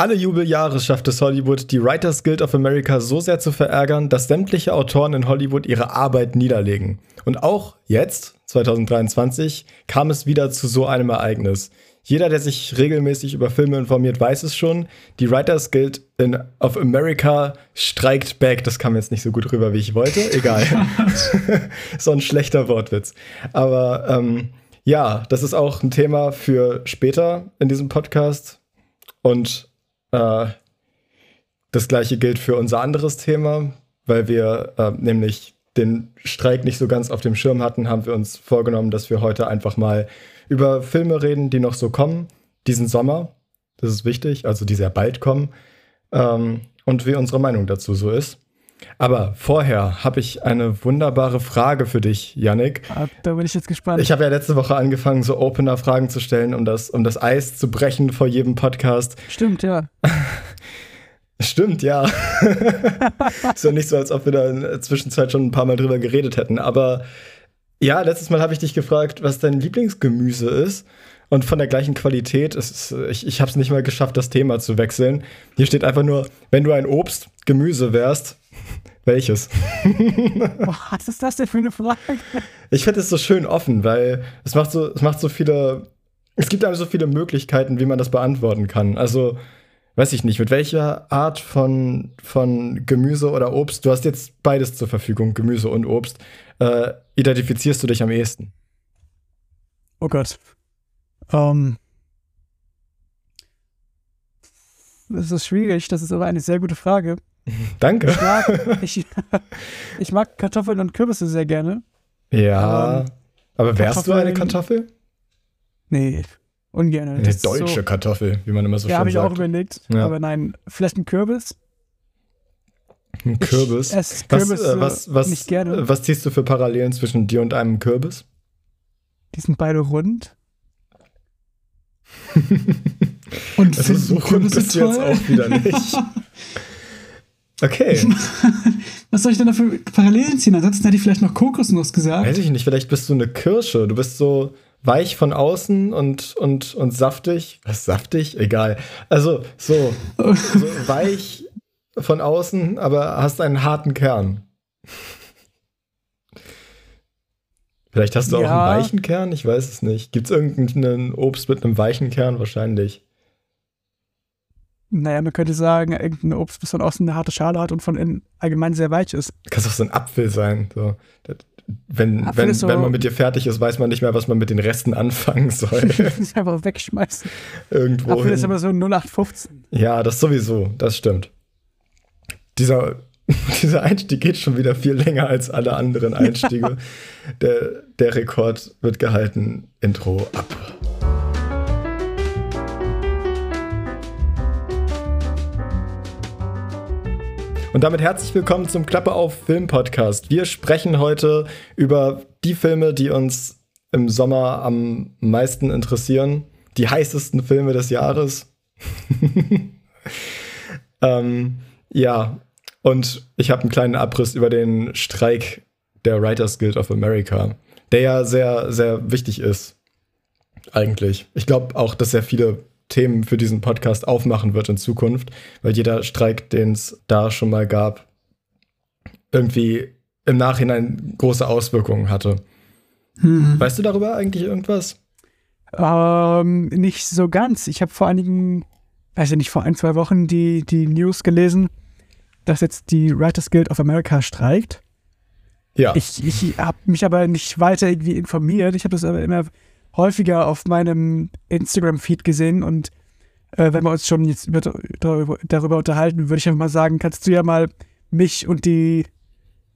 Alle Jubeljahre schafft es Hollywood, die Writers Guild of America so sehr zu verärgern, dass sämtliche Autoren in Hollywood ihre Arbeit niederlegen. Und auch jetzt, 2023, kam es wieder zu so einem Ereignis. Jeder, der sich regelmäßig über Filme informiert, weiß es schon. Die Writers Guild in, of America streikt back. Das kam jetzt nicht so gut rüber, wie ich wollte. Egal. so ein schlechter Wortwitz. Aber ähm, ja, das ist auch ein Thema für später in diesem Podcast. Und äh, das gleiche gilt für unser anderes Thema, weil wir äh, nämlich den Streik nicht so ganz auf dem Schirm hatten, haben wir uns vorgenommen, dass wir heute einfach mal über Filme reden, die noch so kommen, diesen Sommer. Das ist wichtig, also die sehr bald kommen. Ähm, und wie unsere Meinung dazu so ist. Aber vorher habe ich eine wunderbare Frage für dich, Yannick. Ah, da bin ich jetzt gespannt. Ich habe ja letzte Woche angefangen, so Opener-Fragen zu stellen, um das, um das Eis zu brechen vor jedem Podcast. Stimmt, ja. Stimmt, ja. ist ja nicht so, als ob wir da in der Zwischenzeit schon ein paar Mal drüber geredet hätten. Aber ja, letztes Mal habe ich dich gefragt, was dein Lieblingsgemüse ist. Und von der gleichen Qualität. Ist, ich ich habe es nicht mal geschafft, das Thema zu wechseln. Hier steht einfach nur, wenn du ein Obst, Gemüse wärst, welches? was ist das denn für eine Frage? Ich finde es so schön offen, weil es macht so, es macht so viele, es gibt einem so viele Möglichkeiten, wie man das beantworten kann. Also, weiß ich nicht, mit welcher Art von, von Gemüse oder Obst, du hast jetzt beides zur Verfügung, Gemüse und Obst, äh, identifizierst du dich am ehesten? Oh Gott. Ähm. das ist schwierig, das ist aber eine sehr gute Frage. Danke. Ich mag, ich, ich mag Kartoffeln und Kürbisse sehr gerne. Ja. Um, aber wärst du eine Kartoffel? Nee, ungern. Eine deutsche so, Kartoffel, wie man immer so ja, schön sagt. Ja, habe ich auch überlegt. Ja. Aber nein, vielleicht ein Kürbis. Ein Kürbis? Ich Kürbis was, äh, was, was, nicht gerne. Was ziehst du für Parallelen zwischen dir und einem Kürbis? Die sind beide rund. und also so rund bist du jetzt auch wieder nicht. Okay. Was soll ich denn da für Parallelen ziehen? Ansonsten hätte ich vielleicht noch Kokosnuss gesagt. Weiß ich nicht, vielleicht bist du eine Kirsche. Du bist so weich von außen und, und, und saftig. Was saftig? Egal. Also so, so weich von außen, aber hast einen harten Kern. Vielleicht hast du ja. auch einen weichen Kern, ich weiß es nicht. Gibt es irgendeinen Obst mit einem weichen Kern? Wahrscheinlich. Naja, man könnte sagen, irgendein Obst, das von außen eine harte Schale hat und von innen allgemein sehr weich ist. Kann auch so ein Apfel sein. So. Wenn, wenn, so wenn man mit dir fertig ist, weiß man nicht mehr, was man mit den Resten anfangen soll. einfach wegschmeißen. Irgendwo. Apfel hin. ist aber so 0815. Ja, das sowieso, das stimmt dieser, dieser Einstieg geht schon wieder viel länger als alle anderen Einstiege. der, der Rekord wird gehalten. Intro ab. Und damit herzlich willkommen zum Klappe auf Film Podcast. Wir sprechen heute über die Filme, die uns im Sommer am meisten interessieren. Die heißesten Filme des Jahres. ähm, ja, und ich habe einen kleinen Abriss über den Streik der Writers Guild of America, der ja sehr, sehr wichtig ist. Eigentlich. Ich glaube auch, dass sehr viele Themen für diesen Podcast aufmachen wird in Zukunft, weil jeder Streik, den es da schon mal gab, irgendwie im Nachhinein große Auswirkungen hatte. Hm. Weißt du darüber eigentlich irgendwas? Ähm, nicht so ganz. Ich habe vor einigen, weiß ich nicht, vor ein, zwei Wochen die, die News gelesen, dass jetzt die Writers Guild of America streikt. Ja. Ich, ich habe mich aber nicht weiter irgendwie informiert. Ich habe das aber immer häufiger auf meinem Instagram-Feed gesehen und äh, wenn wir uns schon jetzt über, darüber, darüber, unterhalten, würde ich einfach mal sagen, kannst du ja mal mich und die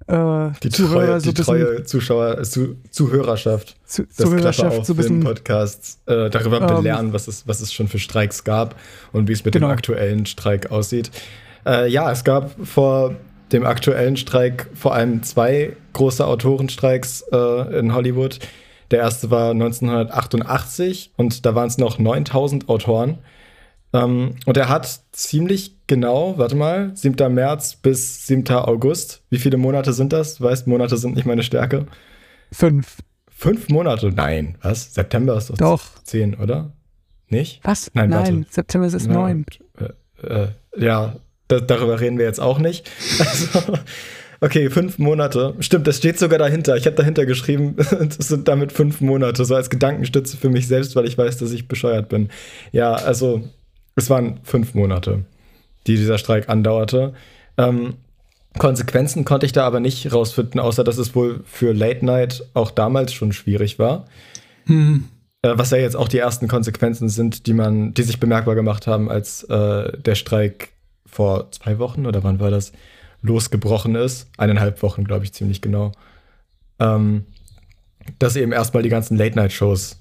äh, die Zuhörer treue, so die treue Zuschauer, zu, Zuhörerschaft zu, des Zuhörerschaft so bisschen, Podcasts äh, darüber ähm, belehren, was es, was es schon für Streiks gab und wie es mit genau. dem aktuellen Streik aussieht. Äh, ja, es gab vor dem aktuellen Streik vor allem zwei große Autorenstreiks äh, in Hollywood. Der erste war 1988 und da waren es noch 9000 Autoren. Ähm, und er hat ziemlich genau, warte mal, 7. März bis 7. August. Wie viele Monate sind das? Du weißt, Monate sind nicht meine Stärke. Fünf. Fünf Monate? Nein, was? September ist doch, doch. zehn, oder? Nicht? Was? Nein, Nein September ist es neun. Äh, äh, ja, da, darüber reden wir jetzt auch nicht. Also, okay, fünf Monate. Stimmt, das steht sogar dahinter. Ich habe dahinter geschrieben, es sind damit fünf Monate, so als Gedankenstütze für mich selbst, weil ich weiß, dass ich bescheuert bin. Ja, also es waren fünf Monate, die dieser Streik andauerte. Ähm, Konsequenzen konnte ich da aber nicht rausfinden, außer dass es wohl für Late Night auch damals schon schwierig war. Hm. Äh, was ja jetzt auch die ersten Konsequenzen sind, die man, die sich bemerkbar gemacht haben, als äh, der Streik vor zwei Wochen oder wann war das losgebrochen ist. Eineinhalb Wochen, glaube ich, ziemlich genau. Ähm, dass eben erstmal die ganzen Late-Night-Shows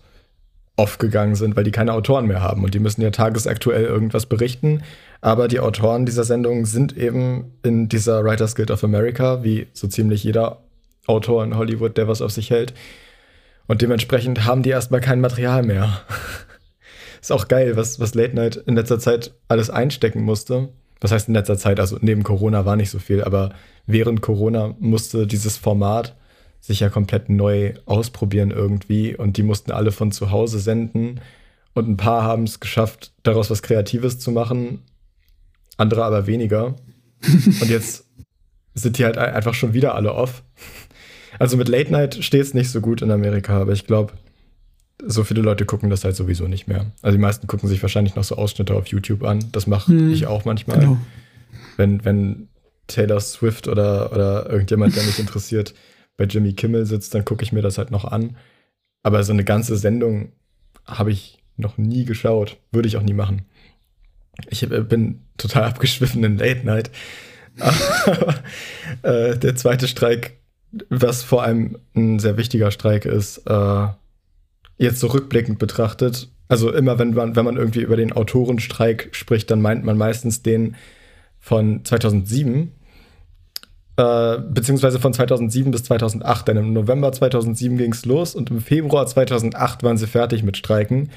aufgegangen sind, weil die keine Autoren mehr haben und die müssen ja tagesaktuell irgendwas berichten. Aber die Autoren dieser Sendung sind eben in dieser Writers Guild of America, wie so ziemlich jeder Autor in Hollywood, der was auf sich hält. Und dementsprechend haben die erstmal kein Material mehr. Ist auch geil, was, was Late Night in letzter Zeit alles einstecken musste. Was heißt in letzter Zeit? Also neben Corona war nicht so viel, aber während Corona musste dieses Format sich ja komplett neu ausprobieren irgendwie und die mussten alle von zu Hause senden und ein paar haben es geschafft, daraus was Kreatives zu machen, andere aber weniger. und jetzt sind die halt einfach schon wieder alle off. Also mit Late Night steht es nicht so gut in Amerika, aber ich glaube, so viele Leute gucken das halt sowieso nicht mehr. Also die meisten gucken sich wahrscheinlich noch so Ausschnitte auf YouTube an. Das mache hm, ich auch manchmal. Genau. Wenn, wenn Taylor Swift oder, oder irgendjemand, der mich interessiert, bei Jimmy Kimmel sitzt, dann gucke ich mir das halt noch an. Aber so eine ganze Sendung habe ich noch nie geschaut. Würde ich auch nie machen. Ich äh, bin total abgeschwiffen in Late Night. Aber äh, der zweite Streik, was vor allem ein sehr wichtiger Streik ist, äh, jetzt so rückblickend betrachtet, also immer wenn man, wenn man irgendwie über den Autorenstreik spricht, dann meint man meistens den von 2007, äh, beziehungsweise von 2007 bis 2008. Denn im November 2007 ging es los und im Februar 2008 waren sie fertig mit Streiken.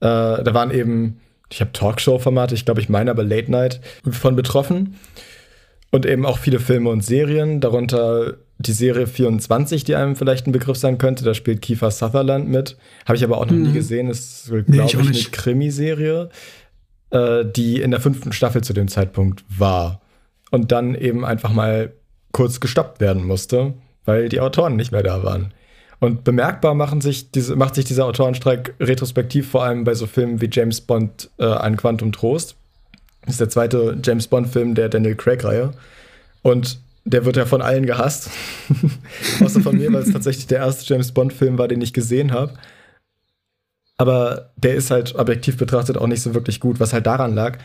Äh, da waren eben, ich habe Talkshow-Formate, ich glaube, ich meine aber Late Night, von betroffen. Und eben auch viele Filme und Serien, darunter die Serie 24, die einem vielleicht ein Begriff sein könnte. Da spielt Kiefer Sutherland mit. Habe ich aber auch noch mhm. nie gesehen. Das ist, glaube nee, ich, ich eine Krimiserie, äh, die in der fünften Staffel zu dem Zeitpunkt war. Und dann eben einfach mal kurz gestoppt werden musste, weil die Autoren nicht mehr da waren. Und bemerkbar machen sich diese, macht sich dieser Autorenstreik retrospektiv vor allem bei so Filmen wie James Bond äh, Ein Quantum Trost. Das ist der zweite James Bond-Film der Daniel Craig-Reihe. Und der wird ja von allen gehasst. Außer von mir, weil es tatsächlich der erste James Bond-Film war, den ich gesehen habe. Aber der ist halt objektiv betrachtet auch nicht so wirklich gut, was halt daran lag,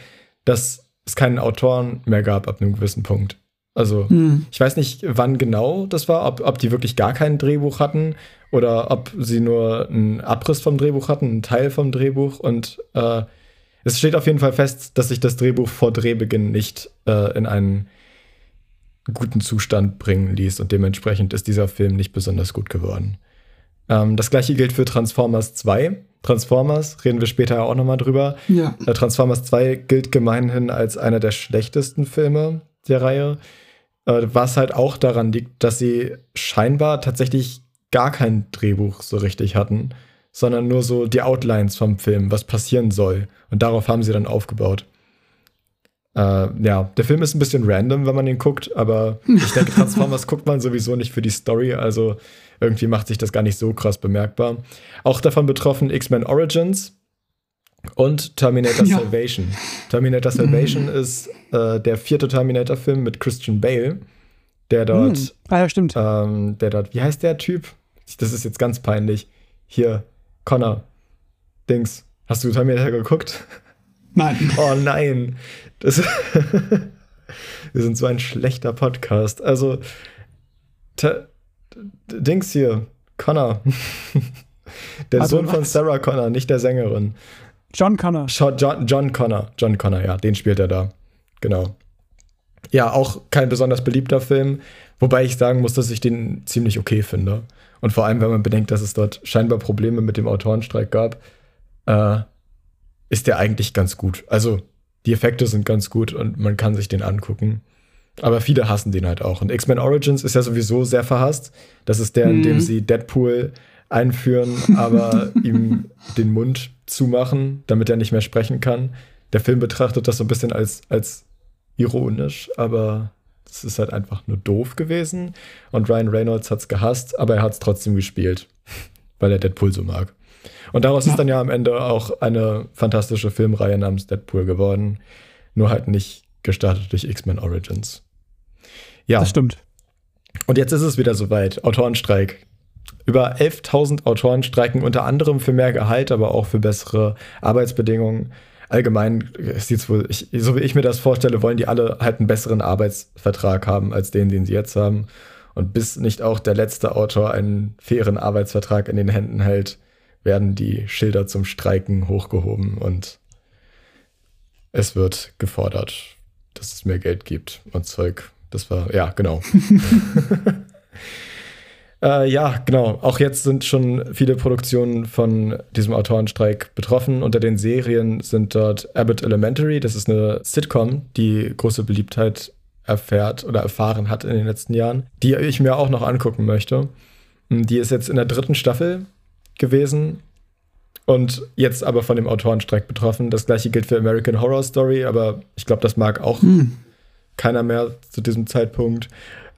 dass es keinen Autoren mehr gab ab einem gewissen Punkt. Also, hm. ich weiß nicht, wann genau das war, ob, ob die wirklich gar kein Drehbuch hatten oder ob sie nur einen Abriss vom Drehbuch hatten, einen Teil vom Drehbuch. Und äh, es steht auf jeden Fall fest, dass sich das Drehbuch vor Drehbeginn nicht äh, in einen guten Zustand bringen ließ und dementsprechend ist dieser Film nicht besonders gut geworden. Ähm, das gleiche gilt für Transformers 2. Transformers, reden wir später auch nochmal drüber. Ja. Äh, Transformers 2 gilt gemeinhin als einer der schlechtesten Filme der Reihe. Äh, was halt auch daran liegt, dass sie scheinbar tatsächlich gar kein Drehbuch so richtig hatten, sondern nur so die Outlines vom Film, was passieren soll. Und darauf haben sie dann aufgebaut. Äh, ja, der Film ist ein bisschen random, wenn man ihn guckt, aber ich denke, Transformers guckt man sowieso nicht für die Story, also irgendwie macht sich das gar nicht so krass bemerkbar. Auch davon betroffen X-Men Origins und Terminator ja. Salvation. Terminator Salvation mhm. ist äh, der vierte Terminator-Film mit Christian Bale, der dort. Mhm. Ah, ja, stimmt. Ähm, der dort, wie heißt der Typ? Das ist jetzt ganz peinlich. Hier, Connor. Dings. Hast du Terminator geguckt? Nein. Oh nein. Das Wir sind so ein schlechter Podcast. Also, Dings hier, Connor. der also, Sohn von Sarah Connor, nicht der Sängerin. John Connor. John, John Connor. John Connor, ja, den spielt er da. Genau. Ja, auch kein besonders beliebter Film, wobei ich sagen muss, dass ich den ziemlich okay finde. Und vor allem, wenn man bedenkt, dass es dort scheinbar Probleme mit dem Autorenstreik gab, äh, ist der eigentlich ganz gut. Also die Effekte sind ganz gut und man kann sich den angucken. Aber viele hassen den halt auch. Und X-Men Origins ist ja sowieso sehr verhasst. Das ist der, in dem mhm. sie Deadpool einführen, aber ihm den Mund zumachen, damit er nicht mehr sprechen kann. der Film betrachtet das so ein bisschen als, als ironisch, aber es ist halt einfach nur doof gewesen. Und Ryan Reynolds hat es gehasst, aber er hat es trotzdem gespielt, weil er Deadpool so mag. Und daraus ja. ist dann ja am Ende auch eine fantastische Filmreihe namens Deadpool geworden. Nur halt nicht gestartet durch X-Men Origins. Ja. Das stimmt. Und jetzt ist es wieder soweit. Autorenstreik. Über 11.000 Autoren streiken unter anderem für mehr Gehalt, aber auch für bessere Arbeitsbedingungen. Allgemein sieht's wohl, ich, so wie ich mir das vorstelle, wollen die alle halt einen besseren Arbeitsvertrag haben als den, den sie jetzt haben. Und bis nicht auch der letzte Autor einen fairen Arbeitsvertrag in den Händen hält, werden die Schilder zum Streiken hochgehoben und es wird gefordert, dass es mehr Geld gibt und Zeug. Das war, ja, genau. äh, ja, genau. Auch jetzt sind schon viele Produktionen von diesem Autorenstreik betroffen. Unter den Serien sind dort Abbott Elementary, das ist eine Sitcom, die große Beliebtheit erfährt oder erfahren hat in den letzten Jahren, die ich mir auch noch angucken möchte. Die ist jetzt in der dritten Staffel gewesen und jetzt aber von dem Autorenstreik betroffen. Das gleiche gilt für American Horror Story, aber ich glaube, das mag auch hm keiner mehr zu diesem Zeitpunkt.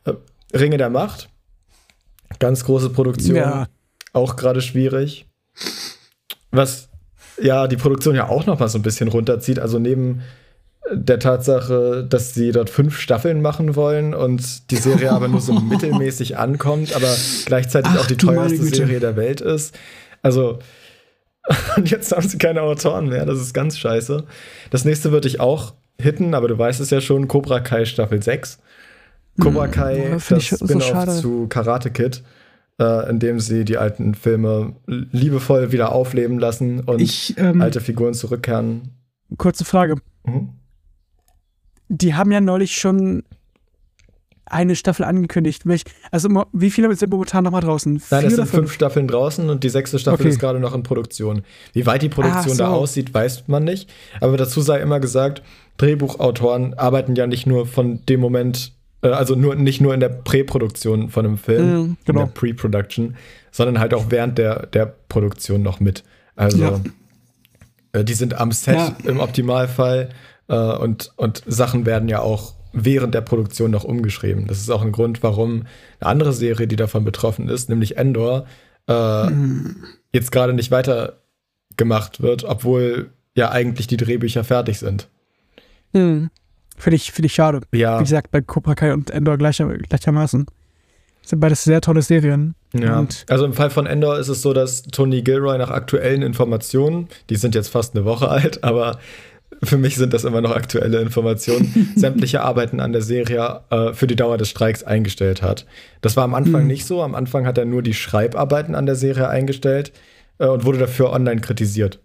Äh, Ringe der Macht, ganz große Produktion, ja. auch gerade schwierig. Was ja die Produktion ja auch noch mal so ein bisschen runterzieht. Also neben der Tatsache, dass sie dort fünf Staffeln machen wollen und die Serie aber nur so mittelmäßig ankommt, aber gleichzeitig Ach, auch die teuerste Serie der Welt ist. Also und jetzt haben sie keine Autoren mehr. Das ist ganz scheiße. Das nächste würde ich auch hitten, aber du weißt es ja schon, Cobra Kai Staffel 6. Cobra hm, Kai, das, das Spin-off so zu Karate Kid, äh, in dem sie die alten Filme liebevoll wieder aufleben lassen und ich, ähm, alte Figuren zurückkehren. Kurze Frage. Mhm. Die haben ja neulich schon eine Staffel angekündigt. Also wie viele sind momentan noch mal draußen? Nein, Vier es sind fünf Staffeln draußen und die sechste Staffel okay. ist gerade noch in Produktion. Wie weit die Produktion so. da aussieht, weiß man nicht. Aber dazu sei immer gesagt, Drehbuchautoren arbeiten ja nicht nur von dem Moment, also nur, nicht nur in der Präproduktion von einem Film, mhm, genau. in der Pre-Production, sondern halt auch während der, der Produktion noch mit. Also ja. äh, die sind am Set ja. im Optimalfall äh, und, und Sachen werden ja auch während der Produktion noch umgeschrieben. Das ist auch ein Grund, warum eine andere Serie, die davon betroffen ist, nämlich Endor, äh, mhm. jetzt gerade nicht weitergemacht wird, obwohl ja eigentlich die Drehbücher fertig sind. Mhm. Finde ich, find ich schade. Ja. Wie gesagt, bei Cobra Kai und Endor gleicher, gleichermaßen. Das sind beides sehr tolle Serien. Ja. Und also im Fall von Endor ist es so, dass Tony Gilroy nach aktuellen Informationen, die sind jetzt fast eine Woche alt, aber für mich sind das immer noch aktuelle Informationen, sämtliche Arbeiten an der Serie äh, für die Dauer des Streiks eingestellt hat. Das war am Anfang mhm. nicht so. Am Anfang hat er nur die Schreibarbeiten an der Serie eingestellt äh, und wurde dafür online kritisiert.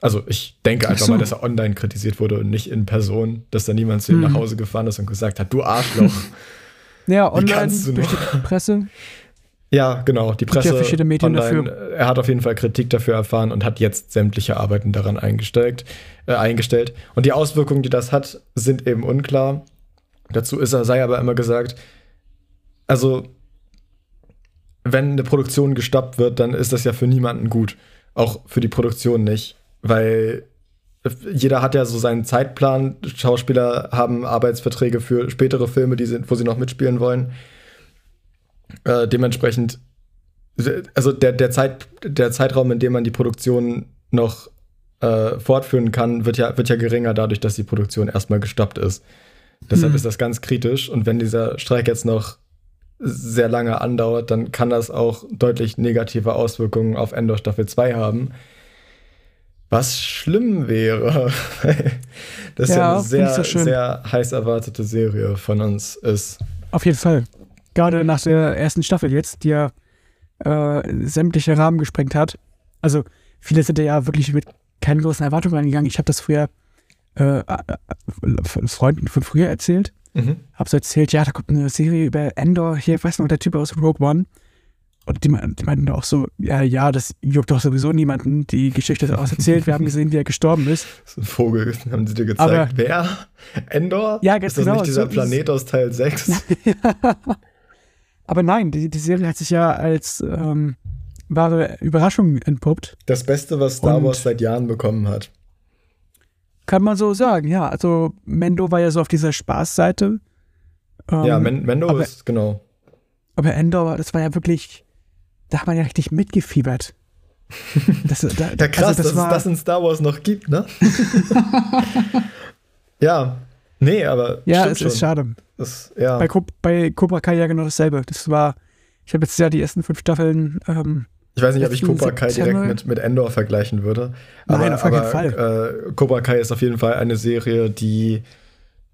Also ich denke einfach so. mal, dass er online kritisiert wurde und nicht in Person, dass da niemand zu ihm hm. nach Hause gefahren ist und gesagt hat, du Arschloch. ja, online durch die Presse. Ja, genau, die Presse. Ja verschiedene Medien online, dafür. Er hat auf jeden Fall Kritik dafür erfahren und hat jetzt sämtliche Arbeiten daran eingestellt, äh, eingestellt. Und die Auswirkungen, die das hat, sind eben unklar. Dazu ist er, sei aber immer gesagt, also wenn eine Produktion gestoppt wird, dann ist das ja für niemanden gut. Auch für die Produktion nicht weil jeder hat ja so seinen Zeitplan. Schauspieler haben Arbeitsverträge für spätere Filme, die sind, wo sie noch mitspielen wollen. Äh, dementsprechend, also der, der, Zeit, der Zeitraum, in dem man die Produktion noch äh, fortführen kann, wird ja, wird ja geringer dadurch, dass die Produktion erstmal gestoppt ist. Deshalb hm. ist das ganz kritisch. Und wenn dieser Streik jetzt noch sehr lange andauert, dann kann das auch deutlich negative Auswirkungen auf Endor Staffel 2 haben. Was schlimm wäre, das ja, ja eine sehr, so sehr heiß erwartete Serie von uns ist. Auf jeden Fall. Gerade nach der ersten Staffel jetzt, die ja äh, sämtliche Rahmen gesprengt hat. Also, viele sind ja wirklich mit keinen großen Erwartungen reingegangen. Ich habe das früher äh, äh, Freunden von früher erzählt. Mhm. Hab so erzählt, ja, da kommt eine Serie über Endor, hier, weiß noch, der Typ aus Rogue One. Und die, die meinten auch so, ja, ja, das juckt doch sowieso niemanden, die Geschichte ist auserzählt. Wir haben gesehen, wie er gestorben ist. Das ist ein Vogel, haben sie dir gezeigt. Aber, Wer? Endor? Ja, ganz ist das genau. nicht dieser so, Planet aus Teil 6? Aber nein, die, die, Serie hat sich ja als ähm, wahre Überraschung entpuppt. Das Beste, was Star Und, Wars seit Jahren bekommen hat. Kann man so sagen, ja. Also Mendo war ja so auf dieser Spaßseite. Ähm, ja, Men Mendo aber, ist, genau. Aber Endor, das war ja wirklich, da hat man ja richtig mitgefiebert. Das, da, ja, krass, also das dass war, es das in Star Wars noch gibt, ne? ja, nee, aber. Ja, es schon. ist schade. Das, ja. bei, bei Cobra Kai ja genau dasselbe. Das war, ich habe jetzt ja die ersten fünf Staffeln. Ähm, ich weiß nicht, ob ich Cobra Kai direkt mit, mit Endor vergleichen würde. Aber, Nein, auf jeden Fall. Äh, Cobra Kai ist auf jeden Fall eine Serie, die,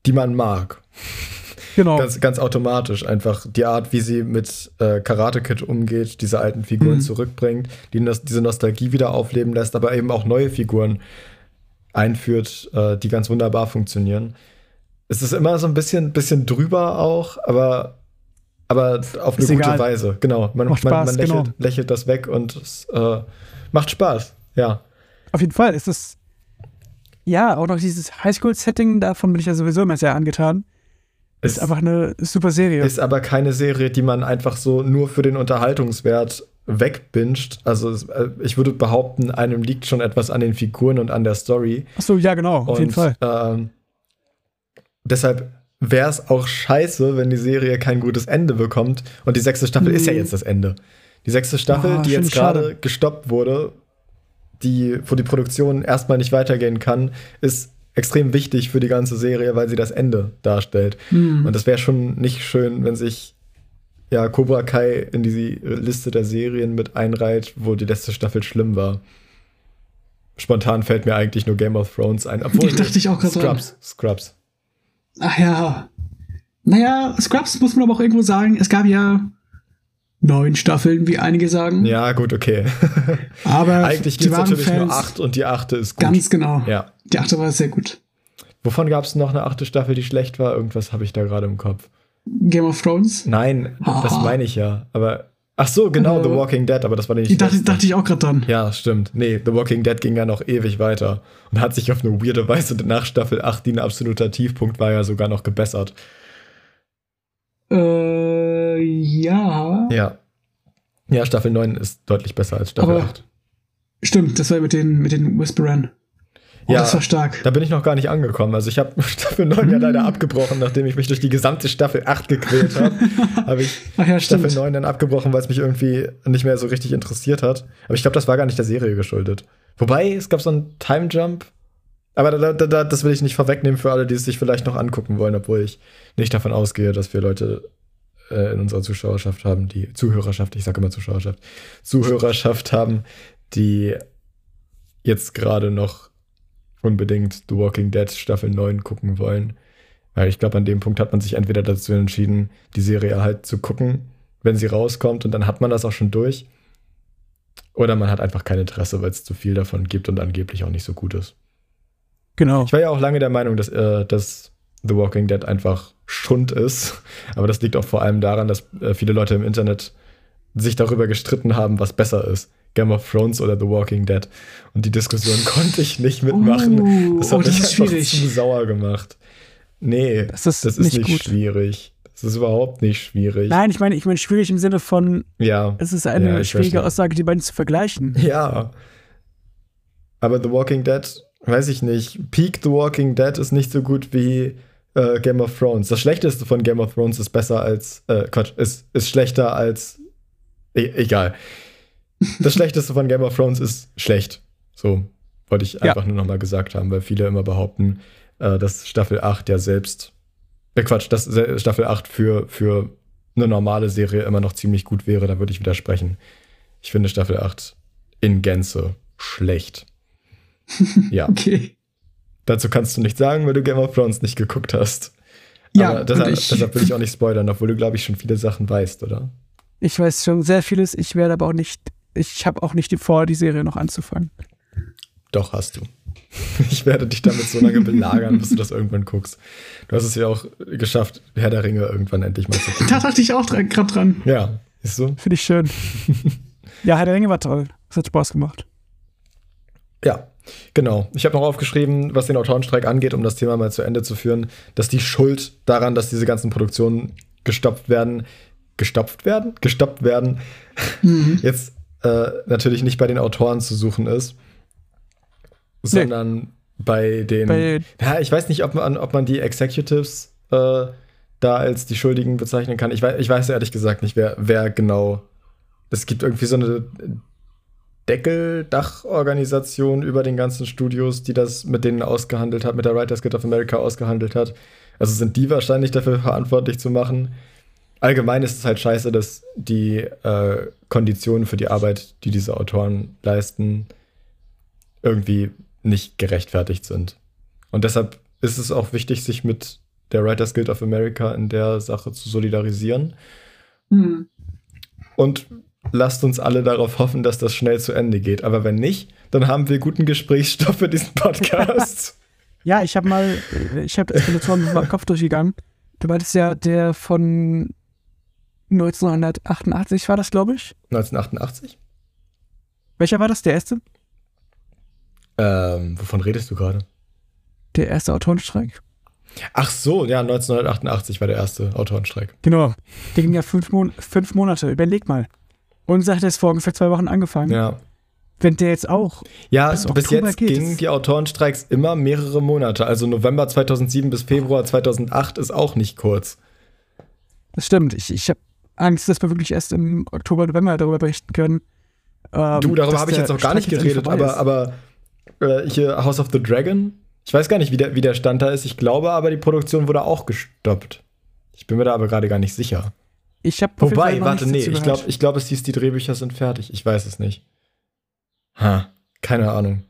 die man mag. Genau. Ganz, ganz automatisch. Einfach die Art, wie sie mit äh, Karate Kid umgeht, diese alten Figuren mhm. zurückbringt, die diese Nostalgie wieder aufleben lässt, aber eben auch neue Figuren einführt, äh, die ganz wunderbar funktionieren. Es ist immer so ein bisschen, bisschen drüber auch, aber, aber auf eine ist gute egal. Weise. Genau. Man, macht Spaß, man, man lächelt, genau. lächelt, das weg und es äh, macht Spaß. Ja. Auf jeden Fall ist es. Ja, auch noch dieses Highschool-Setting, davon bin ich ja sowieso immer sehr angetan. Ist, ist einfach eine super Serie. Ist aber keine Serie, die man einfach so nur für den Unterhaltungswert wegbinscht. Also äh, ich würde behaupten, einem liegt schon etwas an den Figuren und an der Story. Ach so, ja genau, auf und, jeden Fall. Ähm, deshalb wäre es auch scheiße, wenn die Serie kein gutes Ende bekommt. Und die sechste Staffel mhm. ist ja jetzt das Ende. Die sechste Staffel, oh, die jetzt gerade gestoppt wurde, die, wo die Produktion erstmal nicht weitergehen kann, ist extrem wichtig für die ganze Serie, weil sie das Ende darstellt. Mhm. Und das wäre schon nicht schön, wenn sich ja Cobra Kai in die Liste der Serien mit einreiht, wo die letzte Staffel schlimm war. Spontan fällt mir eigentlich nur Game of Thrones ein. Obwohl, ich dachte ich auch gerade Scrubs. Scrubs. Ach ja. Naja, Scrubs muss man aber auch irgendwo sagen, es gab ja neun Staffeln, wie einige sagen. Ja, gut, okay. Aber eigentlich gibt es natürlich Fans nur acht und die achte ist gut. Ganz genau. Ja. Die achte war sehr gut. Wovon gab es noch eine achte Staffel, die schlecht war? Irgendwas habe ich da gerade im Kopf. Game of Thrones? Nein, ah. das meine ich ja. Aber ach so, genau, äh, The Walking Dead, aber das war nicht. Die dachte, dachte, ich auch gerade dran. Ja, stimmt. Nee, The Walking Dead ging ja noch ewig weiter und hat sich auf eine weirde Weise nach Staffel 8, die ein absoluter Tiefpunkt war, ja sogar noch gebessert. Äh, ja. Ja. Ja, Staffel 9 ist deutlich besser als Staffel aber 8. Stimmt, das war mit den, mit den Whisperern. Oh, ja, das war stark. Da bin ich noch gar nicht angekommen. Also ich habe Staffel 9 ja leider abgebrochen, nachdem ich mich durch die gesamte Staffel 8 gequält habe. habe ich ja, Staffel 9 dann abgebrochen, weil es mich irgendwie nicht mehr so richtig interessiert hat. Aber ich glaube, das war gar nicht der Serie geschuldet. Wobei, es gab so einen Time Jump. Aber da, da, da, das will ich nicht vorwegnehmen für alle, die es sich vielleicht noch angucken wollen, obwohl ich nicht davon ausgehe, dass wir Leute äh, in unserer Zuschauerschaft haben, die Zuhörerschaft, ich sage immer Zuschauerschaft, Zuhörerschaft haben, die jetzt gerade noch unbedingt The Walking Dead Staffel 9 gucken wollen. Weil ich glaube, an dem Punkt hat man sich entweder dazu entschieden, die Serie halt zu gucken, wenn sie rauskommt und dann hat man das auch schon durch. Oder man hat einfach kein Interesse, weil es zu viel davon gibt und angeblich auch nicht so gut ist. Genau. Ich war ja auch lange der Meinung, dass, äh, dass The Walking Dead einfach Schund ist. Aber das liegt auch vor allem daran, dass äh, viele Leute im Internet sich darüber gestritten haben, was besser ist. Game of Thrones oder The Walking Dead. Und die Diskussion konnte ich nicht mitmachen. Uh, das hat oh, das mich einfach schwierig. zu sauer gemacht. Nee, das ist, das ist nicht, nicht schwierig. Das ist überhaupt nicht schwierig. Nein, ich meine, ich meine schwierig im Sinne von, ja, es ist eine ja, schwierige. Aussage, die beiden zu vergleichen. Ja. Aber The Walking Dead, weiß ich nicht. Peak The Walking Dead ist nicht so gut wie äh, Game of Thrones. Das Schlechteste von Game of Thrones ist besser als, äh, Quatsch, ist, ist schlechter als, e egal. Das Schlechteste von Game of Thrones ist schlecht. So wollte ich einfach ja. nur nochmal gesagt haben, weil viele immer behaupten, äh, dass Staffel 8 ja selbst, äh, Quatsch, dass Staffel 8 für, für eine normale Serie immer noch ziemlich gut wäre. Da würde ich widersprechen. Ich finde Staffel 8 in Gänze schlecht. ja. Okay. Dazu kannst du nichts sagen, weil du Game of Thrones nicht geguckt hast. Ja, Aber deshalb, ich, deshalb will ich auch nicht spoilern, obwohl du, glaube ich, schon viele Sachen weißt, oder? Ich weiß schon sehr vieles. Ich werde aber auch nicht ich habe auch nicht vor, die Serie noch anzufangen. Doch, hast du. Ich werde dich damit so lange belagern, bis du das irgendwann guckst. Du hast es ja auch geschafft, Herr der Ringe irgendwann endlich mal zu gucken. Da dachte ich auch gerade dran. Ja, ist so. Finde ich schön. ja, Herr der Ringe war toll. Es hat Spaß gemacht. Ja, genau. Ich habe noch aufgeschrieben, was den Autorenstreik angeht, um das Thema mal zu Ende zu führen, dass die Schuld daran, dass diese ganzen Produktionen gestoppt werden, gestopft werden, gestoppt werden, mhm. jetzt äh, natürlich nicht bei den Autoren zu suchen ist, sondern nee. bei den. Bei- ja, ich weiß nicht, ob man, ob man die Executives äh, da als die Schuldigen bezeichnen kann. Ich weiß, ich weiß ehrlich gesagt nicht, wer, wer genau. Es gibt irgendwie so eine Deckeldachorganisation über den ganzen Studios, die das mit denen ausgehandelt hat, mit der Writers Guild of America ausgehandelt hat. Also sind die wahrscheinlich dafür verantwortlich zu machen. Allgemein ist es halt scheiße, dass die äh, Konditionen für die Arbeit, die diese Autoren leisten, irgendwie nicht gerechtfertigt sind. Und deshalb ist es auch wichtig, sich mit der Writers Guild of America in der Sache zu solidarisieren. Hm. Und lasst uns alle darauf hoffen, dass das schnell zu Ende geht. Aber wenn nicht, dann haben wir guten Gesprächsstoff für diesen Podcast. Ja, ich habe mal, ich habe das Peloton mit meinem Kopf durchgegangen. Du meintest ja, der von 1988 war das, glaube ich. 1988? Welcher war das? Der erste? Ähm, wovon redest du gerade? Der erste Autorenstreik? Ach so, ja, 1988 war der erste Autorenstreik. Genau. Der ging ja fünf, Mon fünf Monate. Überleg mal. Unser hat jetzt vor ungefähr zwei Wochen angefangen. Ja. Wenn der jetzt auch. Ja, Bis bis, jetzt geht gingen die Autorenstreiks immer mehrere Monate. Also November 2007 bis Februar 2008 ist auch nicht kurz. Das stimmt. Ich, ich habe Angst, dass wir wirklich erst im Oktober, November darüber berichten können. Ähm, Du, darüber habe ich jetzt noch gar nicht Streik geredet, aber, ist. aber äh, hier House of the Dragon, ich weiß gar nicht, wie der, wie der Stand da ist. Ich glaube aber, die Produktion wurde auch gestoppt. Ich bin mir da aber gerade gar nicht sicher. Ich habe Wobei, warte, nee, ich glaube, ich glaub, es hieß, die Drehbücher sind fertig. Ich weiß es nicht. Ha, keine Ahnung.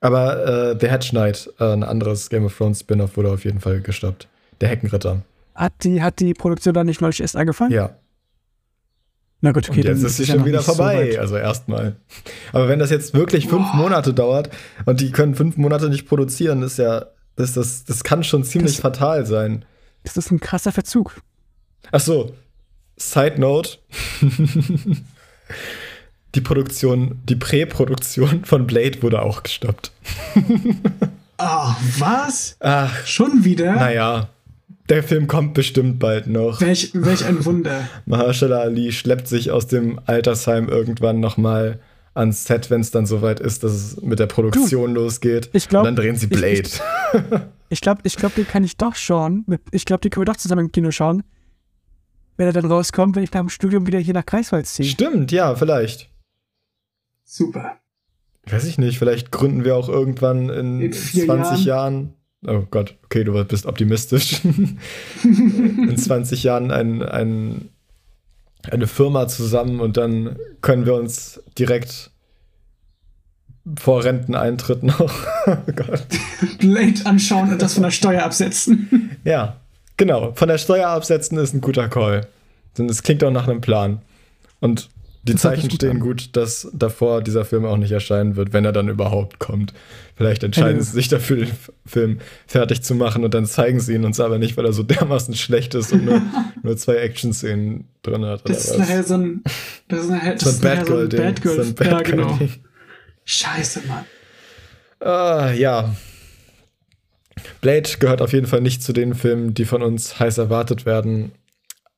Aber äh, The Hedge Knight, äh, ein anderes Game of Thrones Spin-off, wurde auf jeden Fall gestoppt. Der Heckenritter. Hat die, hat die Produktion dann nicht neulich erst angefangen? Ja. Na gut, okay, und jetzt dann ist sie schon wieder so vorbei. weit. also erstmal. Aber wenn das jetzt wirklich fünf Boah. Monate dauert und die können fünf Monate nicht produzieren, ist ja, das, das, das kann schon ziemlich Das- fatal sein. Das ist ein krasser Verzug. Ach so, Side Note. die Produktion, die Präproduktion von Blade wurde auch gestoppt. Ah, was? Ach, Schon wieder? naja. Der Film kommt bestimmt bald noch. Welch, welch ein Wunder. Mahershala Ali schleppt sich aus dem Altersheim irgendwann noch mal ans Set, wenn es dann soweit ist, dass es mit der Produktion losgeht. ich glaub- Und dann drehen sie ich- Blade. ich- Ich glaube, ich glaub, den kann ich doch schauen. Ich glaube, den können wir doch zusammen im Kino schauen. Wenn er dann rauskommt, wenn ich nach dem Studium wieder hier nach Greifswald ziehe. Stimmt, ja, vielleicht. Super. Weiß ich nicht, vielleicht gründen wir auch irgendwann in, In vier 20 Jahren. Oh Gott, okay, du bist optimistisch. in 20 Jahren ein, ein, eine Firma zusammen und dann können wir uns direkt vor Renteneintritt noch. oh Gott. Blade anschauen und das von der Steuer absetzen. Ja, genau. Von der Steuer absetzen ist ein guter Call. Denn es klingt auch nach einem Plan. Und die Das Zeichen gut stehen an. gut, dass davor dieser Film auch nicht erscheinen wird, wenn er dann überhaupt kommt. Vielleicht entscheiden Eine- sie sich dafür, den Film fertig zu machen und dann zeigen sie ihn uns aber nicht, weil er so dermaßen schlecht ist und nur, nur zwei Action-Szenen drin hat. Oder Das ist was. nachher so ein. Das ist nachher, das so ein ist nachher so. Batgirl. So ein ja, genau. Scheiße, Mann. Ah, ja. Blade gehört auf jeden Fall nicht zu den Filmen, die von uns heiß erwartet werden.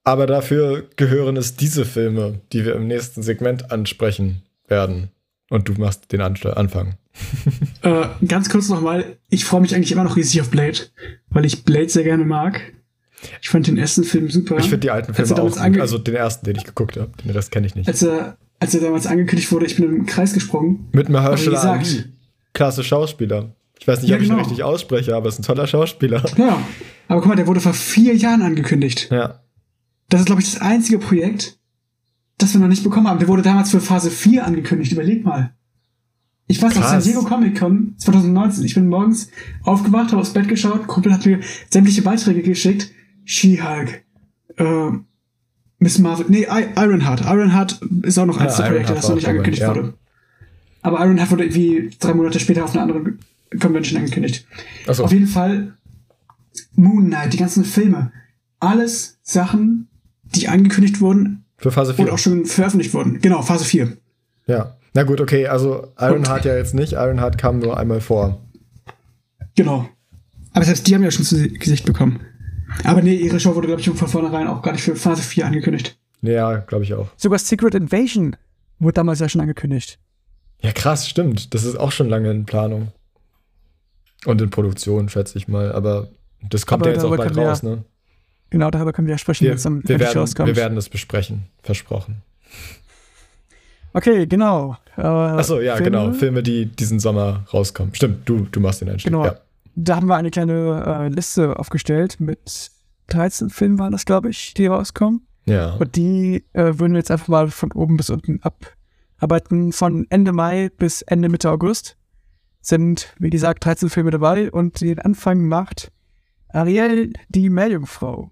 Aber dafür gehören es diese Filme, die wir im nächsten Segment ansprechen werden. Und du machst den Anfang. Äh, ganz kurz nochmal, ich freue mich eigentlich immer noch riesig auf Blade, weil ich Blade sehr gerne mag. Ich fand den ersten Film super. Ich finde die alten Filme auch gut. Also den ersten, den ich geguckt habe. Den Rest kenne ich nicht. als, er, als er damals angekündigt wurde, ich bin im Kreis gesprungen. Mit Mahershala Ali. Klasse Schauspieler. Ich weiß nicht, Ja, ob ich ihn genau. richtig ausspreche, aber es ist ein toller Schauspieler. Ja, aber guck mal, der wurde vor vier Jahren angekündigt. Ja. Das ist, glaube ich, das einzige Projekt, das wir noch nicht bekommen haben. Der wurde damals für Phase 4 angekündigt. Überleg mal. Ich weiß noch, San. Diego Comic Con 2019. Ich bin morgens aufgewacht, habe aufs Bett geschaut, Kumpel hat mir sämtliche Beiträge geschickt. She-Hulk, äh, Miss Marvel, nee, I Ironheart. Ironheart ist auch noch eins Ja, der Projekte, das noch nicht angekündigt ja. wurde. Aber Ironheart wurde irgendwie drei Monate später auf einer anderen Convention angekündigt. Achso. Auf jeden Fall Moon Knight, die ganzen Filme. Alles Sachen, die angekündigt wurden Für Phase und 4. auch schon veröffentlicht wurden. Genau, Phase 4. Ja. Na gut, okay. Also Ironheart ja jetzt nicht. Ironheart kam nur einmal vor. Genau. Aber selbst die haben ja schon zu Gesicht bekommen. Aber nee, ihre Show wurde, glaube ich, von vornherein auch gar nicht für Phase 4 angekündigt. Ja, glaube ich auch. Sogar Secret Invasion wurde damals ja schon angekündigt. Ja, krass, stimmt. Das ist auch schon lange in Planung. Und in Produktion, schätze ich mal. Aber das kommt Aber ja jetzt auch bald wir- raus, ne? Genau, darüber können wir ja sprechen, wenn es dann wir, werden, rauskommt. wir werden es besprechen. Versprochen. Okay, genau. Äh, Achso, ja, Filme. genau. Filme, die diesen Sommer rauskommen. Stimmt, du, du machst den Einstieg. Genau. Ja. Da haben wir eine kleine äh, Liste aufgestellt mit 13 Filmen waren das, glaube ich, die rauskommen. ja. Und die äh, würden wir jetzt einfach mal von oben bis unten abarbeiten. Von Ende Mai bis Ende Mitte August sind, wie gesagt, 13 Filme dabei und den Anfang macht Ariel, die Meerjungfrau.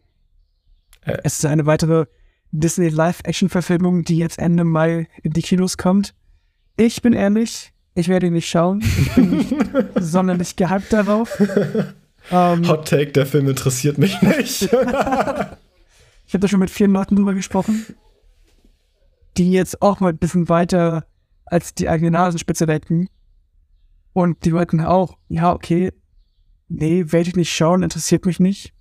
Äh. Es ist eine weitere Disney Live-Action-Verfilmung, die jetzt Ende Mai in die Kinos kommt. Ich bin ehrlich, ich werde ihn nicht schauen. Ich bin nicht sonderlich gehypt darauf. Ähm, Hot Take, der Film interessiert mich nicht. ich habe da schon mit vielen Leuten drüber gesprochen, die jetzt auch mal ein bisschen weiter als die eigene Nasenspitze denken. Und die wollten auch, ja, okay, nee, werde ich nicht schauen, interessiert mich nicht.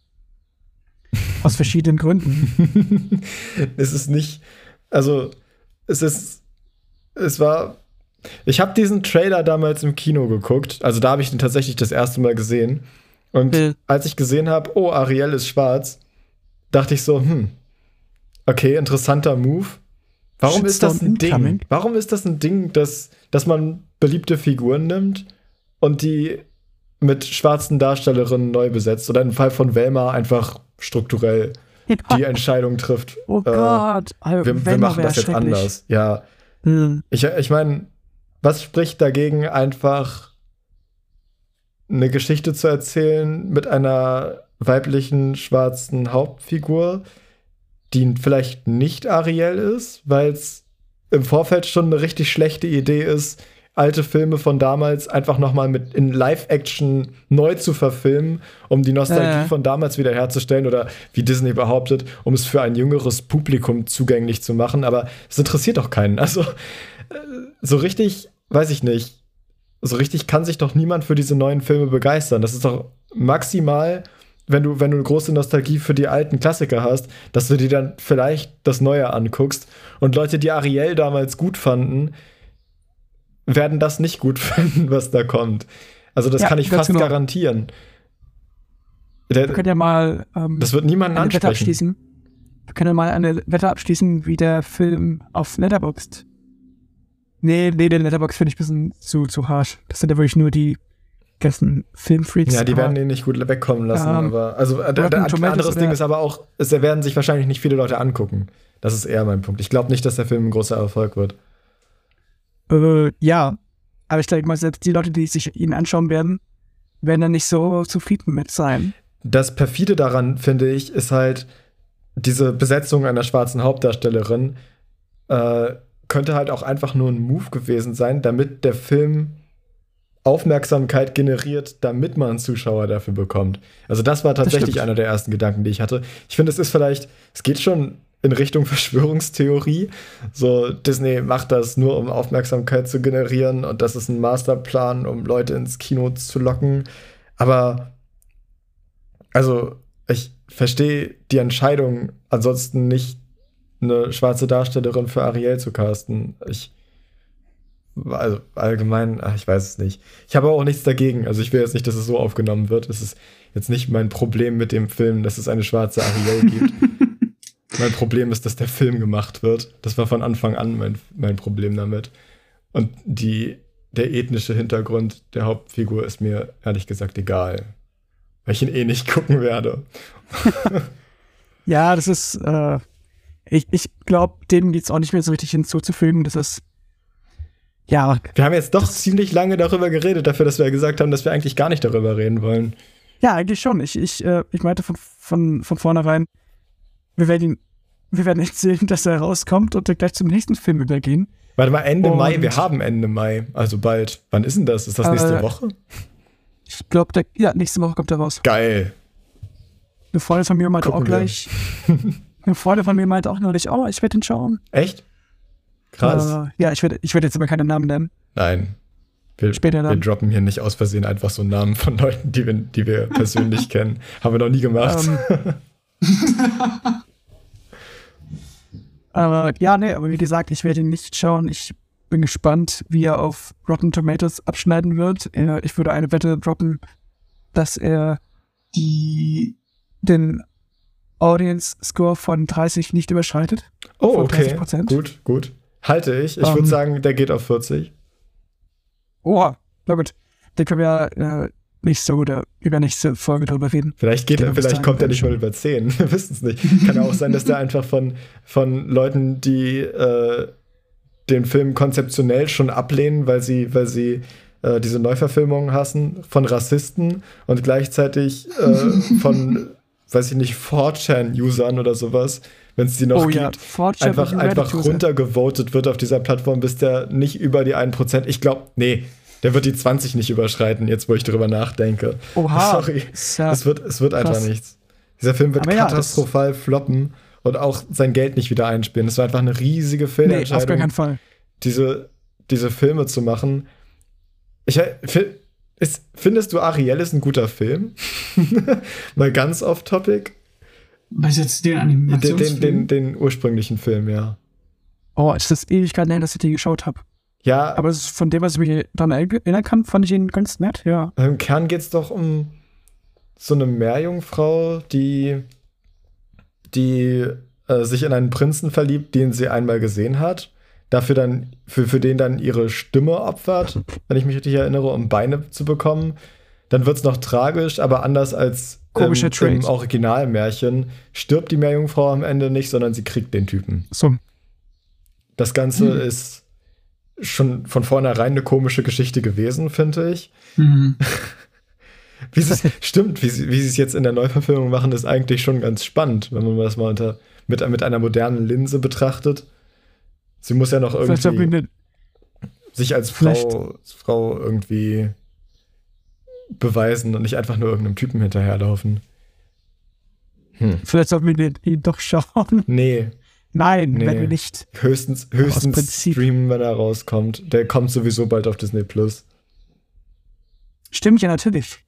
Aus verschiedenen Gründen. es ist nicht, also es ist, es war, ich habe diesen Trailer damals im Kino geguckt, also da habe ich den tatsächlich das erste Mal gesehen. Und Äh. als ich gesehen habe, oh, Ariel ist schwarz, dachte ich so, hm, okay, interessanter Move. Warum ist das ein Ding? Warum ist das ein Ding, dass, dass man beliebte Figuren nimmt und die mit schwarzen Darstellerinnen neu besetzt oder im Fall von Velma einfach strukturell die Entscheidung trifft. oh äh, Gott, also, wir, wir machen das jetzt anders. Ja, Hm. ich, ich meine, was spricht dagegen, einfach eine Geschichte zu erzählen mit einer weiblichen schwarzen Hauptfigur, die vielleicht nicht Ariel ist, weil es im Vorfeld schon eine richtig schlechte Idee ist, alte Filme von damals einfach nochmal mit in Live-Action neu zu verfilmen, um die Nostalgie ja. von damals wiederherzustellen oder wie Disney behauptet, um es für ein jüngeres Publikum zugänglich zu machen. Aber es interessiert doch keinen. Also äh, so richtig, weiß ich nicht, so richtig kann sich doch niemand für diese neuen Filme begeistern. Das ist doch maximal, wenn du, wenn du eine große Nostalgie für die alten Klassiker hast, dass du dir dann vielleicht das Neue anguckst. Und Leute, die Ariel damals gut fanden, werden das nicht gut finden, was da kommt. Also das Ja, kann ich fast genau. garantieren. Der, Wir können ja mal ähm, das wird niemanden eine Wette ansprechen. abschließen. Wir können ja mal eine Wette abschließen, wie der Film auf Letterboxd. Nee, nee, den Letterboxd finde ich ein bisschen zu, zu harsch. Das sind ja wirklich nur die ganzen Filmfreaks. Ja, die werden den nicht gut wegkommen lassen, Ähm, aber also äh, ein anderes Ding ist aber auch, es werden sich wahrscheinlich nicht viele Leute angucken. Das ist eher mein Punkt. Ich glaube nicht, dass der Film ein großer Erfolg wird. Äh, ja, aber ich denke mal, selbst die Leute, die sich ihn anschauen werden, werden dann nicht so zufrieden mit sein. Das perfide daran, finde ich, ist halt diese Besetzung einer schwarzen Hauptdarstellerin äh, könnte halt auch einfach nur ein Move gewesen sein, damit der Film Aufmerksamkeit generiert, damit man einen Zuschauer dafür bekommt. Also das war tatsächlich stimmt. einer der ersten Gedanken, die ich hatte. Ich finde, es ist vielleicht, es geht schon in Richtung Verschwörungstheorie. So, Disney macht das nur, um Aufmerksamkeit zu generieren und das ist ein Masterplan, um Leute ins Kino zu locken. Aber, also, ich verstehe die Entscheidung, ansonsten nicht eine schwarze Darstellerin für Ariel zu casten. Ich, also allgemein, ach, ich weiß es nicht. Ich habe auch nichts dagegen. Also ich will jetzt nicht, dass es so aufgenommen wird. Es ist jetzt nicht mein Problem mit dem Film, dass es eine schwarze Ariel gibt. mein Problem ist, dass der Film gemacht wird. Das war von Anfang an mein, mein Problem damit. Und die, der ethnische Hintergrund der Hauptfigur ist mir ehrlich gesagt egal. Weil ich ihn eh nicht gucken werde. Ja, das ist, äh, ich, ich glaube, dem geht's auch nicht mehr so richtig hinzuzufügen. Das ist, ja, Wir haben jetzt doch ziemlich lange darüber geredet, dafür, dass wir gesagt haben, dass wir eigentlich gar nicht darüber reden wollen. ja, eigentlich schon. Ich, ich, äh, ich meinte von, von, von vornherein, wir werden ihn, wir werden erzählen, dass er rauskommt und dann gleich zum nächsten Film übergehen. Warte mal, Ende Und- Mai, wir haben Ende Mai, also bald. Wann ist denn das? Ist das nächste Äh, Woche? Ich glaube, ja, nächste Woche kommt er raus. Geil. Eine Freundin von mir meinte Gucken auch gleich, eine Freundin von mir meinte auch neulich, oh, ich werde ihn schauen. Echt? Krass. Äh, ja, ich werde ich werd jetzt aber keinen Namen nennen. Nein. Wir, Später wir dann. droppen hier nicht aus Versehen einfach so Namen von Leuten, die wir, die wir persönlich kennen. Haben wir noch nie gemacht. Ähm, aber ja, nee, aber wie gesagt, ich werde ihn nicht schauen. Ich bin gespannt, wie er auf Rotten Tomatoes abschneiden wird. Äh, Ich würde eine Wette droppen, dass er Die, den Audience Score von 30 nicht überschreitet. Oh, okay. 30%? Gut, gut. Halte ich. Ich Ähm. würde sagen, der geht auf 40. Oh, na gut. Den können wir äh, nicht so oder über nächste Folge drüber reden. Vielleicht geht bis vielleicht kommt er nicht mal über 10. Wir wissen es nicht. Kann ja auch sein, dass der einfach von, von Leuten, die äh, den Film konzeptionell schon ablehnen, weil sie, weil sie äh, diese Neuverfilmungen hassen, von Rassisten und gleichzeitig äh, von, weiß ich nicht, 4chan-Usern oder sowas, wenn es die noch oh ja, gibt. Fortune einfach, einfach runtergevotet wird auf dieser Plattform, bis der nicht über die 1%. Ich glaube, nee, der wird die 20 nicht überschreiten, jetzt wo ich drüber nachdenke. Oha. Sorry. Ja- Es wird, es wird einfach nichts. Dieser Film wird Aber ja, katastrophal floppen und auch sein Geld nicht wieder einspielen. Das war einfach eine riesige nee, auf gar Fehlentscheidung, keinen Fall. diese, diese Filme zu machen. Ich äh, ist, findest du Ariel ist ein guter Film? Mal ganz off topic. Was jetzt den Animationsfilm? den, den, den ursprünglichen Film, ja. Oh, ist das Ewigkeit her, dass ich den geschaut habe. Ja, Aber von dem, was ich mich daran erinnern kann, fand ich ihn ganz nett, ja. Im Kern geht es doch um so eine Meerjungfrau, die, die äh, sich in einen Prinzen verliebt, den sie einmal gesehen hat. Dafür dann, für, für den dann ihre Stimme opfert, wenn ich mich richtig erinnere, um Beine zu bekommen. Dann wird es noch tragisch, aber anders als Komischer ähm, Trade. im Originalmärchen stirbt die Meerjungfrau am Ende nicht, sondern sie kriegt den Typen. So. Das Ganze ist schon von vornherein eine komische Geschichte gewesen, finde ich. Mhm. Wie sie es, stimmt, wie sie, wie sie es jetzt in der Neuverfilmung machen, ist eigentlich schon ganz spannend, wenn man das mal unter, mit, mit einer modernen Linse betrachtet. Sie muss ja noch irgendwie sich als Frau, als Frau irgendwie beweisen und nicht einfach nur irgendeinem Typen hinterherlaufen. Hm. vielleicht sollten wir ihn doch schauen. Nee, Nein, Nee. wenn wir nicht. höchstens, höchstens streamen, wenn er rauskommt. Der kommt sowieso bald auf Disney Plus. Stimmt ja natürlich.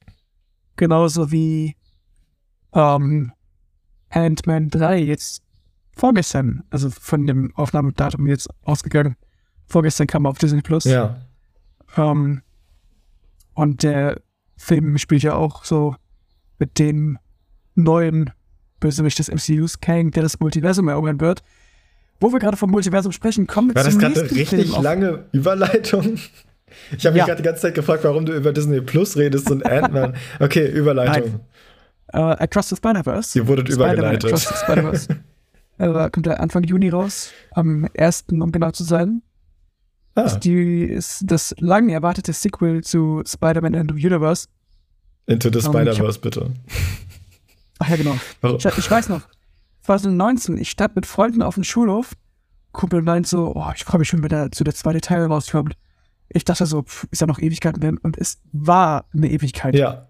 Genauso wie ähm, Ant-Man 3 jetzt vorgestern, also von dem Aufnahmedatum jetzt ausgegangen. Vorgestern kam er auf Disney Plus. Ja. Ähm, und der Film spielt ja auch so mit dem neuen Bösewicht des MCUs, Kang, der das Multiversum erobern wird. Wo wir gerade vom Multiversum sprechen, kommen wir War das gerade eine richtig Film auf- lange Überleitung? Ich habe mich Ja. gerade die ganze Zeit gefragt, warum du über Disney Plus redest und Ant-Man. Okay, Überleitung. Äh, Across the Spider-Verse. Ihr wurdet übergeleitet. Across the Spider-Verse. äh, kommt der Anfang Juni raus. Am 1., um genau zu sein. Ah, Ist, die, ist das lang erwartete Sequel zu Spider-Man and the Universe. Into the ähm, Spider-Verse, bitte. Ach ja, genau. Warum? Ich, ich weiß noch, 2019, ich stand mit Freunden auf dem Schulhof. Kumpel meint so, oh, ich freue mich schon, wenn der zu der zweite Teil rauskommt. Ich dachte so, pff, ist ja noch Ewigkeiten hin. Und es war eine Ewigkeit. Ja,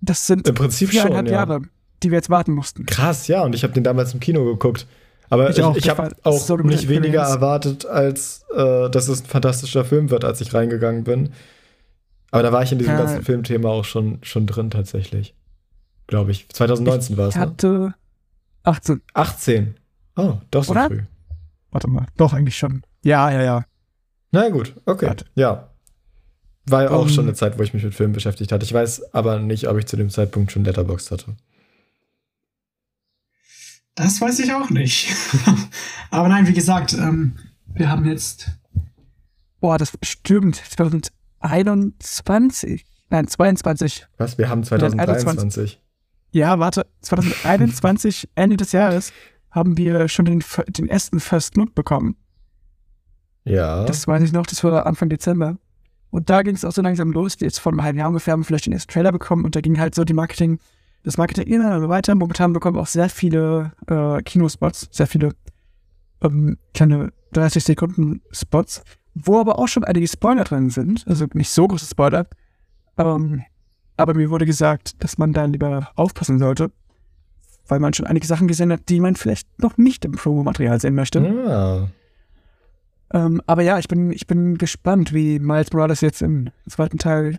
Das sind im Prinzip schon. viereinhalb Ja. Jahre, die wir jetzt warten mussten. Krass, ja, und ich habe den damals im Kino geguckt. Aber Ich ich, ich, habe auch so nicht weniger erwartet, als äh, dass es ein fantastischer Film wird, als ich reingegangen bin. Aber da war ich in diesem Ja. ganzen Filmthema auch schon, schon drin, tatsächlich. Glaube ich. 2019 war es, Ich ne? hatte 18. 18. Oh, doch so Oder? früh. Warte mal, doch eigentlich schon. Ja, ja, ja. Na gut, okay. Warte. Ja. War ja auch Um, schon eine Zeit, wo ich mich mit Filmen beschäftigt hatte. Ich weiß aber nicht, ob ich zu dem Zeitpunkt schon Letterboxd hatte. Das weiß ich auch nicht. Aber nein, wie gesagt, ähm, wir haben jetzt. Boah, das stimmt. 2021. Nein, 22. Was? Wir haben 2023. Ja, warte. 2021, Ende des Jahres, haben wir schon den, den ersten First Look bekommen. Ja. Das weiß ich noch, das war Anfang Dezember. Und da ging es auch so langsam los. Jetzt vor einem halben Jahr ungefähr haben wir vielleicht den ersten Trailer bekommen und da ging halt so die Marketing, das Marketing immer und weiter. Momentan bekommen wir auch sehr viele äh, Kinospots, sehr viele ähm, kleine 30 Sekunden Spots, wo aber auch schon einige Spoiler drin sind. Also nicht so große Spoiler. Ähm, aber mir wurde gesagt, dass man da lieber aufpassen sollte, weil man schon einige Sachen gesehen hat, die man vielleicht noch nicht im Promomaterial sehen möchte. Ah. Ähm, aber ja, ich bin, ich bin gespannt, wie Miles Morales jetzt im zweiten Teil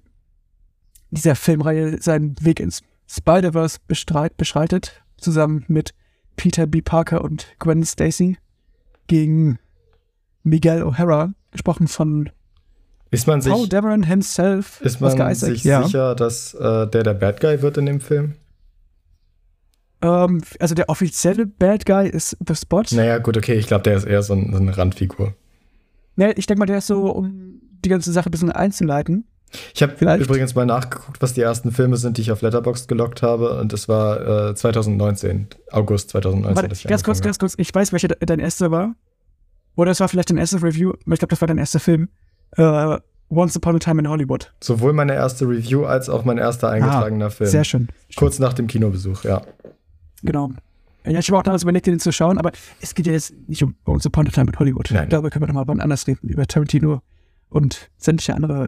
dieser Filmreihe seinen Weg ins Spider-Verse beschreitet, zusammen mit Peter B. Parker und Gwen Stacy gegen Miguel O'Hara, gesprochen von Ist man sich, Paul Dameron himself, ist man Oscar Isaac, sich ja. sicher, dass äh, der der Bad Guy wird in dem Film? Ähm, also der offizielle Bad Guy ist The Spot. Naja, gut, okay, ich glaube, der ist eher so, ein, so eine Randfigur. Nee, ich denke mal, der ist so, um die ganze Sache ein bisschen einzuleiten. Ich habe übrigens mal nachgeguckt, was die ersten Filme sind, die ich auf Letterboxd gelockt habe. Und das war äh, 2019, August 2019. Warte, ich ganz kurz, ganz kurz. Ich weiß, welcher de- dein erster war. Oder es war vielleicht dein erster Review, ich glaube, das war dein erster Film. Äh, Once Upon a Time in Hollywood. Sowohl meine erste Review als auch mein erster eingetragener Film. Ah, Sehr schön. Kurz nach dem Kinobesuch, ja. Genau. Ja, ich habe auch damals überlegt, den zu schauen, aber es geht ja jetzt nicht um Once Upon a Time in Hollywood. Nein. Darüber können wir nochmal wann anders reden, über Tarantino und sämtliche andere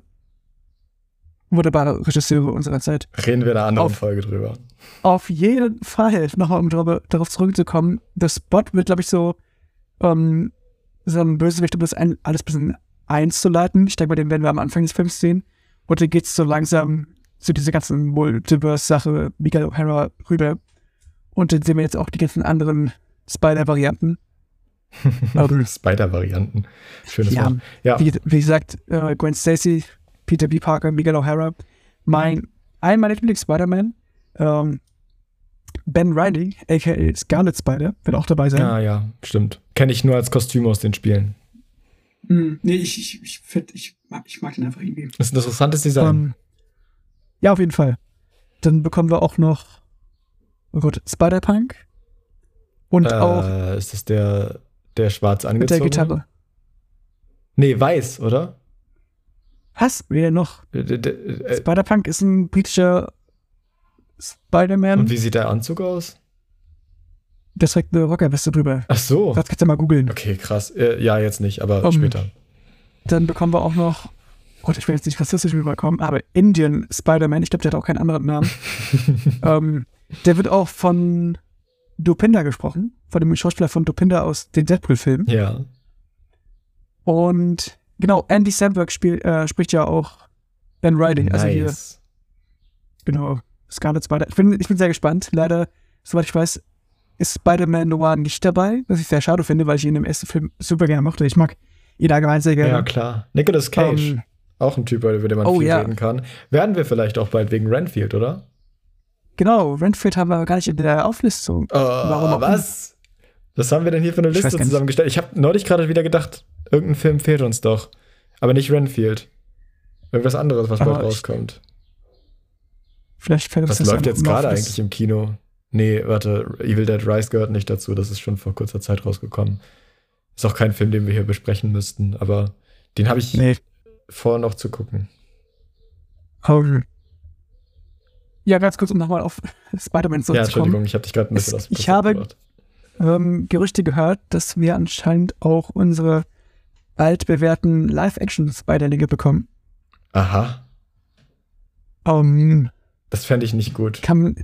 wunderbare Regisseure unserer Zeit. Reden wir in einer anderen Auf- Folge drüber. Auf jeden Fall, nochmal um darüber, darauf zurückzukommen, der Spot wird, glaube ich, so, ähm, so ein Bösewicht, um das ein, alles ein bisschen einzuleiten. Ich denke mal, den werden wir am Anfang des Films sehen. Und dann geht es so langsam zu dieser ganzen Multiverse-Sache, Miguel O'Hara rüber. Und dann sehen wir jetzt auch die ganzen anderen Spider-Varianten. Spider-Varianten. Schönes ja, Wort. Ja, wie, wie gesagt, äh, Gwen Stacy, Peter B. Parker, Miguel O'Hara. Mein, ein meiner Lieblings-Spider-Man, ähm, Ben Riley, a.k.a. Scarlet Spider, wird auch dabei sein. ja, ja, stimmt. Kenne ich nur als Kostüm aus den Spielen. Hm, nee, ich, ich, ich, find, ich, mag, ich mag den einfach irgendwie. Das ist ein interessantes Design. Ähm, ja, auf jeden Fall. Dann bekommen wir auch noch, oh Gott, Spider-Punk. Und auch äh, ist das der, der schwarz mit der angezogen? Gitarre. Nee, weiß, oder? Was? Wer noch? D- d- äh, Spider-Punk ist ein britischer Spider-Man. Und wie sieht der Anzug aus? Der trägt eine Rockerweste drüber. Ach so. Das kannst du mal googeln. Okay, krass. Äh, ja, jetzt nicht, aber Um, später. Dann bekommen wir auch noch, Gott, ich will jetzt nicht rassistisch rüberkommen, aber Indian Spider-Man, ich glaube, der hat auch keinen anderen Namen. ähm, der wird auch von Dopinder gesprochen, von dem Schauspieler von Dopinder aus den Deadpool-Filmen. Ja. Und genau, Andy Samberg spiel, äh, spricht ja auch Ben Riley, also hier, nice. genau, Scarlet Spider. Ich bin, ich bin sehr gespannt. Leider, soweit ich weiß, ist Spider-Man Noir nicht dabei, was ich sehr schade finde, weil ich ihn im ersten Film super gerne mochte. Ich mag ihn allgemein sehr Ja, gerne. klar. Nicolas Cage. Ähm, auch ein Typ, über den man oh, viel ja. reden kann. Werden wir vielleicht auch bald wegen Renfield, oder? Genau, Renfield haben wir aber gar nicht in der Auflistung. Warum auch was? Was haben wir denn hier für eine Ich Liste zusammengestellt? Ich habe neulich gerade wieder gedacht, irgendein Film fehlt uns doch. Aber nicht Renfield. Irgendwas anderes, was bald rauskommt. Vielleicht fällt uns Was das läuft ja jetzt gerade eigentlich im Kino? Nee, warte, Evil Dead Rise gehört nicht dazu. Das ist schon vor kurzer Zeit rausgekommen. Ist auch kein Film, den wir hier besprechen müssten, aber den habe ich Nee. vor, noch zu gucken. Um, ja, ganz kurz, um nochmal auf Spider-Man Ja, zurückzukommen. Entschuldigung, ich habe dich gerade ein bisschen Es- aus dem ich habe- gebracht. Ähm, Gerüchte gehört, dass wir anscheinend auch unsere altbewährten Live-Action-Spider-Linge bekommen. Aha, Ähm, das fände ich nicht gut. kann.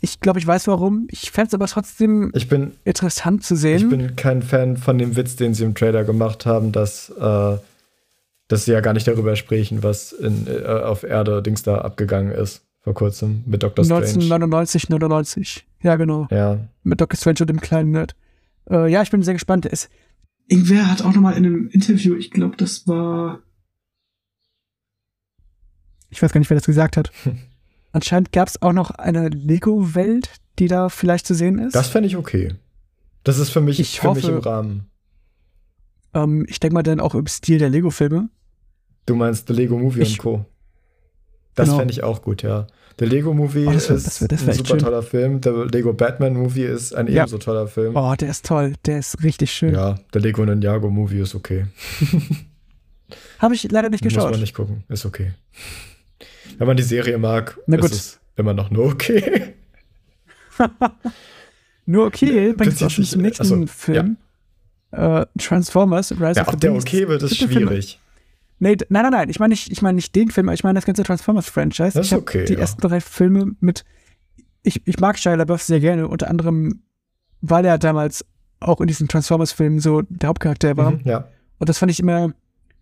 Ich glaube, ich weiß warum. Ich fände es aber trotzdem Ich bin, interessant zu ich sehen. bin kein Fan von dem Witz, den sie im Trailer gemacht haben, dass, äh, dass sie ja gar nicht darüber sprechen, was in, äh, auf Erde Dings da abgegangen ist vor kurzem mit Doctor Strange. 1999, 99. Ja, genau. Ja, Mit Doctor Strange und dem kleinen Nerd. Äh, ja, ich bin sehr gespannt. Es, Irgendwer hat auch noch mal in einem Interview, ich glaube, das war ich weiß gar nicht, wer das gesagt hat. Anscheinend gab es auch noch eine Lego-Welt, die da vielleicht zu sehen ist. das fände ich okay. Das ist für mich, Ich für mich hoffe- im Rahmen. ähm, ich denke mal dann auch im Stil der Lego-Filme. Du meinst The Lego Movie Ich- und Co. Das Genau. fände ich auch gut, ja. Der Lego Movie Oh, das wär- ist das wär- das wär ein super schön. toller Film. Der Lego Batman Movie ist ein Ja. ebenso toller Film. Oh, der ist toll. Der ist richtig schön. Ja, der Lego Ninjago Movie ist okay. Habe ich leider nicht Muss geschaut. man nicht gucken, ist okay. Wenn man die Serie mag, Na ist gut. es immer noch nur okay. Nur okay, bringt uns bezieht auch schon zum nächsten achso, Film. Äh, Transformers, Rise Ja, of the der Beasts. okay wird, ist Dritte Film. Nee, nein, nein, nein. Ich meine nicht, ich meine nicht den Film, aber ich meine das ganze Transformers-Franchise. Ich habe okay, die ja. ersten drei Filme mit. Ich, ich mag Shia LaBeouf sehr gerne, unter anderem, weil er damals auch in diesen Transformers-Filmen so der Hauptcharakter war. Mhm, ja. Und das fand ich immer.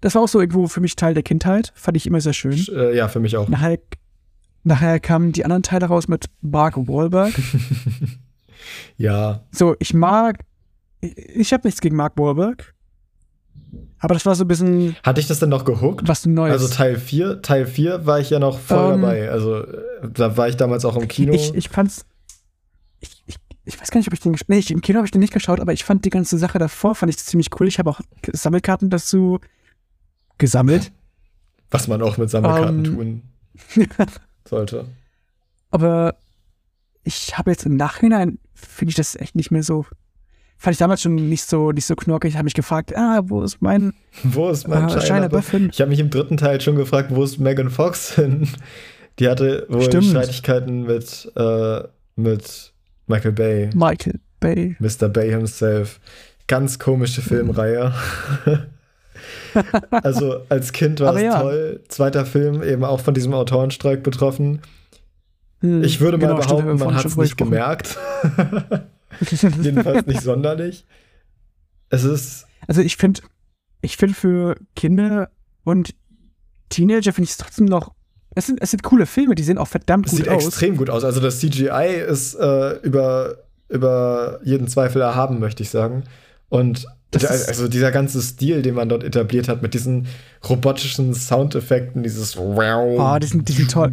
Das war auch so irgendwo für mich Teil der Kindheit. Fand ich immer sehr schön. Sch- Äh, ja, für mich auch. Nachher, nachher kamen die anderen Teile raus mit Mark Wahlberg. Ja, So, ich mag. Ich, ich habe nichts gegen Mark Wahlberg. Aber das war so ein bisschen Hatte ich das denn noch gehuckt? was Neues. Also Teil 4, Teil 4 war ich ja noch voll Ähm, dabei. Also äh, da war ich damals auch im Kino. Ich, ich fand's. Ich, ich, ich weiß gar nicht, ob ich den. Nee, ich, im Kino habe ich den nicht geschaut, aber ich fand die ganze Sache davor fand ich ziemlich cool. Ich habe auch Sammelkarten dazu gesammelt. was man auch mit Sammelkarten Ähm, tun sollte. aber ich habe jetzt im Nachhinein, finde ich das echt nicht mehr so. Fand ich damals schon nicht so, nicht so knorkig. Ich habe mich gefragt, ah, wo ist mein, Wo ist mein äh, Shia LaBeouf? Hin? Ich habe mich im dritten Teil schon gefragt, wo ist Megan Fox hin? Die hatte wohl Stimmt. Streitigkeiten mit, äh, mit Michael Bay, Michael Bay. Mr. Bay himself. Ganz komische Filmreihe. also als Kind war es ja. toll. Zweiter Film eben auch von diesem Autorenstreik betroffen. Hm, Ich würde mal genau, behaupten, man hat es nicht gemerkt. Jedenfalls nicht sonderlich. Es ist Also ich finde, ich finde für Kinder und Teenager finde ich es trotzdem noch. Es sind, es sind coole Filme, die sehen auch verdammt Es gut sieht aus. extrem gut aus. Also das CGI ist äh, über, über jeden Zweifel erhaben, möchte ich sagen. Und der, also dieser ganze Stil, den man dort etabliert hat, mit diesen robotischen Soundeffekten, dieses Wow. Oh, die sind, die sind toll.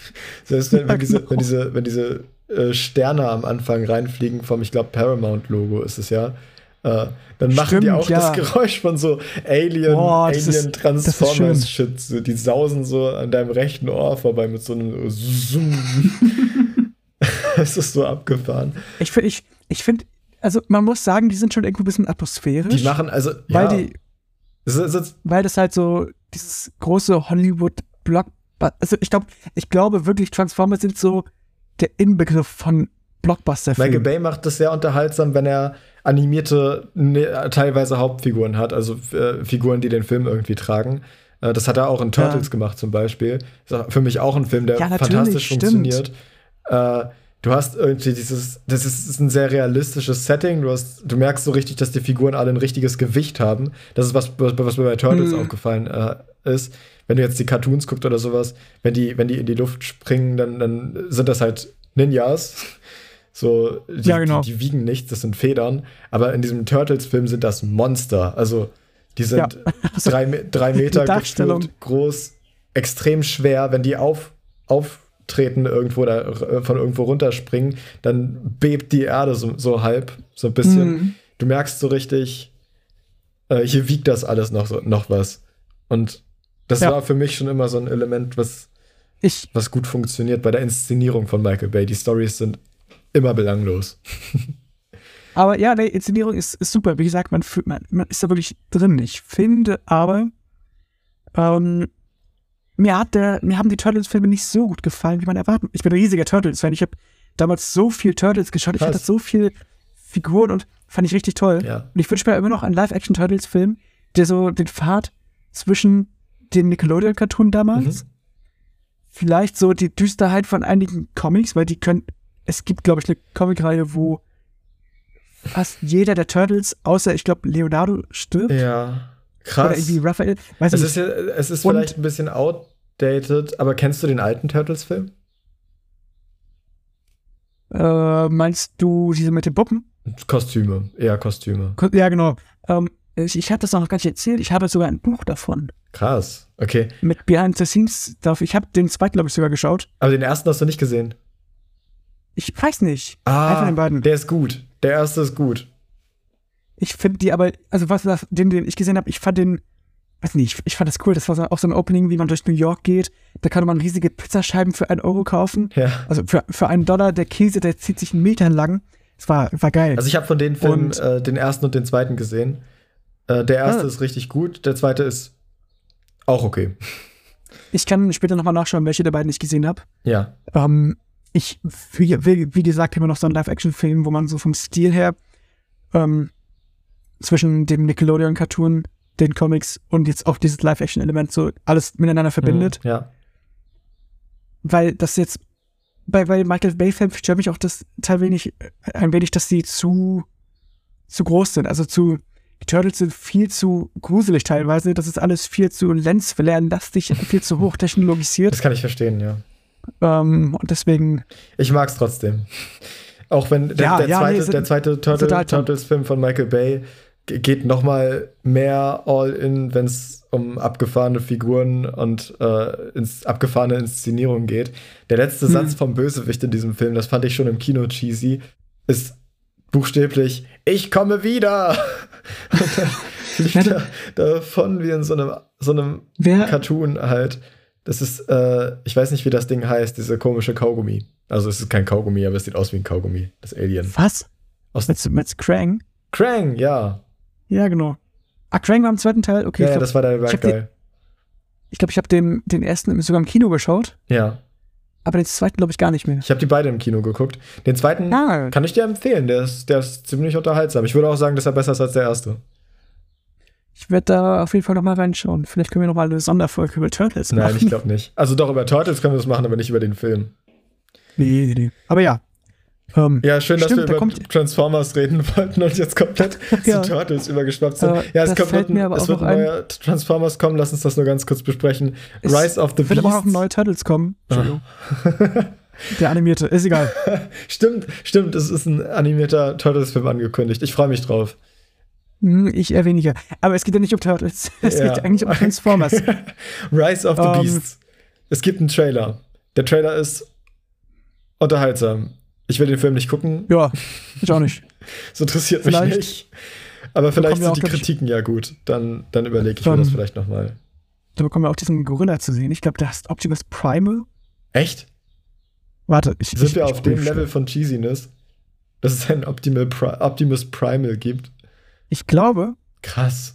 Selbst wenn, Ja, wenn diese, genau. wenn diese, wenn diese äh, Sterne am Anfang reinfliegen vom, ich glaube, Paramount-Logo ist es ja. Äh, dann machen die Stimmt, auch ja. das Geräusch von so Alien, ist- Alien. Transformers Shit. So, die sausen so an deinem rechten Ohr vorbei mit so einem Zoom. es ist so abgefahren. Ich finde, ich, ich finde, also man muss sagen, die sind schon irgendwo ein bisschen atmosphärisch. Die machen also weil ja, die, es es weil das halt so dieses große Hollywood-Block. Also ich glaube, ich glaube wirklich, Transformers sind so der Inbegriff von Michael Blockbuster-Filmen. Bay macht das sehr unterhaltsam, wenn er animierte, ne, teilweise Hauptfiguren hat, also äh, Figuren, die den Film irgendwie tragen. Äh, das hat er auch in Turtles Ja. gemacht zum Beispiel. Ist für mich auch ein Film, der Ja, fantastisch stimmt. funktioniert. Äh, du hast irgendwie dieses, das ist, ist ein sehr realistisches Setting. Du, hast, du merkst so richtig, dass die Figuren alle ein richtiges Gewicht haben. Das ist was, was, was mir bei Turtles Mhm. aufgefallen äh, ist. Wenn du jetzt die Cartoons guckst oder sowas, wenn die, wenn die in die Luft springen, dann, dann sind das halt Ninjas. So, die, Ja, genau. die, die wiegen nichts, das sind Federn. Aber in diesem Turtles-Film sind das Monster. Also, die sind Ja. Also, drei, drei Meter groß, extrem schwer. Wenn die auf, auftreten irgendwo oder äh, von irgendwo runterspringen, dann bebt die Erde so, so halb, so ein bisschen. Mhm. Du merkst so richtig, äh, hier wiegt das alles noch, so, noch was. Und das Ja. war für mich schon immer so ein Element, was, Ich, was gut funktioniert bei der Inszenierung von Michael Bay. Die Stories sind immer belanglos. aber ja, die Inszenierung ist, ist super. Wie gesagt, man, fühlt, man, man ist da wirklich drin. Ich finde aber, ähm, mir, hat der, mir haben die Turtles-Filme nicht so gut gefallen, wie man erwartet. Ich bin ein riesiger Turtles-Fan. Ich habe damals so viel Turtles geschaut. Ich Krass. hatte so viele Figuren und fand ich richtig toll. Ja. Und ich wünsche mir immer noch einen Live-Action-Turtles-Film, der so den Pfad zwischen den Nickelodeon-Cartoon damals, Mhm. vielleicht so die Düsterheit von einigen Comics, weil die können, es gibt, glaube ich, eine Comicreihe, wo fast jeder der Turtles, außer ich glaube Leonardo stirbt. Ja. Oder Krass. irgendwie Raphael. Weiß Es ich ist, nicht. ja, es ist Und- vielleicht ein bisschen outdated, aber kennst du den alten Turtles-Film? Äh, meinst du diese mit den Puppen? Kostüme, eher Kostüme. Ko- Ja, genau. Ähm, ich habe das noch gar nicht erzählt. Ich habe sogar ein Buch davon. Krass. Okay. Mit Behind the Scenes. Stuff. Ich habe den zweiten, glaube ich, sogar geschaut. Aber den ersten hast du nicht gesehen. Ich weiß nicht. Ah, von den beiden. der ist gut. Der erste ist gut. Ich finde die aber, also was das, den, den ich gesehen habe, ich fand den, weiß nicht, ich, fand das cool. Das war so, auch so ein Opening, wie man durch New York geht. Da kann man riesige Pizzascheiben für einen Euro kaufen. Ja. Also für, für einen Dollar. Der Käse, der zieht sich einen Meter lang. Das war, war geil. Also ich habe von den Filmen Und- äh, den ersten und den zweiten gesehen. Äh, der erste Ah. ist richtig gut, der zweite ist auch okay. ich kann später nochmal nachschauen, welche der beiden ich gesehen habe. Ja. Ähm, ich will, will, wie gesagt, immer noch so einen Live-Action-Film, wo man so vom Stil her ähm, zwischen dem Nickelodeon-Cartoon, den Comics und jetzt auch dieses Live-Action-Element so alles miteinander verbindet. Mhm, Ja. Weil das jetzt bei, bei Michael Bay-Filmen stört mich auch das Teil wenig, äh, ein wenig, dass die zu, zu groß sind. Also zu, die Turtles sind viel zu gruselig teilweise. Das ist alles viel zu lensflare-lastig, viel zu hochtechnologisiert. Das kann ich verstehen, ja. Ähm, und deswegen Ich mag's trotzdem. Auch wenn der, Ja, der ja, zweite, nee, der zweite Turtle. Turtles-Film von Michael Bay geht noch mal mehr all in, wenn es um abgefahrene Figuren und äh, ins, abgefahrene Inszenierung geht. Der letzte hm. Satz vom Bösewicht in diesem Film, das fand ich schon im Kino cheesy, ist buchstäblich, ich komme wieder. fliegt er davon wie in so einem, so einem Cartoon halt. Das ist, äh, ich weiß nicht, wie das Ding heißt, diese komische Kaugummi. Also es ist kein Kaugummi, aber es sieht aus wie ein Kaugummi, das Alien. Was? Aus mit, mit Krang? Krang, ja. Ja, genau. Ah, Krang war im zweiten Teil? Okay. Ja, ja das war der Bad Guy. Ich glaube, ich habe den, den ersten sogar im Kino geschaut. Ja. Aber den zweiten glaube ich gar nicht mehr. Ich habe die beide im Kino geguckt. Den zweiten ah. kann ich dir empfehlen. Der ist, der ist ziemlich unterhaltsam. Ich würde auch sagen, dass er besser ist als der erste. Ich werde da auf jeden Fall noch mal reinschauen. Vielleicht können wir noch mal eine Sonderfolge über Turtles machen. Nein, ich glaube nicht. Also doch, über Turtles können wir das machen, aber nicht über den Film. Nee, nee, nee. Aber ja, ähm, ja, schön, stimmt, dass wir über Transformers reden wollten und jetzt komplett ja. zu Turtles übergeschwappt sind. Äh, ja, es, kommt, wird, mir aber es wird ein neuer Transformers kommen, lass uns das nur ganz kurz besprechen. Es Rise of the Beast. wird aber auch ein neuer Turtles kommen. Entschuldigung. Der animierte, ist egal. stimmt, stimmt, es ist ein animierter Turtles-Film angekündigt. Ich freue mich drauf. Hm, ich eher weniger. Aber es geht ja nicht um Turtles. Es ja. geht eigentlich um Transformers. Rise of the um, ähm. Beasts. Es gibt einen Trailer. Der Trailer ist unterhaltsam. Ich will den Film nicht gucken. Ja, ich auch nicht. das interessiert mich vielleicht, nicht. Aber vielleicht sind die Kritiken ja gut. Dann, dann überlege ich mir das vielleicht nochmal. Da bekommen wir auch diesen Gorilla zu sehen. Ich glaube, der heißt Optimus Primal. Echt? Warte, ich. Sind ich, wir ich, auf dem Level von Cheesiness, dass es einen Optimus Primal gibt? Ich glaube. Krass.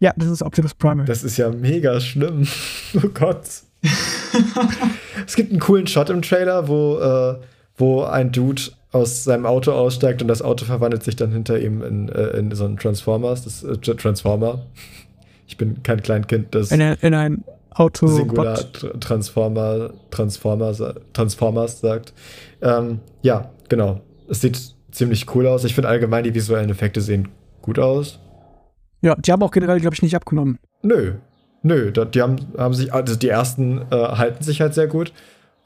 Ja, das ist Optimus Primal. Das ist ja mega schlimm. oh Gott. es gibt einen coolen Shot im Trailer, wo äh, wo ein Dude aus seinem Auto aussteigt und das Auto verwandelt sich dann hinter ihm in, äh, in so einen Transformers, das äh, Transformer. Ich bin kein Kleinkind, das in, in ein Auto Singular Transformer, Transformers, Transformers sagt. Ähm, ja, genau. Es sieht ziemlich cool aus. Ich finde allgemein die visuellen Effekte sehen gut aus. Ja, die haben auch generell, glaube ich, nicht abgenommen. Nö. Nö, die haben, haben sich, also die ersten äh, halten sich halt sehr gut.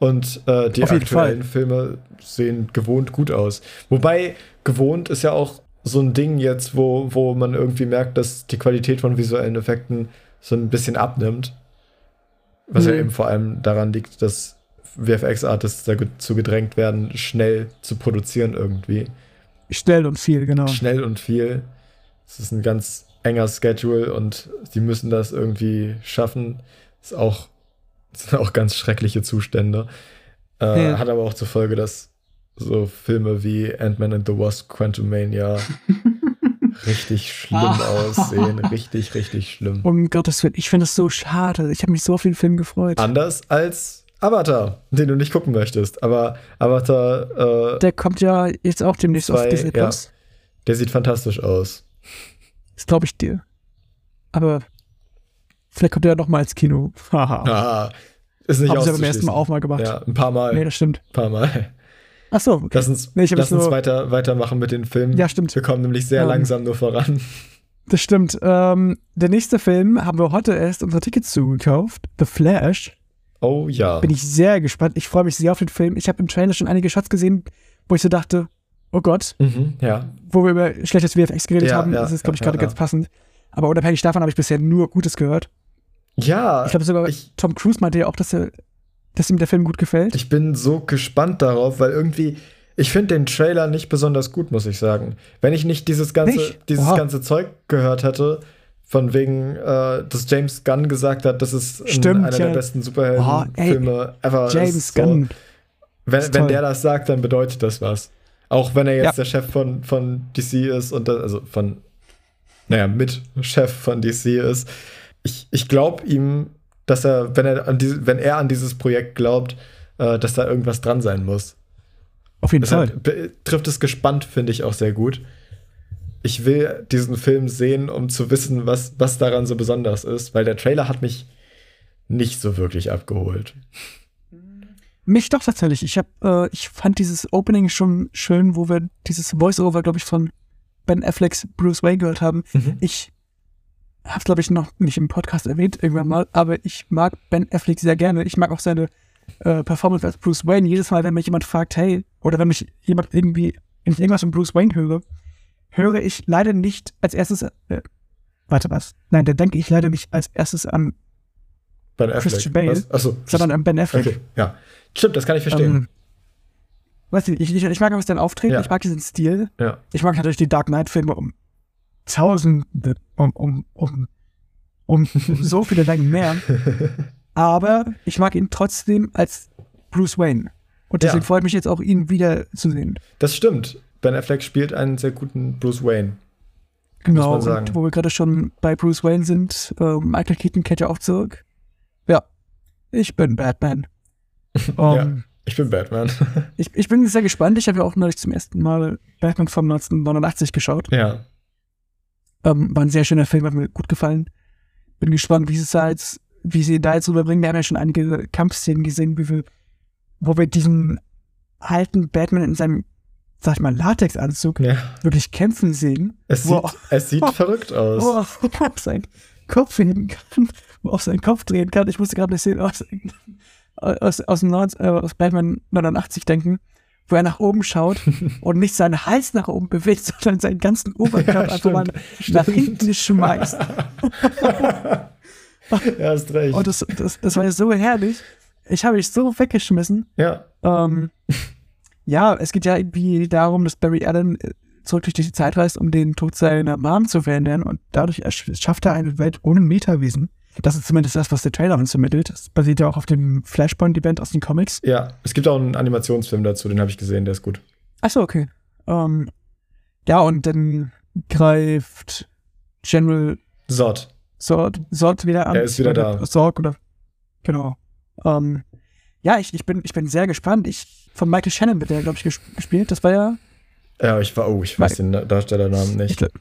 Und äh, die aktuellen Fall. Filme sehen gewohnt gut aus. Wobei gewohnt ist ja auch so ein Ding jetzt, wo, wo man irgendwie merkt, dass die Qualität von visuellen Effekten so ein bisschen abnimmt. Was mhm. ja eben vor allem daran liegt, dass VFX-Artists dazu gedrängt werden, schnell zu produzieren irgendwie. Schnell und viel, genau. Schnell und viel. Es ist ein ganz enger Schedule und sie müssen das irgendwie schaffen. Ist auch das sind auch ganz schreckliche Zustände. Äh, ja. Hat aber auch zur Folge, dass so Filme wie Ant-Man and the Wasp, Quantum Mania richtig schlimm aussehen. Richtig, richtig schlimm. Um Gottes Willen, ich finde das so schade. Ich habe mich so auf den Film gefreut. Anders als Avatar, den du nicht gucken möchtest. Aber Avatar. Äh, der kommt ja jetzt auch demnächst zwei, auf Disney Plus. Ja, der sieht fantastisch aus. Das glaube ich dir. Aber Vielleicht kommt er ja noch mal ins Kino. Haha. ist nicht Haben sie beim ersten Mal auch mal gemacht. Ja, ein paar Mal. Nee, das stimmt. Ein paar Mal. Ach so. Okay. Lass uns, nee, lass uns weiter, weitermachen mit den Filmen. Ja, stimmt. Wir kommen nämlich sehr ähm, langsam nur voran. Das stimmt. Ähm, der nächste Film haben wir heute erst unsere Tickets zugekauft. The Flash. Oh ja. Bin ich sehr gespannt. Ich freue mich sehr auf den Film. Ich habe im Trailer schon einige Shots gesehen, wo ich so dachte, oh Gott. Mhm, ja. Wo wir über schlechtes VFX geredet ja, haben. Ja, das ist, glaube ich, gerade ganz passend. Aber unabhängig davon habe ich bisher nur Gutes gehört. Ja. Ich glaube sogar, ich, Tom Cruise meinte ja auch, dass, er, dass ihm der Film gut gefällt. Ich bin so gespannt darauf, weil irgendwie, ich finde den Trailer nicht besonders gut, muss ich sagen. Wenn ich nicht dieses ganze, nicht? dieses ganze Zeug gehört hätte, von wegen, äh, dass James Gunn gesagt hat, das ist Stimmt, einer ja. der besten Superheldenfilme oh, ever. James Gunn. Wenn, wenn der das sagt, dann bedeutet das was. Auch wenn er jetzt ja. der Chef von, von DC ist und das, also von, naja, Mitchef von DC ist ich, ich glaube ihm, dass er, wenn er an diese, wenn er an dieses Projekt glaubt, äh, dass da irgendwas dran sein muss. Auf jeden Deshalb Fall. Trifft es gespannt, finde ich auch sehr gut. Ich will diesen Film sehen, um zu wissen, was, was daran so besonders ist, weil der Trailer hat mich nicht so wirklich abgeholt. Mich doch tatsächlich. Ich, hab, äh, ich fand dieses Opening schon schön, wo wir dieses Voice-Over, glaube ich, von Ben Afflecks Bruce Wayne gehört haben. Mhm. Ich hab's glaube ich noch nicht im Podcast erwähnt irgendwann mal, aber ich mag Ben Affleck sehr gerne. Ich mag auch seine äh, Performance als Bruce Wayne. Jedes Mal, wenn mich jemand fragt, hey, oder wenn mich jemand irgendwie, wenn ich irgendwas von Bruce Wayne höre, höre ich leider nicht als erstes. Äh, warte was? Nein, da denke ich leider nicht als erstes an Ben Affleck. Christian Bale? Achso. sondern an Ben Affleck. Okay, ja. Stimmt, das kann ich verstehen. Ähm, weißt du, ich, ich, ich mag einfach sein Auftreten, Ja. ich mag diesen Stil. ja. Ich mag natürlich die Dark Knight-Filme um Tausende, um, um, um, um so viele Längen mehr. Aber ich mag ihn trotzdem als Bruce Wayne. Und deswegen Ja. freut mich jetzt auch, ihn wieder zu sehen. Das stimmt. Ben Affleck spielt einen sehr guten Bruce Wayne. Genau, und wo wir gerade schon bei Bruce Wayne sind, äh, Michael Keaton kehrt ja auch zurück. Ja, ich bin Batman. Ähm, Ich bin Batman. ich, ich bin sehr gespannt. Ich habe ja auch neulich zum ersten Mal Batman von 1989 geschaut. ja. Ähm, war ein sehr schöner Film, hat mir gut gefallen. Bin gespannt, wie sie es da jetzt, wie sie da jetzt rüberbringen. Wir haben ja schon einige Kampfszenen gesehen, wie wir, wo wir diesen alten Batman in seinem, sag ich mal, Latexanzug ja. wirklich kämpfen sehen. Es sieht, es sieht verrückt aus. wo er auf seinen Kopf heben kann, wo er auf seinen Kopf drehen kann. Ich musste gerade eine Szene aus, aus, aus, dem 19, äh, aus Batman 89 denken, wo er nach oben schaut und nicht seinen Hals nach oben bewegt, sondern seinen ganzen Oberkörper mal stimmt, nach stimmt. hinten schmeißt. Ja, hast recht. Und das, das, das war ja so herrlich. Ich habe mich so weggeschmissen. ja. Ähm, ja, es geht ja irgendwie darum, dass Barry Allen äh, zurück durch die Zeit reist, um den Tod seiner Mom zu verhindern und dadurch schafft er eine Welt ohne Metawesen. Das ist zumindest das, was der Trailer uns vermittelt. Das basiert ja auch auf dem Flashpoint-Event aus den Comics. ja, es gibt auch einen Animationsfilm dazu, den habe ich gesehen, der ist gut. Achso, okay. Ähm, ja, und dann greift General Sod. Sord, Sord wieder an. Er ist wieder da. Sorg oder. Genau. Ähm, ja, ich, ich, bin, ich bin sehr gespannt. Ich, von Michael Shannon wird der, glaube ich, ges gespielt. Das war ja. Ja, ich war, oh, ich weiß den Darstellernamen Ich nicht. glaub,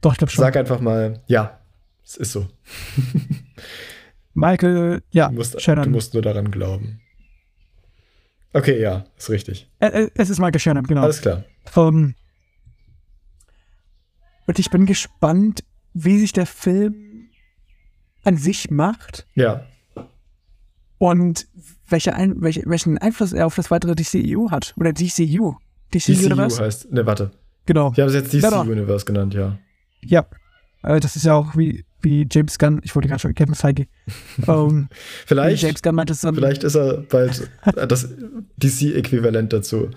doch, ich glaube schon. Sag einfach mal, ja, es ist so. Michael, ja, Du musst, Shannon. du musst nur daran glauben. Okay, ja, ist richtig. Äh, es ist Michael Shannon, genau. Alles klar. Ähm, und ich bin gespannt, wie sich der Film an sich macht Ja, und welche ein, welche, welchen Einfluss er auf das weitere DCU hat. Oder DCU. DCU, DCU oder was? heißt, ne, warte. Genau. Ich habe es jetzt DC Ja, doch. Universe genannt, ja. Ja. Äh, das ist ja auch wie, wie James Gunn, ich wollte gerade schon Kevin Feige. ähm, wie Vielleicht, James Gunn meinte vielleicht ist er bald das DC-Äquivalent dazu.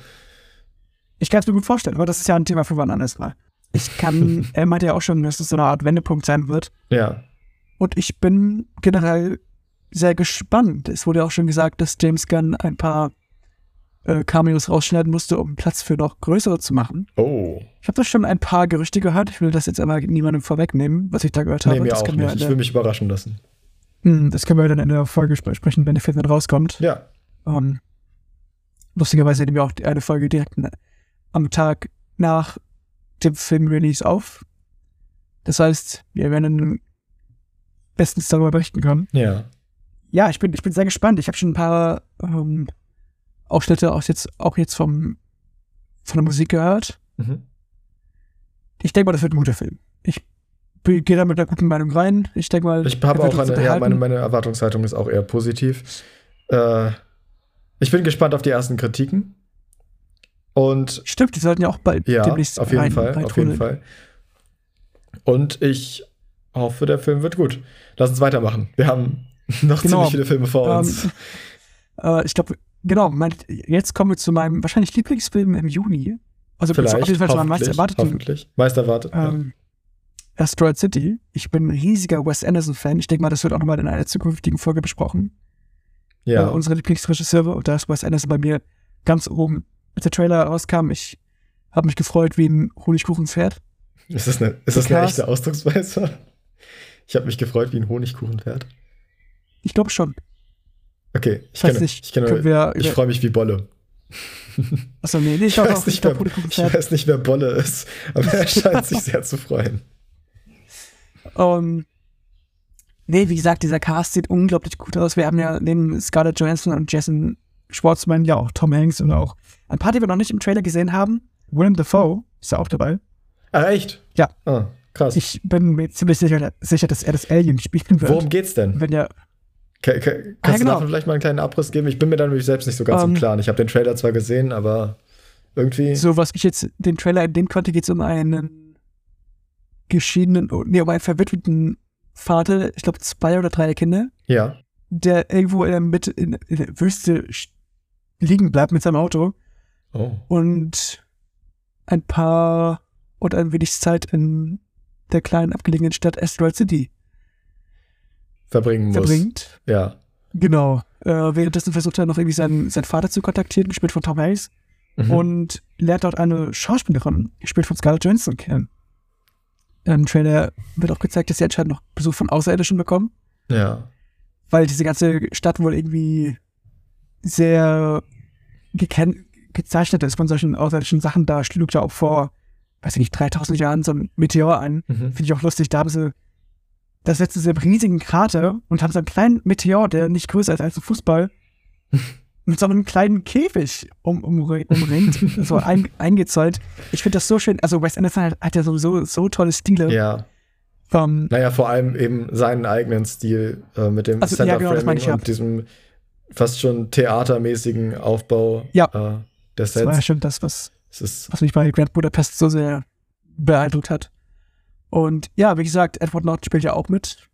Ich kann es mir gut vorstellen, aber das ist ja ein Thema für wann anders mal. Ich kann, er meinte ja auch schon, dass es so eine Art Wendepunkt sein wird. Ja, Und ich bin generell sehr gespannt. Es wurde ja auch schon gesagt, dass James Gunn ein paar äh, Cameos rausschneiden musste, um Platz für noch größere zu machen. oh. Ich habe da schon ein paar Gerüchte gehört. Ich will das jetzt aber niemandem vorwegnehmen, was ich da gehört habe. Nee, mir das, auch nicht. in Ich will der, mich überraschen lassen. Hm, das können wir dann in der Folge sp- sprechen, wenn der Film dann rauskommt. Ja, Ähm, lustigerweise nehmen wir auch eine Folge direkt am Tag nach dem Film-Release auf. Das heißt, wir werden bestens darüber berichten können. ja. Ja, ich bin, ich bin sehr gespannt. Ich habe schon ein paar ähm, Ausschnitte aus jetzt, auch jetzt vom, von der Musik gehört. Mhm. Ich denke mal, das wird ein guter Film. Ich gehe da mit einer guten Meinung rein. Ich denke mal, Ich habe auch uns eine, ja, meine, meine Erwartungshaltung ist auch eher positiv. Äh, ich bin gespannt auf die ersten Kritiken. Und Stimmt, die sollten ja auch bald ja, demnächst auf jeden rein- Fall, auf jeden. Fall. Und ich hoffe, der Film wird gut. Lass uns weitermachen. Wir haben noch Genau. ziemlich viele Filme vor uns. Ähm, äh, ich glaube, genau, mein, jetzt kommen wir zu meinem wahrscheinlich Lieblingsfilm im Juni. Also Vielleicht, auf jeden Fall zu meinem meist erwarteten hoffentlich. Meist erwartet. ja. ähm, Asteroid City. Ich bin ein riesiger Wes Anderson-Fan. Ich denke mal, das wird auch nochmal in einer zukünftigen Folge besprochen. ja. Äh, unsere Lieblingsregisseure. Und da ist Wes Anderson bei mir ganz oben. Als der Trailer rauskam, ich habe mich gefreut wie ein Honigkuchenpferd. Ist das eine, ist das eine echte Ausdrucksweise? Ich habe mich gefreut wie ein Honigkuchenpferd. Ich glaube schon. Okay, ich kenne, nicht, ich, kenne, ich freue mich wie Bolle. Achso, nee, nee, ich Ich weiß, auch, ich nicht, wer, ich weiß nicht, wer Bolle ist, aber er scheint sich sehr zu freuen. Ähm, nee, wie gesagt, dieser Cast sieht unglaublich gut aus. Wir haben ja neben Scarlett Johansson und Jason Schwartzman ja auch Tom Hanks und auch ein paar, die wir noch nicht im Trailer gesehen haben. Willem Dafoe ist ja auch dabei. Ach, echt? Ja. Ah, krass. Ich bin mir ziemlich sicher, sicher dass er das Alien spielen wird. Worum geht's denn? Wenn ja, Ka- ka- Kannst Ah, du genau. davon vielleicht mal einen kleinen Abriss geben? Ich bin mir da nämlich selbst nicht so ganz im Ähm. Klaren. Ich habe den Trailer zwar gesehen, aber irgendwie. So, was ich jetzt den Trailer entnehmen konnte, geht es um einen geschiedenen, oh, nee, um einen verwitweten Vater, ich glaube zwei oder drei Kinder, Ja. der irgendwo in der Mitte, in, in der Wüste liegen bleibt mit seinem Auto Oh. und ein paar und ein wenig Zeit in der kleinen abgelegenen Stadt Asteroid City Verbringen muss. verbringt. Ja. Genau. Äh, währenddessen versucht er noch irgendwie seinen, seinen Vater zu kontaktieren, gespielt von Tom Hanks, Mhm. und lernt dort eine Schauspielerin, gespielt von Scarlett Johansson, kennen. Im Trailer wird auch gezeigt, dass sie anscheinend noch Besuch von Außerirdischen bekommen, ja. weil diese ganze Stadt wohl irgendwie sehr gezeichnet ist von solchen außerirdischen Sachen. Da schlug ja auch vor, weiß ich nicht, 3000 Jahren so ein Meteor ein. Mhm. Finde ich auch lustig. Da haben sie, das setzen sie im riesigen Krater und haben so einen kleinen Meteor, der nicht größer ist als ein Fußball, mit so einem kleinen Käfig um, um, umringt, so ein, eingezäunt. Ich finde das so schön. Also Wes Anderson hat, hat ja sowieso so tolle Stile. Ja. Ähm, Naja, vor allem eben seinen eigenen Stil äh, mit dem Also, ja, genau, ja. und diesem fast schon theatermäßigen Aufbau Ja. äh, der das war ja Sets. schon das, was, was mich bei Grand Budapest so sehr beeindruckt hat. Und ja, wie gesagt, Edward Norton spielt ja auch mit.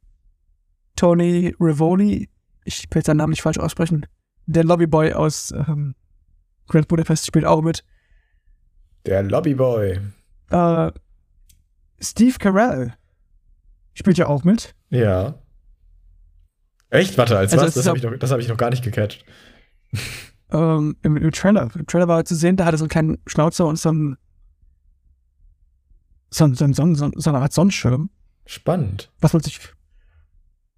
Tony Rivoli, ich will seinen Namen nicht falsch aussprechen. Der Lobbyboy aus ähm, Grand Budapest spielt auch mit. der Lobbyboy. Äh, Steve Carell spielt ja auch mit. Ja. Echt? Warte, als Also was? Das habe ich, noch- das hab ich noch gar nicht gecatcht. Ähm, im, im Trailer. Im Trailer war zu sehen, da hatte so einen kleinen Schnauzer und so einen so, so, so, so, ein- so eine Art Sonnenschirm. Spannend. Was man sich.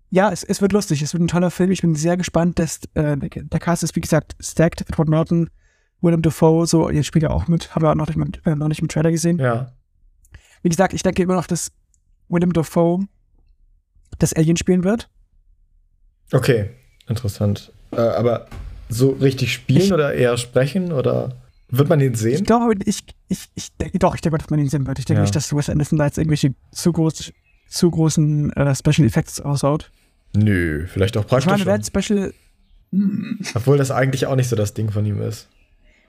Ja, es, es wird lustig. Es wird ein toller Film. Ich bin sehr gespannt. Dass, äh, der, der Cast ist, wie gesagt, stacked. Edward Norton, Willem Dafoe, so, ihr spielt ja auch mit. Haben wir auch noch nicht, mit, äh, noch nicht im Trailer gesehen. Ja. Wie gesagt, ich denke immer noch, dass Willem Dafoe das Alien spielen wird. Okay, interessant. Äh, aber so richtig spielen Ich- oder eher sprechen oder wird man ihn Ich sehen? glaube, ich, ich, ich denke, doch, ich denke, dass man ihn sehen wird. Ich denke Ja. nicht, dass Wes Anderson da jetzt irgendwelche zu, groß, zu großen äh, Special Effects aushaut. Nö, vielleicht auch Ich praktisch. meine, wer Special. Obwohl das eigentlich auch nicht so das Ding von ihm ist.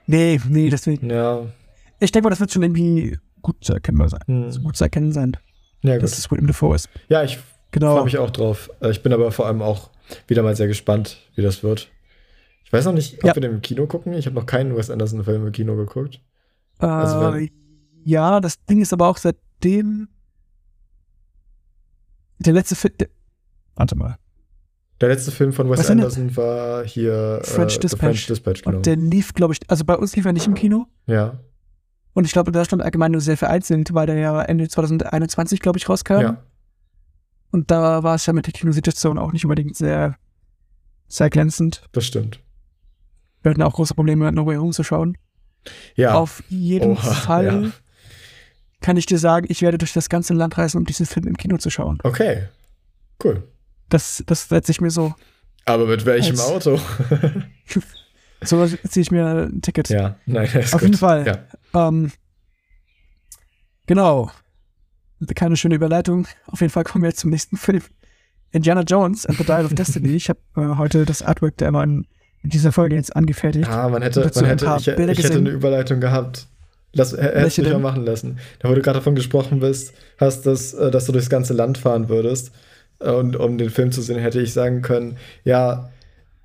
Nee, nee, deswegen. Ja. Ich denke mal, das wird schon irgendwie gut zu erkennen sein. Hm. So gut zu erkennen sein, Ja, dass gut. es Willem Dafoe ist. Ja, ich Genau. freue mich auch drauf. Äh, Ich bin aber vor allem auch wieder mal sehr gespannt, wie das wird. Ich weiß noch nicht, ob Ja. wir den im Kino gucken. Ich habe noch keinen Wes Anderson-Film im Kino geguckt. Äh, also ja, das Ding ist aber auch seitdem. Der letzte Film. Warte mal. Der letzte Film von Wes Was Anderson war hier French The Dispatch. French Dispatch, genau. Und der lief, glaube ich. Also bei uns lief er nicht im Kino. ja, Und ich glaube, in Deutschland allgemein nur sehr vereinzelt, weil der ja Ende 2021, glaube ich, rauskam. ja. Und da war es ja mit der Kinosituation auch nicht unbedingt sehr, sehr glänzend. das stimmt. Wir hatten auch große Probleme, No Way Home zu schauen. Ja, Auf jeden Oha, Fall ja. kann ich dir sagen, ich werde durch das ganze Land reisen, um diesen Film im Kino zu schauen. okay. Cool. Das, das setze ich mir so. Aber mit welchem Als- Auto? So ziehe ich mir ein Ticket. ja, nein, Auf gut. jeden Fall. Ja. Ähm, genau. Keine schöne Überleitung. Auf jeden Fall kommen wir jetzt zum nächsten Film. Indiana Jones and the Dial of Destiny. Ich habe äh, heute das Artwork der neuen in dieser Folge jetzt angefertigt. Ah, man hätte, man hätte ich, ich hätte gesehen. eine Überleitung gehabt. Lass, hättest mich mal denn? machen lassen. Da, wo du gerade davon gesprochen bist, hast, dass, äh, dass du durchs ganze Land fahren würdest. Äh, Und um den Film zu sehen, hätte ich sagen können, ja,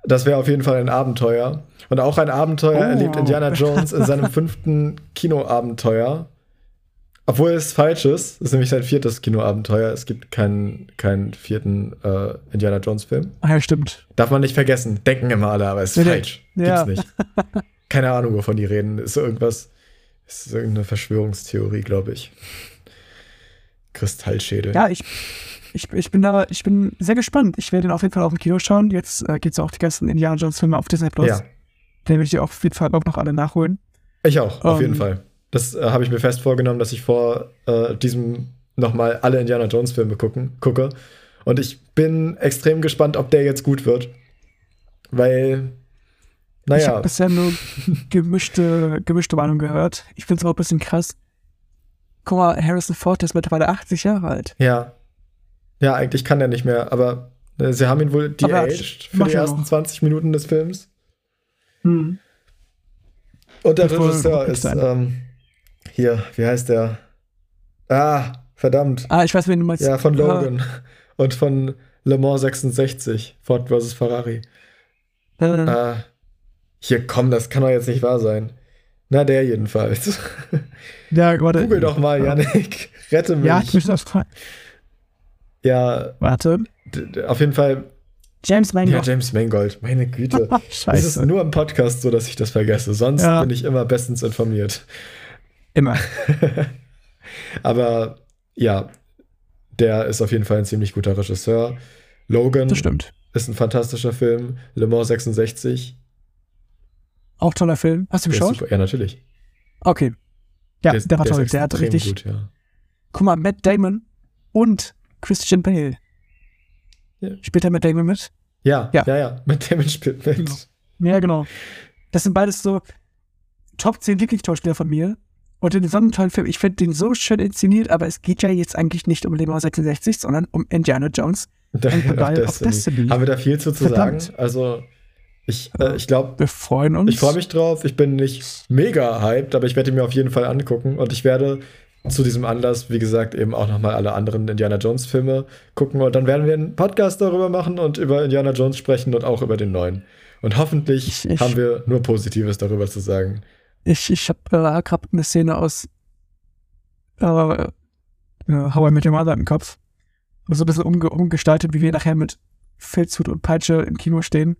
das wäre auf jeden Fall ein Abenteuer. Und auch ein Abenteuer Oh. erlebt Indiana Jones in seinem fünften Kinoabenteuer. Obwohl es falsch ist. Das ist nämlich sein viertes Kinoabenteuer. Es gibt keinen, keinen vierten äh, Indiana Jones-Film. Ah ja, stimmt. Darf man nicht vergessen. Denken immer alle, aber es ist Nee, nee. falsch. Ja. Gibt's nicht. Keine Ahnung, wovon die reden. Ist irgendwas. Ist irgendeine Verschwörungstheorie, glaube ich. Kristallschädel. Ja, ich, ich, ich bin da, ich bin sehr gespannt. Ich werde ihn auf jeden Fall auch im Kino schauen. Jetzt äh, geht's auch die ganzen Indiana Jones Filme auf Disney Plus. Ja. Den will ich auf jeden Fall auch noch alle nachholen. Ich auch, auf Ähm, jeden Fall. Das äh, habe ich mir fest vorgenommen, dass ich vor äh, diesem nochmal alle Indiana Jones-Filme gucken, gucke. Und ich bin extrem gespannt, ob der jetzt gut wird. Weil, Ich naja, habe bisher nur gemischte, gemischte Meinung gehört. Ich finde es auch ein bisschen krass. Guck mal, Harrison Ford ist mittlerweile 80 Jahre alt. ja. Ja, eigentlich kann er nicht mehr, aber äh, sie haben ihn wohl de-aged für die ersten noch. 20 Minuten des Films. Hm. Und der Regisseur ist ähm, hier, wie heißt der? Ah, verdammt. Ah, ich weiß, wen du meinst. Ja, von Ah, Logan und von Le Mans 66, Ford vs. Ferrari. äh, Ah, hier, komm, das kann doch jetzt nicht wahr sein. Na, der jedenfalls. ja, warte. Google doch mal, Yannick. Rette mich. Ja, ich bin das. Ja, Warte. auf jeden Fall. James Ja, Mangold. James Mangold, meine Güte. Es ist Scheiße. nur im Podcast so, dass ich das vergesse. Sonst Ja. bin ich immer bestens informiert. Immer. Aber ja, der ist auf jeden Fall ein ziemlich guter Regisseur. Logan Das stimmt. ist ein fantastischer Film. Le Mans 66. Auch toller Film. Hast du Der ist geschaut? Ja, natürlich. Okay. Ja, der, ist- war ist toll. Der hat richtig. Gut, ja. Guck mal, Matt Damon und Christian Bale. Ja. Spielt er Matt Damon mit? Ja, ja, Ja. ja, Mit dem spielt mit. Genau. Ja, genau. Das sind beides so Top 10 Lieblingsschauspieler von mir. Und in so einem tollen Film, ich finde den so schön inszeniert, aber es geht ja jetzt eigentlich nicht um Le Mans 66, sondern um Indiana Jones. Und of Destiny. Haben wir da viel zu, zu sagen? Also, ich, äh, ich glaube, Wir freuen uns. ich freue mich drauf. Ich bin nicht mega hyped, aber ich werde ihn mir auf jeden Fall angucken. Und ich werde zu diesem Anlass, wie gesagt, eben auch nochmal alle anderen Indiana Jones-Filme gucken. Und dann werden wir einen Podcast darüber machen und über Indiana Jones sprechen und auch über den neuen. Und hoffentlich Ich- ich- haben wir nur Positives darüber zu sagen. Ich, ich habe äh, gerade eine Szene aus äh, äh, How I Met Your Mother im Kopf. So ein bisschen umge umgestaltet, wie wir nachher mit Filzhut und Peitsche im Kino stehen.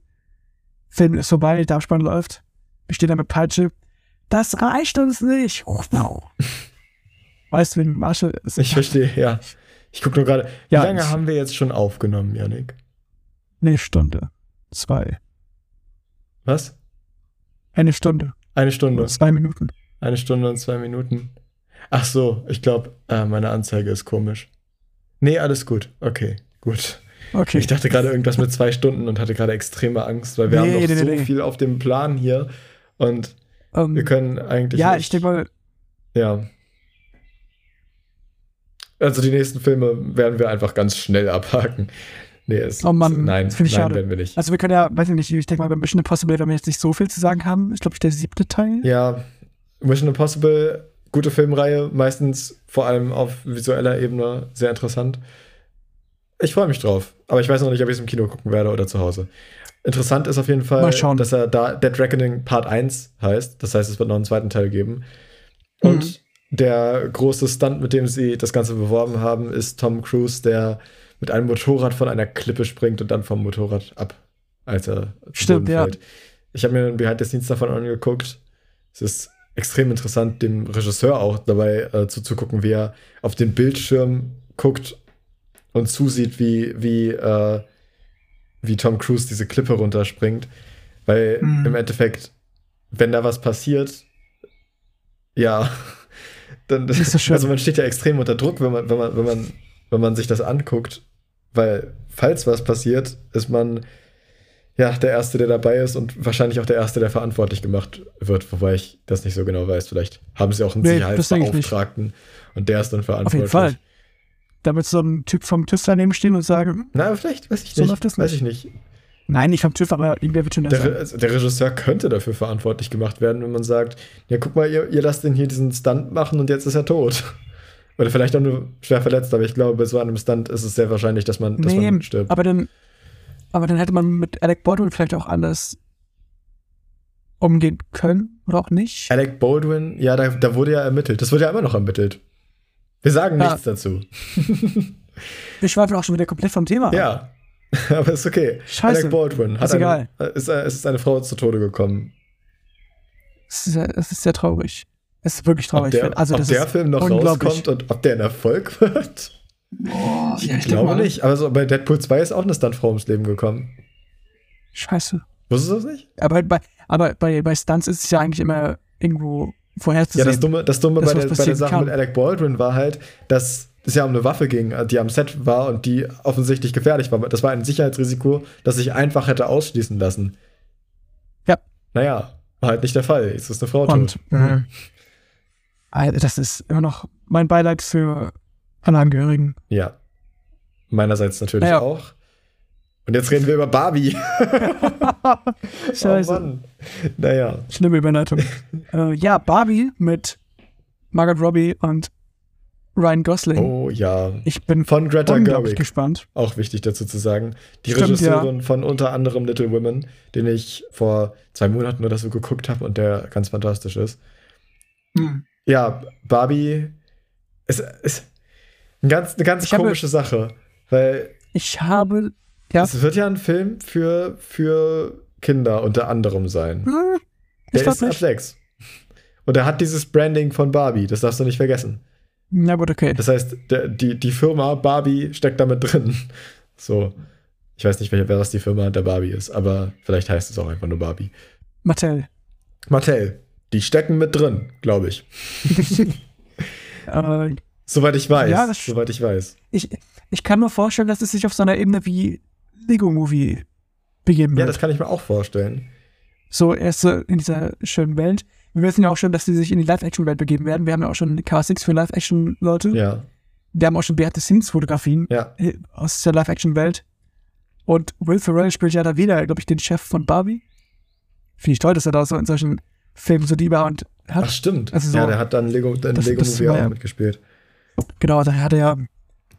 Film ist vorbei, der Abspann läuft. Wir stehen da mit Peitsche. Das reicht uns nicht. Weißt du, wegen Marshall ist. Ich verstehe, ja. Ich gucke nur gerade, wie Ja, lange haben wir jetzt schon aufgenommen, Janik? Eine Stunde. Zwei. Was? Eine Stunde. Eine Stunde. Zwei Minuten. Eine Stunde und zwei Minuten. Ach so, ich glaube, äh, meine Anzeige ist komisch. Nee, alles gut. Okay, gut. Okay. Ich dachte gerade irgendwas mit zwei Stunden und hatte gerade extreme Angst, weil wir Nee, haben noch nee, so nee. viel auf dem Plan hier und ähm, wir können eigentlich. ja, nicht- ich denke mal, Ja. Also die nächsten Filme werden wir einfach ganz schnell abhaken. Nee, es, Oh Mann, nein, das finde ich nein, schade. werden wir nicht. also wir können ja, weiß ich nicht, ich denke mal, bei Mission Impossible werden wir jetzt nicht so viel zu sagen haben. Ist, glaube ich, der siebte Teil. Ja, Mission Impossible, gute Filmreihe, meistens vor allem auf visueller Ebene sehr interessant. Ich freue mich drauf, aber ich weiß noch nicht, ob ich es im Kino gucken werde oder zu Hause. Interessant ist auf jeden Fall, dass er da Dead Reckoning Part 1 heißt. Das heißt, es wird noch einen zweiten Teil geben. Und Mhm. der große Stunt, mit dem sie das Ganze beworben haben, ist Tom Cruise, der mit einem Motorrad von einer Klippe springt und dann vom Motorrad ab, als er Stimmt, ja. fällt. Ich habe mir ein Behind the Scenes davon angeguckt. Es ist extrem interessant, dem Regisseur auch dabei äh, zuzugucken, wie er auf den Bildschirm guckt und zusieht, wie, wie, äh, wie Tom Cruise diese Klippe runterspringt. Weil Mhm. im Endeffekt, wenn da was passiert, ja, dann Ist das schön. also man steht ja extrem unter Druck, wenn man, wenn man, wenn man, wenn man sich das anguckt, weil falls was passiert, ist man ja der Erste, der dabei ist und wahrscheinlich auch der Erste, der verantwortlich gemacht wird, wobei ich das nicht so genau weiß. Vielleicht haben sie auch einen Nee. Sicherheitsbeauftragten und der ist dann Auf verantwortlich. jeden Fall. Da wird so ein Typ vom TÜV daneben stehen und sagen, Na, vielleicht, weiß ich So nicht. läuft das weiß nicht. ich nicht. nein, nicht vom TÜV, aber irgendwer wird schon Der. Re- also der Regisseur könnte dafür verantwortlich gemacht werden, wenn man sagt, ja, guck mal, ihr, ihr lasst den hier diesen Stunt machen und jetzt ist er tot. Oder vielleicht auch nur schwer verletzt, aber ich glaube, so einem Stunt ist es sehr wahrscheinlich, dass man, dass man Nee, stirbt. aber dann, aber dann hätte man mit Alec Baldwin vielleicht auch anders umgehen können oder auch nicht. Alec Baldwin, ja, da, da wurde ja ermittelt. Das wird ja immer noch ermittelt. Wir sagen Ja. nichts dazu. Wir schweifen auch schon wieder komplett vom Thema ab. Ja, aber ist okay. Scheiße. Alec Baldwin hat Ist egal. Eine, ist, es ist eine Frau zu Tode gekommen. Es ist, sehr- es ist sehr traurig. Es ist wirklich Ob traurig. der, also ob das der ist Film noch rauskommt und ob der ein Erfolg wird? Boah, ja, Ich ich denke glaube mal. nicht. Aber so bei Deadpool 2 ist auch eine Stuntfrau ums Leben gekommen. Scheiße. Wusstest du das nicht? Aber bei, aber bei, bei Stunts ist es ja eigentlich immer irgendwo Ja, vorherzusehen. das Dumme, das Dumme bei, der, bei der Sache kann. mit Alec Baldwin war halt, dass es ja um eine Waffe ging, die am Set war und die offensichtlich gefährlich war. Das war ein Sicherheitsrisiko, das sich einfach hätte ausschließen lassen. Ja. Naja, war halt nicht der Fall. Jetzt ist eine Frau Und tot. äh, Alter, das ist immer noch mein Beileid für alle Angehörigen. Ja. Meinerseits natürlich Naja. auch. Und jetzt reden wir über Barbie. Scheiße. Oh Mann. Naja. Schlimme Überleitung. äh, ja, Barbie mit Margaret Robbie und Ryan Gosling. Oh ja. Ich bin Von Greta Gerwig. gespannt. Auch wichtig dazu zu sagen. Die Stimmt, Regisseurin von unter anderem Little Women, den ich vor zwei Monaten oder so geguckt habe und der ganz fantastisch ist. Hm. Ja, Barbie ist, ist ein ganz, eine ganz Ich habe- komische Sache, weil Ich habe. Ja. es wird ja ein Film für, für Kinder unter anderem sein. Hm, Der ist ab sechs. Und er hat dieses Branding von Barbie, das darfst du nicht vergessen. Na gut, okay. Das heißt, der, die, die Firma Barbie steckt damit drin. So. Ich weiß nicht, wer, wer was die Firma der Barbie ist, aber vielleicht heißt es auch einfach nur Barbie. Mattel. Mattel, die stecken mit drin, glaube ich. äh, Soweit ich weiß. Ja, das- soweit ich weiß. ich, ich kann mir vorstellen, dass es sich auf so einer Ebene wie Lego Movie begeben Ja, wird. das kann ich mir auch vorstellen. so erst so in dieser schönen Welt. Wir wissen ja auch schon, dass sie sich in die Live-Action-Welt begeben werden. Wir haben ja auch schon Castings für Live-Action-Leute. Ja, Wir haben auch schon Behind-the-Scenes-Fotografien ja. äh, aus der Live-Action-Welt. Und Will Ferrell spielt ja da wieder, glaube ich, den Chef von Barbie. Finde ich toll, dass er da so in solchen Filmen so die und hat. Ach, stimmt. Also so- ja, der hat dann Lego, in Das- Lego das Movie auch ja- mitgespielt. Genau, da hat er ja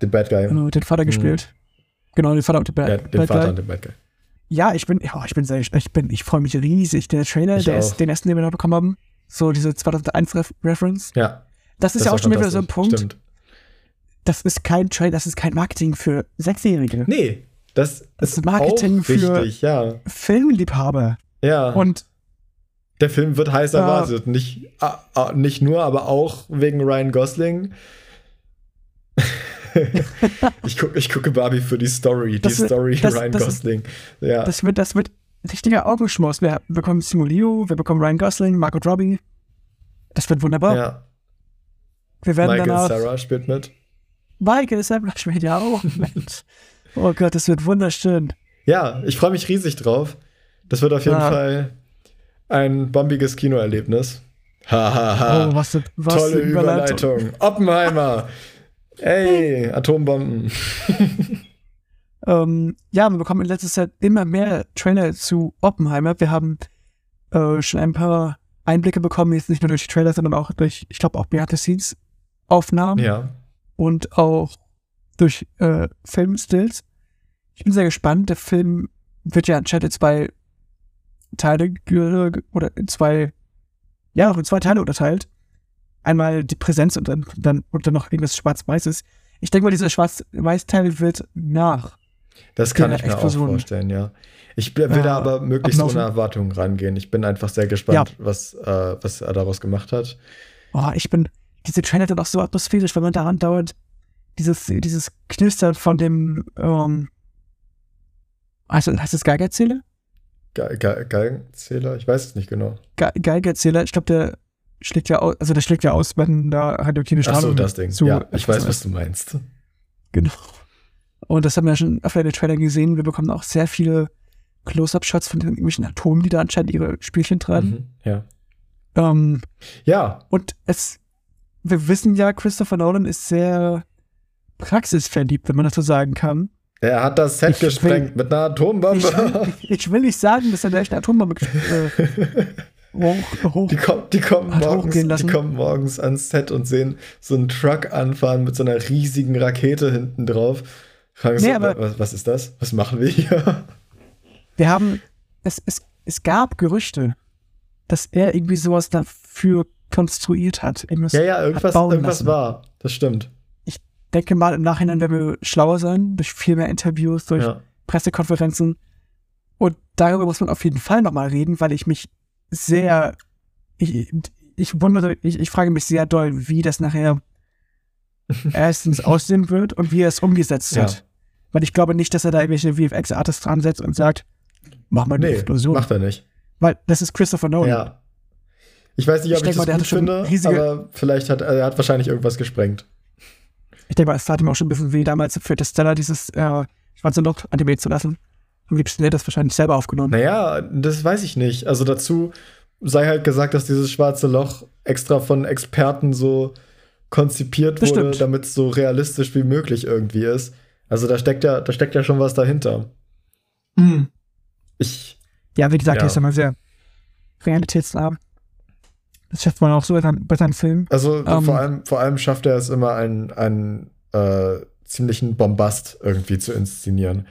Den Bad Guy. äh, den Vater gespielt. Genau, den Vater und den Bad, ja, den Bad Vater Guy. und den Bad Guy. Ja, ich bin, ja, ich bin sehr, ich bin, ich freue mich riesig. Der Trailer, Ich der auch. ist den ersten, den wir da bekommen haben. So diese 2001-Reference. Ja. Das ist das ja auch schon wieder so ein. Punkt. Stimmt. Das ist kein Trailer, das ist kein Marketing für Sechsjährige. Nee, das, Das ist Marketing für- wichtig, ja. Filmliebhaber. Ja. Und Der Film wird heiß Ja. erwartet. Nicht, ah, ah, nicht nur, aber auch wegen Ryan Gosling. ich, guck, ich gucke Barbie für die Story. Das die wird- Story das- Ryan das- Gosling. Ja. das wird, das wird richtiger Augenschmaus. Wir bekommen Simu Liu, wir bekommen Ryan Gosling, Margot Robbie. Das wird wunderbar. ja. Wir werden Michael danach. Sarah spielt mit. Michael Sarah spielt ja auch mit. Oh Gott, das wird wunderschön. Ja, ich freue mich riesig drauf. Das wird auf jeden Ja. Fall ein bombiges Kinoerlebnis. Hahaha. oh, was, was Tolle Überleitung. Überleitung. Oppenheimer. Ey, Atombomben. Ähm, ja, wir bekommen in letzter Zeit immer mehr Trailer zu Oppenheimer. Wir haben äh, schon ein paar Einblicke bekommen, jetzt nicht nur durch die Trailer, sondern auch durch, ich glaube, auch Behind the Scenes Aufnahmen Ja. und auch durch äh, Filmstills. Ich bin sehr gespannt. Der Film wird ja anscheinend in zwei Teile oder in zwei, ja, auch in zwei Teile unterteilt. Einmal die Präsenz und dann, dann, und dann noch irgendwas Schwarz-Weißes. Ich denke mal, dieser Schwarz-Weiß-Teil wird nach Das kann ich mir Explosion. auch vorstellen, ja. Ich will will Äh, da aber möglichst ohne Erwartungen rangehen. Ich bin einfach sehr gespannt, was, äh, was er daraus gemacht hat. Oh, ich bin, diese Trailer sind auch so atmosphärisch, wenn man daran dauert, dieses, dieses Knistern von dem, ähm, also heißt es Geigerzähler? Ge Ge Geigenzähler? Ich weiß es nicht genau. Ge Geigerzähler, ich glaube, der schlägt ja aus, also der schlägt ja aus, wenn da radioaktive Ach so, Strahlung das Ding. zu ja, ich weiß, was du meinst. Genau. Und das haben wir ja schon öfter in den Trailern gesehen. Wir bekommen auch sehr viele Close-Up-Shots von den irgendwelchen Atomen, die da anscheinend ihre Spielchen treiben. Mhm, ja. Ähm, Ja, Und es, wir wissen ja, Christopher Nolan ist sehr praxisverliebt, wenn man das so sagen kann. Er hat das Set Ich will- gesprengt mit einer Ich, Atombombe. ich will nicht sagen, dass er eine echte Atombombe äh, hoch, hoch. Die, kommen, die, kommen morgens, die kommen morgens ans Set und sehen so einen Truck anfahren mit so einer riesigen Rakete hinten drauf. Fragen Nee, so, aber- was, was ist das? Was machen wir hier? Wir haben, es, es, es gab Gerüchte, dass er irgendwie sowas dafür konstruiert hat. Irgendwas Ja, ja, irgendwas, irgendwas lassen. war. Das stimmt. Denke mal, im Nachhinein werden wir schlauer sein, durch viel mehr Interviews, durch Ja. Pressekonferenzen. Und darüber muss man auf jeden Fall nochmal reden, weil ich mich sehr, ich, ich wundere, ich, ich frage mich sehr doll, wie das nachher erstens aussehen wird und wie er es umgesetzt Ja. hat. Weil ich glaube nicht, dass er da irgendwelche VFX-Artists dran setzt und sagt, mach mal eine Nee, Explosion. macht er nicht. Weil das ist Christopher Nolan. Ja. Ich weiß nicht, ob Ich ich, mal, das hatte gut schon finde, riesige- aber vielleicht hat er hat wahrscheinlich irgendwas gesprengt. Ich denke mal, es tat ihm auch schon ein bisschen weh, damals für Interstellar dieses äh, schwarze Loch animieren zu lassen. Am liebsten hätte er das wahrscheinlich selber aufgenommen. Naja, das weiß ich nicht. Also dazu sei halt gesagt, dass dieses schwarze Loch extra von Experten so konzipiert Das wurde, damit es so realistisch wie möglich irgendwie ist. Also da steckt ja, da steckt ja schon was dahinter. Mhm. Ich, Ja, wie gesagt, Ja. er ist immer sehr realitätsnah. Das schafft man auch so bei seinen, Filmen. also Ähm. vor, allem, vor allem schafft er es immer, einen, einen äh, ziemlichen Bombast irgendwie zu inszenieren.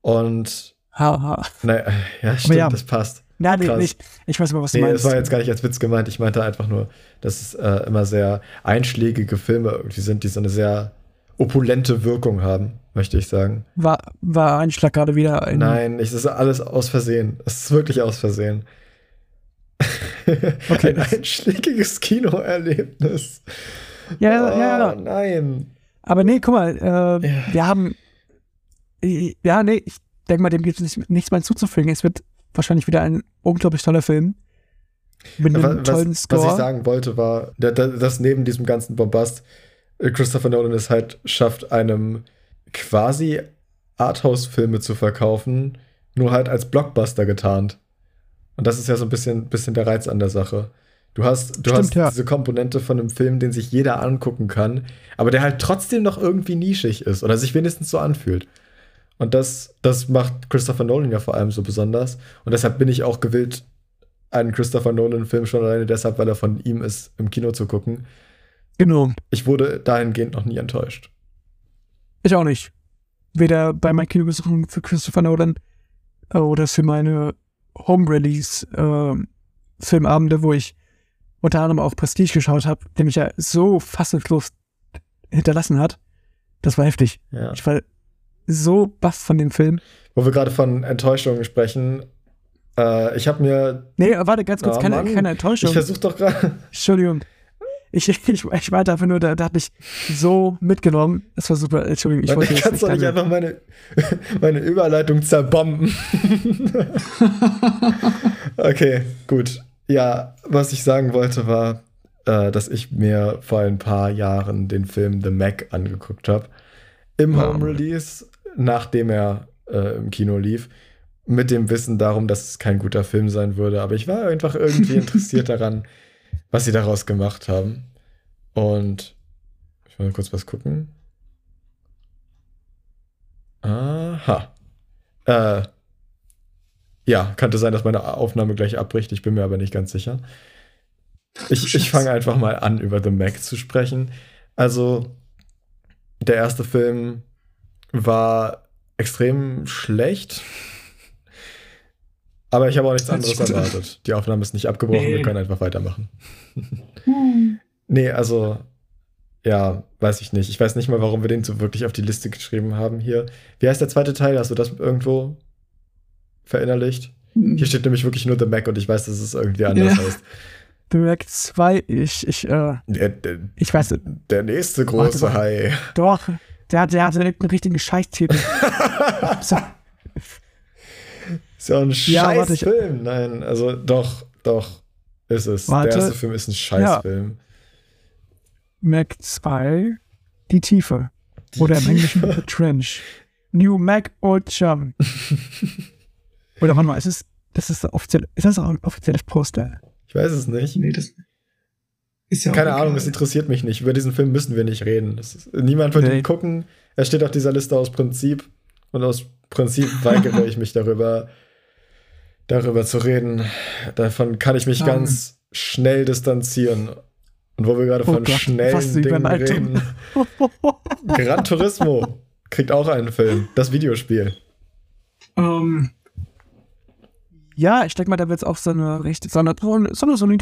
Und, Ha, ha. naja, ja, stimmt, ja. das passt. Nein, nee, nicht. Ich weiß aber, was du Nee, meinst. das war jetzt gar nicht als Witz gemeint. Ich meinte einfach nur, dass es äh, immer sehr einschlägige Filme irgendwie sind, die so eine sehr opulente Wirkung haben, möchte ich sagen. war, war ein Schlag gerade wieder ein. Nein, es ist alles aus Versehen. Es ist wirklich aus Versehen. Okay, Ein einschlägiges Kinoerlebnis. Ja, ja, ja, Oh, ja. nein. Aber nee, guck mal, äh, Ja. wir haben. Ja, nee, ich denke mal, dem gibt es nicht, nichts mehr hinzuzufügen. Es wird wahrscheinlich wieder ein unglaublich toller Film. Mit einem Was, tollen was, was Score. ich sagen wollte, war, da- da- dass neben diesem ganzen Bombast äh, Christopher Nolan es halt schafft, einem quasi Arthouse-Filme zu verkaufen, nur halt als Blockbuster getarnt. Und das ist ja so ein bisschen, bisschen der Reiz an der Sache. Du hast, du Stimmt, hast ja. diese Komponente von einem Film, den sich jeder angucken kann, aber der halt trotzdem noch irgendwie nischig ist oder sich wenigstens so anfühlt. Und das, das macht Christopher Nolan ja vor allem so besonders. Und deshalb bin ich auch gewillt, einen Christopher Nolan-Film schon alleine deshalb, weil er von ihm ist, im Kino zu gucken. Genau. Ich wurde dahingehend noch nie enttäuscht. Ich auch nicht. Weder bei meinen Kinobesuchen für Christopher Nolan äh, oder für meine Home-Release-Filmabende, wo ich unter anderem auch Prestige geschaut habe, der mich ja so fassungslos hinterlassen hat. Das war heftig. Ja. Ich war so baff von dem Film. Wo wir gerade von Enttäuschungen sprechen, äh, ich habe mir, Nee, warte, ganz kurz, Oh, keine, keine Enttäuschung. ich versuche doch gerade, Entschuldigung. Ich, ich, ich meinte einfach nur, da, da hat mich so mitgenommen. Das war super. Entschuldigung, ich ich wollte jetzt kannst doch nicht einfach meine, meine Überleitung zerbomben. okay, gut. Ja, was ich sagen wollte war, äh, dass ich mir vor ein paar Jahren den Film The Mac angeguckt habe. Im Ah. Home Release, nachdem er äh, im Kino lief. Mit dem Wissen darum, dass es kein guter Film sein würde. Aber ich war einfach irgendwie interessiert daran, was sie daraus gemacht haben. Und ich will mal kurz was gucken. Aha. Äh, ja, könnte sein, dass meine Aufnahme gleich abbricht. Ich bin mir aber nicht ganz sicher. Ich, ich fange einfach mal an, über The Mac zu sprechen. Also, der erste Film war extrem schlecht. Aber ich habe auch nichts anderes erwartet. Die Aufnahme ist nicht abgebrochen, wir Nee. können einfach weitermachen. nee, also, ja, weiß ich nicht. Ich weiß nicht mal, warum wir den so wirklich auf die Liste geschrieben haben hier. Wie heißt der zweite Teil? Hast du das irgendwo verinnerlicht? Hier steht nämlich wirklich nur The Mac und ich weiß, dass es irgendwie anders Ja. heißt. Direct 2, ich, ich, äh, Der, der, ich weiß nicht. der nächste große Warte. Hai. Doch, der, hat- der hatte einen richtigen Scheißtitel. so, Ist ja ein Ja, scheiß warte, ich- Film. Nein, also doch, doch, ist es. Warte. Der erste Film ist ein Scheißfilm. Mac 2, die Tiefe. Oder im Englischen The Trench. New Mac Old Chum. Oder warte mal, ist es, das ist der offizielle, ist das auch ein offizielles Poster? Ich weiß es nicht. Nee, das ist ja Keine egal. Ahnung, es interessiert mich nicht. Über diesen Film müssen wir nicht reden. Ist, niemand wird Nee. ihn gucken. Er steht auf dieser Liste aus Prinzip. Und aus Prinzip weigere ich mich darüber, darüber zu reden. Davon kann ich mich Ähm. ganz schnell distanzieren. Und wo wir gerade Oh von Gott, schnellen Dingen reden. Gran Turismo kriegt auch einen Film. Das Videospiel. Ähm, ja, ich denke mal, da wird es auch so eine richtig, so eine, so eine, so eine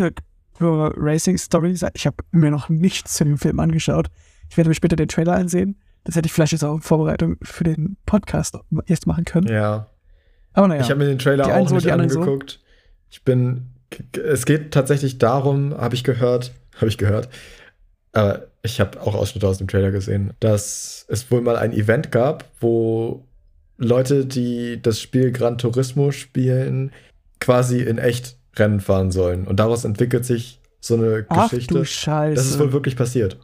Racing-Story sein. Ich habe mir noch nichts zu dem Film angeschaut. Ich werde mir später den Trailer ansehen. Das hätte ich vielleicht jetzt auch in Vorbereitung für den Podcast jetzt machen können. Ja. Aber naja. Ich habe mir den Trailer Die auch so, nicht anderen so. angeguckt. Ich bin. Es geht tatsächlich darum, habe ich gehört, habe ich gehört, aber ich habe auch Ausschnitte aus dem Trailer gesehen, dass es wohl mal ein Event gab, wo Leute, die das Spiel Gran Turismo spielen, quasi in echt Rennen fahren sollen. Und daraus entwickelt sich so eine Ach Geschichte. du Scheiße. Das ist wohl wirklich passiert.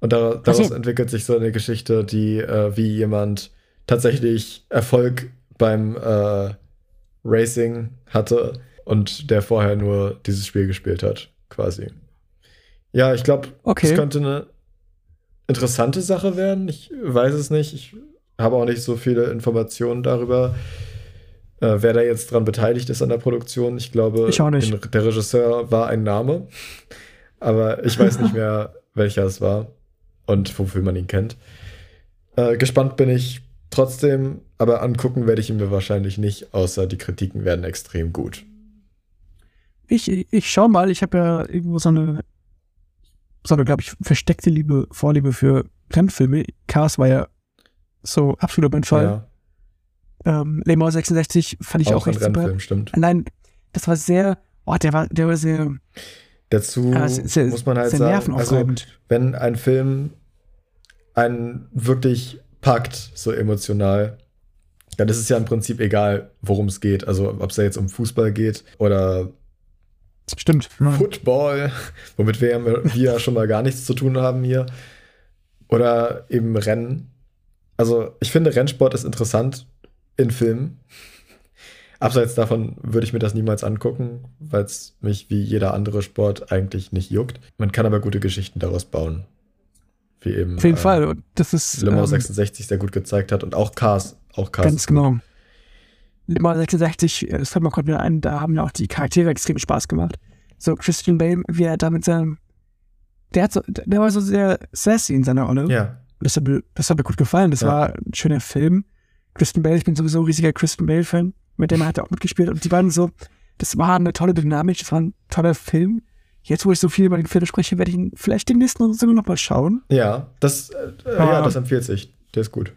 Und da, daraus so. entwickelt sich so eine Geschichte, die äh, wie jemand tatsächlich Erfolg beim äh, Racing hatte und der vorher nur dieses Spiel gespielt hat, quasi. Ja, ich glaube, Okay. es könnte eine interessante Sache werden. Ich weiß es nicht. Ich habe auch nicht so viele Informationen darüber. äh, wer da jetzt dran beteiligt ist an der Produktion. Ich glaube, Ich den- der Regisseur war ein Name, aber ich weiß nicht mehr, welcher es war und wofür man ihn kennt. Äh, gespannt bin ich trotzdem, aber angucken werde ich ihn mir wahrscheinlich nicht, außer die Kritiken werden extrem gut. Ich, ich schau mal, ich habe ja irgendwo so eine, so eine, glaube ich, versteckte Liebe, Vorliebe für Rennfilme. Cars war ja so absolut mein Fall. Ja, Ähm, Le Mans 66 fand ich auch, auch echt super. Rennfilm, stimmt. Allein, das war sehr, oh, der war, der war sehr, Dazu äh, sehr, muss man halt sehr sagen, also wenn ein Film einen wirklich packt, so emotional, dann ist es ja im Prinzip egal, worum es geht. Also ob es da jetzt um Fußball geht oder Stimmt. Football, womit wir, ja- wir ja schon mal gar nichts zu tun haben hier. Oder eben Rennen. Also ich finde, Rennsport ist interessant in Filmen. Abseits davon würde ich mir das niemals angucken, weil es mich wie jeder andere Sport eigentlich nicht juckt. Man kann aber gute Geschichten daraus bauen. Wie eben Auf jeden äh, Fall. Und das ist Mans ähm, 66 sehr gut gezeigt hat und auch Cars. Auch Cars ganz genau. Mans 66, äh, das fällt mir gerade wieder ein, da haben ja auch die Charaktere extrem Spaß gemacht. So Christian Bale, wie er da mit seinem, der hat so, der war so sehr sassy in seiner Rolle. Ja, Das hat, mir, das hat mir gut gefallen. Das Ja. war ein schöner Film. Christian Bale, ich bin sowieso ein riesiger Christian Bale-Fan. Mit dem hat er auch mitgespielt. Und die beiden so, das war eine tolle Dynamik, das war ein toller Film. Jetzt, wo ich so viel über den Film spreche, werde ich ihn vielleicht demnächst noch sogar noch mal schauen. ja, das, äh, ja, das empfiehlt sich. Der ist gut.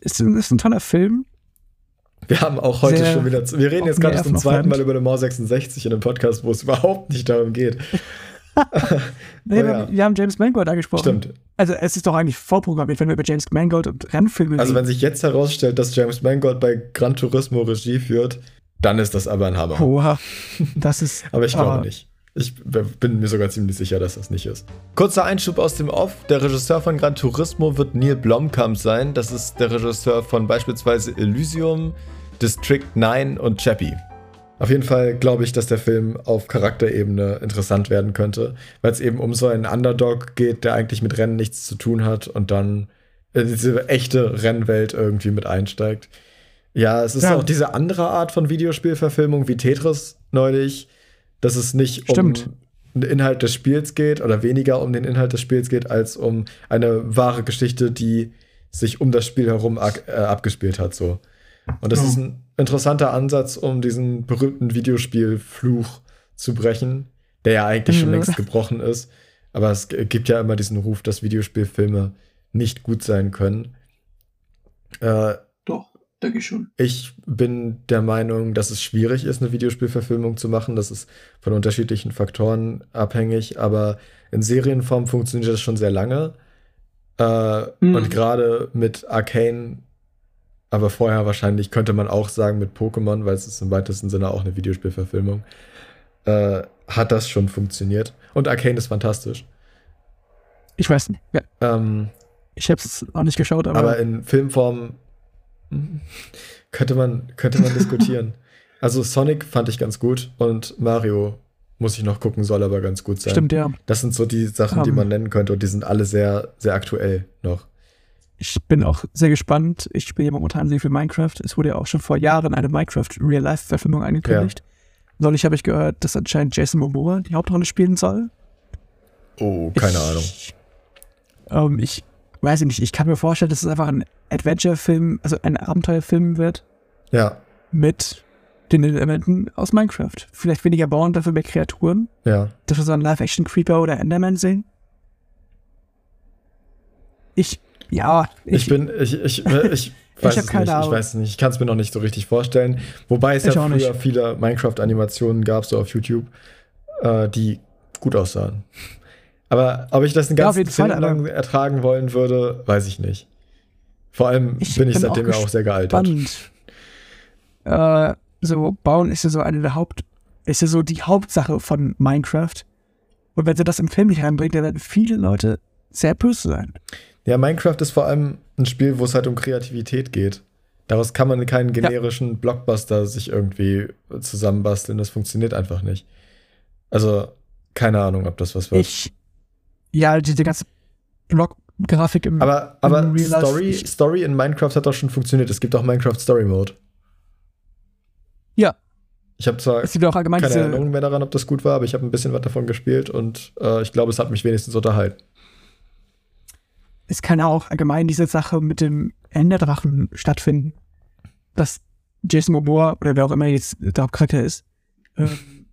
Ist, ein- ist ein toller Film. Wir haben auch heute Sehr schon wieder. Wir reden jetzt gerade zum zweiten. Mal über den Mauer 66 in einem Podcast, wo es überhaupt nicht darum geht. Nee, Oh wir, ja. wir haben James Mangold angesprochen. Stimmt. Also es ist doch eigentlich vorprogrammiert, wenn wir über James Mangold und Rennfilme Also, wenn reden. sich jetzt herausstellt, dass James Mangold bei Gran Turismo Regie führt, dann ist das aber ein Hammer. Oha, das ist. Aber ich glaube ah, nicht. Ich bin mir sogar ziemlich sicher, dass das nicht ist. Kurzer Einschub aus dem Off. Der Regisseur von Gran Turismo wird Neil Blomkamp sein. Das ist der Regisseur von beispielsweise Elysium, District 9 und Chappie. Auf jeden Fall glaube ich, dass der Film auf Charakterebene interessant werden könnte, weil es eben um so einen Underdog geht, der eigentlich mit Rennen nichts zu tun hat und dann in diese echte Rennwelt irgendwie mit einsteigt. Ja, es ist Ja. auch diese andere Art von Videospielverfilmung wie Tetris neulich, dass es nicht Stimmt. um den Inhalt des Spiels geht oder weniger um den Inhalt des Spiels geht, als um eine wahre Geschichte, die sich um das Spiel herum ak- äh, abgespielt hat. So. Und das Ja. ist ein interessanter Ansatz, um diesen berühmten Videospielfluch zu brechen, der ja eigentlich schon Mhm. längst gebrochen ist. Aber es gibt ja immer diesen Ruf, dass Videospielfilme nicht gut sein können. Äh, Denke ich schon. ich bin der Meinung, dass es schwierig ist, eine Videospielverfilmung zu machen. Das ist von unterschiedlichen Faktoren abhängig, aber in Serienform funktioniert das schon sehr lange. Äh, Mhm. Und gerade mit Arcane, aber vorher wahrscheinlich könnte man auch sagen mit Pokémon, weil es ist im weitesten Sinne auch eine Videospielverfilmung, äh, hat das schon funktioniert. Und Arcane ist fantastisch. Ich weiß nicht. Ja, Ähm, ich habe es auch nicht geschaut, aber, aber in Filmform könnte man, könnte man diskutieren. Also Sonic fand ich ganz gut und Mario muss ich noch gucken, soll aber ganz gut sein. stimmt ja. Das sind so die Sachen, die Ähm. man nennen könnte und die sind alle sehr, sehr aktuell noch. Ich bin auch sehr gespannt. Ich spiele ja momentan sehr viel Minecraft. Es wurde ja auch schon vor Jahren eine Minecraft Real-Life-Verfilmung angekündigt. Neulich habe ich gehört, dass anscheinend Jason Momoa die Hauptrolle spielen soll. Oh, keine ich, Ahnung. Ähm, ich weiß nicht, ich kann mir vorstellen, dass es einfach ein Adventure-Film, also ein Abenteuerfilm wird Ja, mit den Elementen aus Minecraft. Vielleicht weniger Bauern, dafür mehr Kreaturen. ja. Dass wir so einen Live-Action-Creeper oder Enderman sehen. Ich, ja, Ich, bin, ich, ich, ich weiß hab es keine nicht. Ich Ahnung. weiß es nicht. Ich kann es mir noch nicht so richtig vorstellen. Wobei es Ich ja früher nicht. viele Minecraft-Animationen gab, so auf YouTube, äh, die gut aussahen. Aber ob ich das Ja, auf ganzen Fall, Film lang ertragen wollen würde, weiß ich nicht. Vor allem Ich bin ich bin seitdem ja auch sehr gealtert. Äh, so, bauen ist ja so eine der Haupt, ist ja so die Hauptsache von Minecraft. Und wenn sie das im Film nicht reinbringt, dann werden viele Leute sehr böse sein. Ja, Minecraft ist vor allem ein Spiel, wo es halt um Kreativität geht. Daraus kann man keinen generischen Blockbuster sich irgendwie zusammenbasteln. Das funktioniert einfach nicht. Also, keine Ahnung, ob das was wird. Ich, ja, diese ganze Block-Grafik im, aber aber Life- Story, Story in Minecraft hat doch schon funktioniert. Es gibt auch Minecraft Story Mode. Ja. Ich habe zwar Es gibt auch allgemein keine Erinnerung mehr daran, ob das gut war, aber ich habe ein bisschen was davon gespielt und äh, ich glaube, es hat mich wenigstens unterhalten. es kann auch allgemein diese Sache mit dem Enderdrachen stattfinden. Dass Jason Momoa oder wer auch immer jetzt der Hauptcharakter ist, ähm,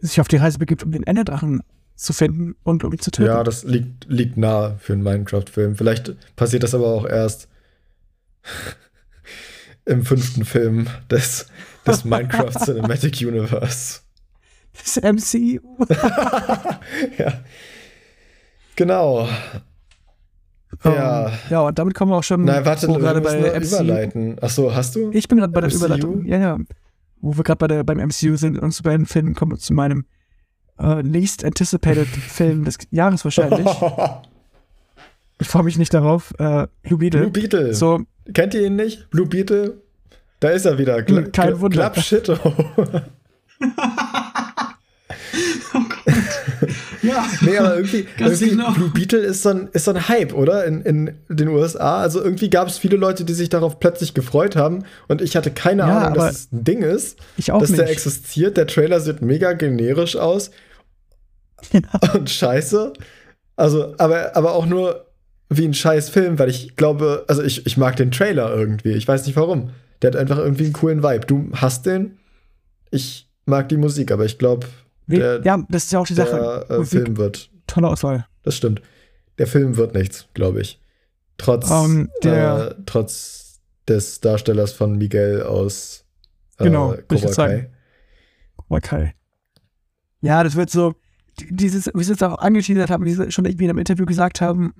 sich auf die Reise begibt, um den Enderdrachen zu finden und um ihn zu töten. Ja, das liegt, liegt nah für einen Minecraft-Film. Vielleicht passiert das aber auch erst im fünften Film des, des Minecraft Cinematic Universe. Das MCU. ja. Genau. Ja. Ähm, ja, und damit kommen wir auch schon Nein, warte, wo wir gerade bei MCU. überleiten. Achso, hast du? Ich bin gerade bei der MCU? Überleitung. Ja, ja. Wo wir gerade bei der, beim MCU sind und zu beiden Filmen kommen wir zu meinem äh, least anticipated Film des Jahres wahrscheinlich. Ich freue mich nicht darauf. Äh, Blue Beetle. Blue Beetle. So, Kennt ihr ihn nicht? Blue Beetle? Da ist er wieder. Gla Kein Gla- Wunder. Klappschitto. Ja. nee, aber irgendwie, Ganz irgendwie genau. Blue Beetle ist so ein, ist so ein Hype, oder? In, in den USA. Also irgendwie gab es viele Leute, die sich darauf plötzlich gefreut haben. Und ich hatte keine Ja, Ahnung, dass es ein Ding ist. ich auch dass nicht. der existiert. Der Trailer sieht mega generisch aus und scheiße. Also, aber, aber auch nur wie ein scheiß Film, weil ich glaube, also ich, ich mag den Trailer irgendwie. Ich weiß nicht warum. Der hat einfach irgendwie einen coolen Vibe. Du hast den. Ich mag die Musik, aber ich glaube, der, ja, das ist ja auch die Sache. der äh, Musik, Film wird. Tolle Auswahl. Das stimmt. Der Film wird nichts, glaube ich. Trotz, Ähm, der- äh, trotz des Darstellers von Miguel aus äh, Genau, Cobra. Kai. Okay. Ja, das wird so, dieses, wie sie es auch angeteasert haben, wie sie schon irgendwie in einem Interview gesagt haben,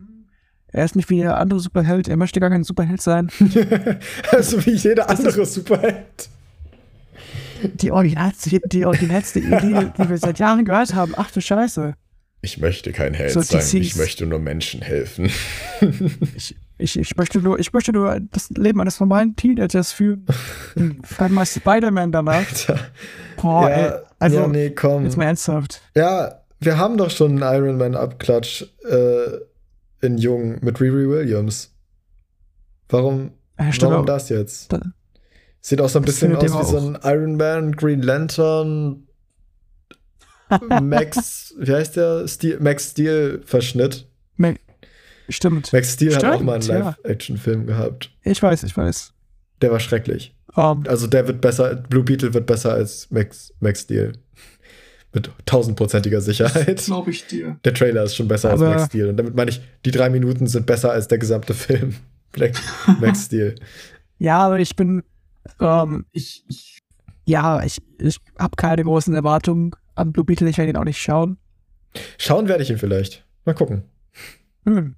er ist nicht wie der andere Superheld, er möchte gar kein Superheld sein. also wie jeder andere Superheld. Die originalste, die originalste Idee, die wir seit Jahren gehört haben. Ach du Scheiße. Ich möchte kein Held So sein, ich möchte nur Menschen helfen. Ich, ich, ich, möchte nur, ich möchte nur das Leben eines normalen Teenagers führen. Dann mal Spider-Man danach. Alter. Boah, ja, ey. Also, ja, nee, komm. jetzt mal ernsthaft. Ja, wir haben doch schon einen Iron Man Abklatsch äh, in Jung mit Riri Williams. Warum, Ja, stimmt warum das jetzt? Da- Sieht auch so ein bisschen aus wie so ein Iron Man, Green Lantern, Max, wie heißt der? Steel, Max Steel Verschnitt. Me- Stimmt. Max Steel hat auch Stimmt, mal einen. Live-Action-Film gehabt. Ich weiß, ich weiß. Der war schrecklich. Um, Also der wird besser, Blue Beetle wird besser als Max, Max Steel. Mit tausendprozentiger Sicherheit. Glaube ich dir. Der Trailer ist schon besser Aber- als Max Steel. Und damit meine ich, die drei Minuten sind besser als der gesamte Film. Black, Max Steel. ja, aber ich bin, ähm, ich, ich, ja, ich, ich habe keine großen Erwartungen an Blue Beetle. Ich werde ihn auch nicht schauen. Schauen werde ich ihn vielleicht. Mal gucken. Hm.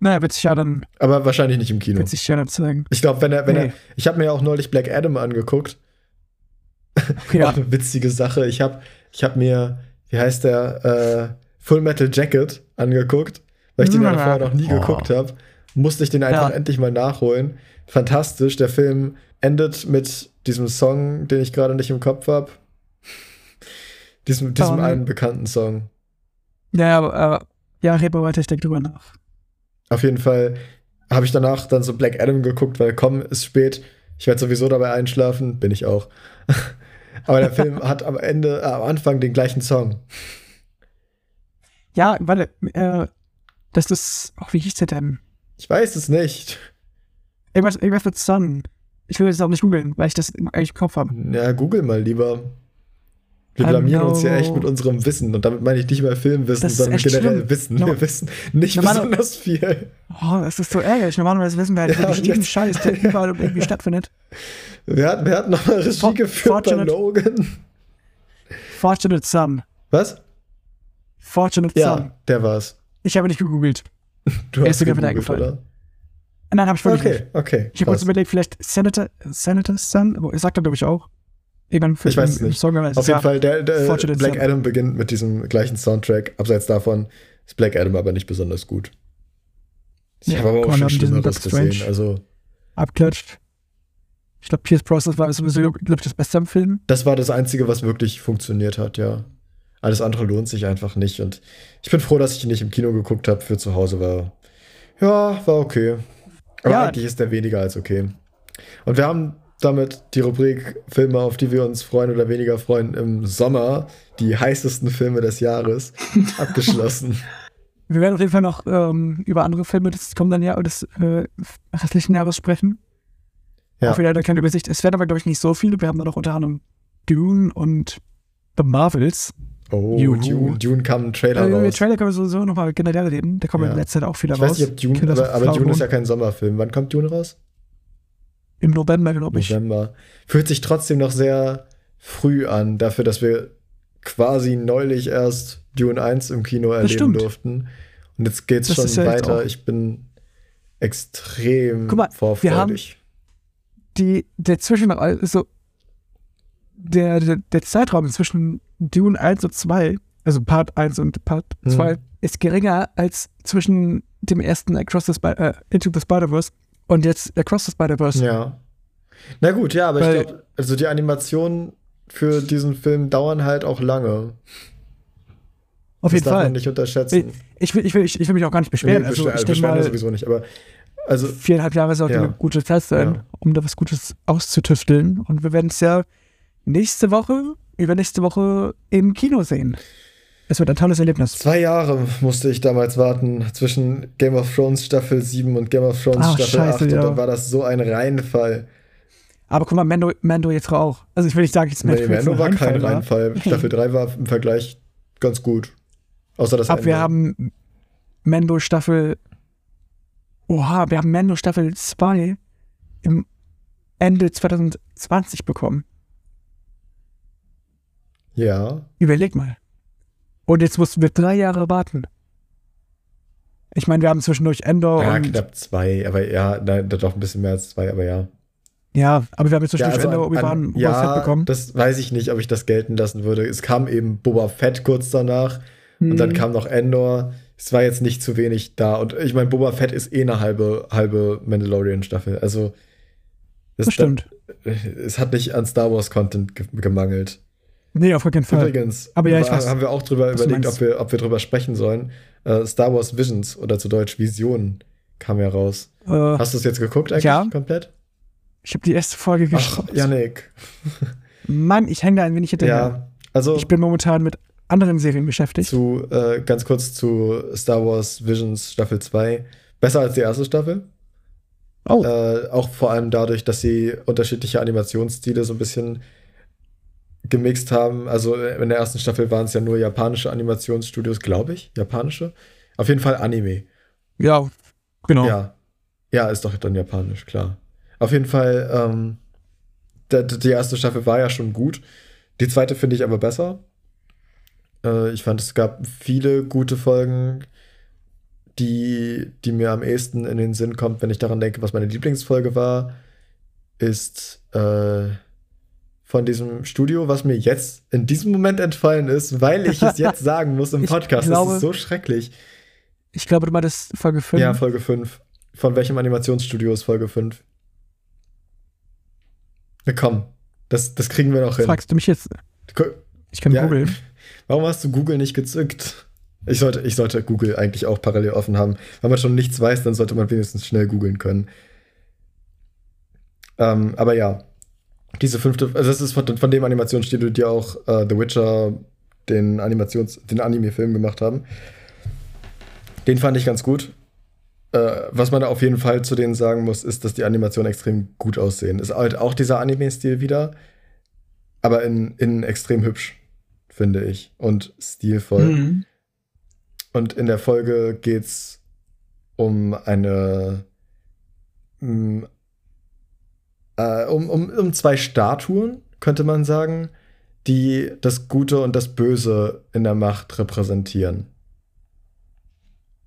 Naja, wird sich ja dann, Aber wahrscheinlich nicht im Kino. wird sich ja dann zeigen. Ich glaube, wenn er, wenn Nee. er, ich habe mir ja auch neulich Black Adam angeguckt. Okay, Auch eine witzige Sache. Ich habe ich hab mir, wie heißt der, äh, Full Metal Jacket angeguckt, weil ich den ja Ja. vorher noch nie Oh. geguckt habe. Musste ich den einfach Ja. endlich mal nachholen. Fantastisch. Der Film endet mit diesem Song, den ich gerade nicht im Kopf habe. Diesem, diesem Ähm. einen bekannten Song. Ja, aber, äh, ja, red mal weiter, ich denke drüber nach. Auf jeden Fall habe ich danach dann so Black Adam geguckt, weil komm, ist spät. Ich werde sowieso dabei einschlafen, bin ich auch. Aber der Film hat am Ende, äh, am Anfang den gleichen Song. Ja, warte, äh, das ist, ach, wie hieß der denn? Ich weiß es nicht. Irgendwas, irgendwas mit Sun. Ich will das auch nicht googeln, weil ich das eigentlich im Kopf habe. Ja, google mal lieber. Wir blamieren uns hier know. echt mit unserem Wissen. Und damit meine ich nicht mal Filmwissen, Das sondern generell schlimm. Wissen. No- Wir wissen nicht Normaler- besonders viel. Oh, das ist so ärgerlich. Normalerweise wissen wir halt Ja, wirklich jeden Scheiß, der überall irgendwie stattfindet. Wer hat, wer hat nochmal Regie For- geführt bei Logan? Fortunate Son. Was? Fortunate Ja, Son. der war's. Ich habe nicht gegoogelt. Du Er ist sogar wieder eingefallen. Nein, habe ich wirklich Okay, nicht. okay. Ich habe kurz überlegt, vielleicht Senator, Senator Son, sagt er, glaube ich, auch. Irgendwann für Ich weiß es nicht. Song, es Auf jeden Fall, der, der Black. Adam beginnt mit diesem gleichen Soundtrack. Abseits davon ist Black Adam aber nicht besonders gut. Ich Ja, habe aber auch schon Schlimmeres gesehen. Also, abklatscht. Ich glaube, Pierce Brosnan war sowieso, glaube ich, das Beste am Film. das war das Einzige, was wirklich funktioniert hat, ja. Alles andere lohnt sich einfach nicht. Und ich bin froh, dass ich ihn nicht im Kino geguckt habe. Für zu Hause war, ja, war okay. Aber Ja. eigentlich ist der weniger als okay. Und wir haben damit die Rubrik Filme, auf die wir uns freuen oder weniger freuen im Sommer, die heißesten Filme des Jahres, abgeschlossen. Wir werden auf jeden Fall noch ähm, über andere Filme des kommenden Jahr des äh, restlichen Jahres sprechen. Ja. Auch wieder keine Übersicht. Es werden aber, glaube ich, nicht so viele. Wir haben da noch unter anderem Dune und The Marvels. Oh, Juhu. Dune, Dune kam ein Trailer Äh, über raus. Trailer können wir sowieso nochmal generell reden. Der kommt Ja. in letzter Zeit auch viel Ich raus. weiß nicht, ob Dune, aber, aber Dune ist ja kein Sommerfilm. Wann kommt Dune raus? Im November, glaube ich. November. Fühlt sich trotzdem noch sehr früh an, dafür, dass wir quasi neulich erst Dune 1 im Kino erleben durften. Und jetzt geht's Das schon ja weiter. Ich bin extrem Guck mal, wir vorfreudig. Die, der Zwischen, also der, der, der Zeitraum zwischen Dune 1 und 2, also Part 1 und Part Mhm. 2, ist geringer als zwischen dem ersten Across the Spy äh, Into the Spider-Verse und jetzt Across the Spider-Verse. Ja. Na gut, ja, aber Weil- ich glaube, also die Animationen für diesen Film dauern halt auch lange. Auf das jeden darf man Fall. nicht unterschätzen. Ich will, ich, will, ich, will mich auch gar nicht beschweren. Nee, also ich denke beschweren mal, sowieso nicht, aber also viereinhalb Jahre sollte Ja. eine gute Zeit sein, Ja. um da was Gutes auszutüfteln. Und wir werden es ja nächste Woche, übernächste Woche im Kino sehen. Es wird ein tolles Erlebnis. zwei Jahre musste ich damals warten zwischen Game of Thrones Staffel 7 und Game of Thrones Ah, Staffel scheiße, 8 und ja. dann war das so ein Reinfall. Aber guck mal, Mando, Mando jetzt auch. Also ich will nicht sagen, jetzt Nee, Mando Mando war kein Reinfall war. Reinfall. Staffel 3 war im Vergleich ganz gut. Außer das Aber wir haben Mando Staffel. Oha, wir haben Mando Staffel 2 im Ende 2020 bekommen. Ja. Überleg mal. Und jetzt mussten wir drei Jahre warten. Ich meine, wir haben zwischendurch Endor Ja, und. knapp zwei, aber ja, nein, doch ein bisschen mehr als zwei, aber ja. Ja, aber wir haben jetzt Ja, zwischendurch also Endor, an, Obi-Wan, an, Boba ja Fett bekommen. das weiß ich nicht, ob ich das gelten lassen würde. Es kam eben Boba Fett kurz danach und dann Mhm. kam noch Endor. Es war jetzt nicht zu wenig da. Und ich meine, Boba Fett ist eh eine halbe, halbe Mandalorian-Staffel. Also es, Das stimmt. es hat nicht an Star Wars-Content ge gemangelt. Nee, auf gar keinen Fall. Übrigens, Aber ja, ich war- weiß, haben wir auch drüber überlegt, ob wir, ob wir drüber sprechen sollen. Äh, Star Wars Visions oder zu Deutsch Visionen kam ja raus. Äh, Hast du es jetzt geguckt eigentlich Ja. komplett? ich habe die erste Folge Ach, geschaut. Yannick. Mann, ich hänge da ein wenig hinterher. Ja, also Ich bin momentan mit anderen Serien beschäftigt. zu, äh, ganz kurz zu Star Wars Visions Staffel 2. Besser als die erste Staffel. Oh, Äh, auch vor allem dadurch, dass sie unterschiedliche Animationsstile so ein bisschen gemixt haben. Also äh, in der ersten Staffel waren es ja nur japanische Animationsstudios, glaube ich. Japanische. Auf jeden Fall Anime. ja, genau. Ja. Ja, ist doch dann japanisch, klar. Auf jeden Fall, ähm, die erste Staffel war ja schon gut. Die zweite finde ich aber besser. Äh, ich fand, es gab viele gute Folgen, die, die mir am ehesten in den Sinn kommt, wenn ich daran denke, was meine Lieblingsfolge war, ist äh, von diesem Studio, was mir jetzt in diesem Moment entfallen ist, weil ich es jetzt sagen muss im Podcast. glaube- das ist so schrecklich. Ich glaube, du meintest Folge 5. Ja, Folge 5. Von welchem Animationsstudio ist Folge 5? Na komm, das, das kriegen wir noch hin. Fragst du mich jetzt? Ich kann Ja. googeln. Warum hast du Google nicht gezückt? Ich sollte, ich sollte Google eigentlich auch parallel offen haben. Wenn man schon nichts weiß, dann sollte man wenigstens schnell googeln können. Ähm, aber ja, diese fünfte, also das ist von, von dem Animationsstudio, die auch äh, The Witcher, den Animations-, den Anime-Film gemacht haben. Den fand ich ganz gut. Äh, was man auf jeden Fall zu denen sagen muss, ist, dass die Animationen extrem gut aussehen. Ist halt auch dieser Anime-Stil wieder, aber in, in extrem hübsch, finde ich. Und stilvoll. Mhm. Und in der Folge geht's um eine mm, äh, um, um, um zwei Statuen, könnte man sagen, die das Gute und das Böse in der Macht repräsentieren.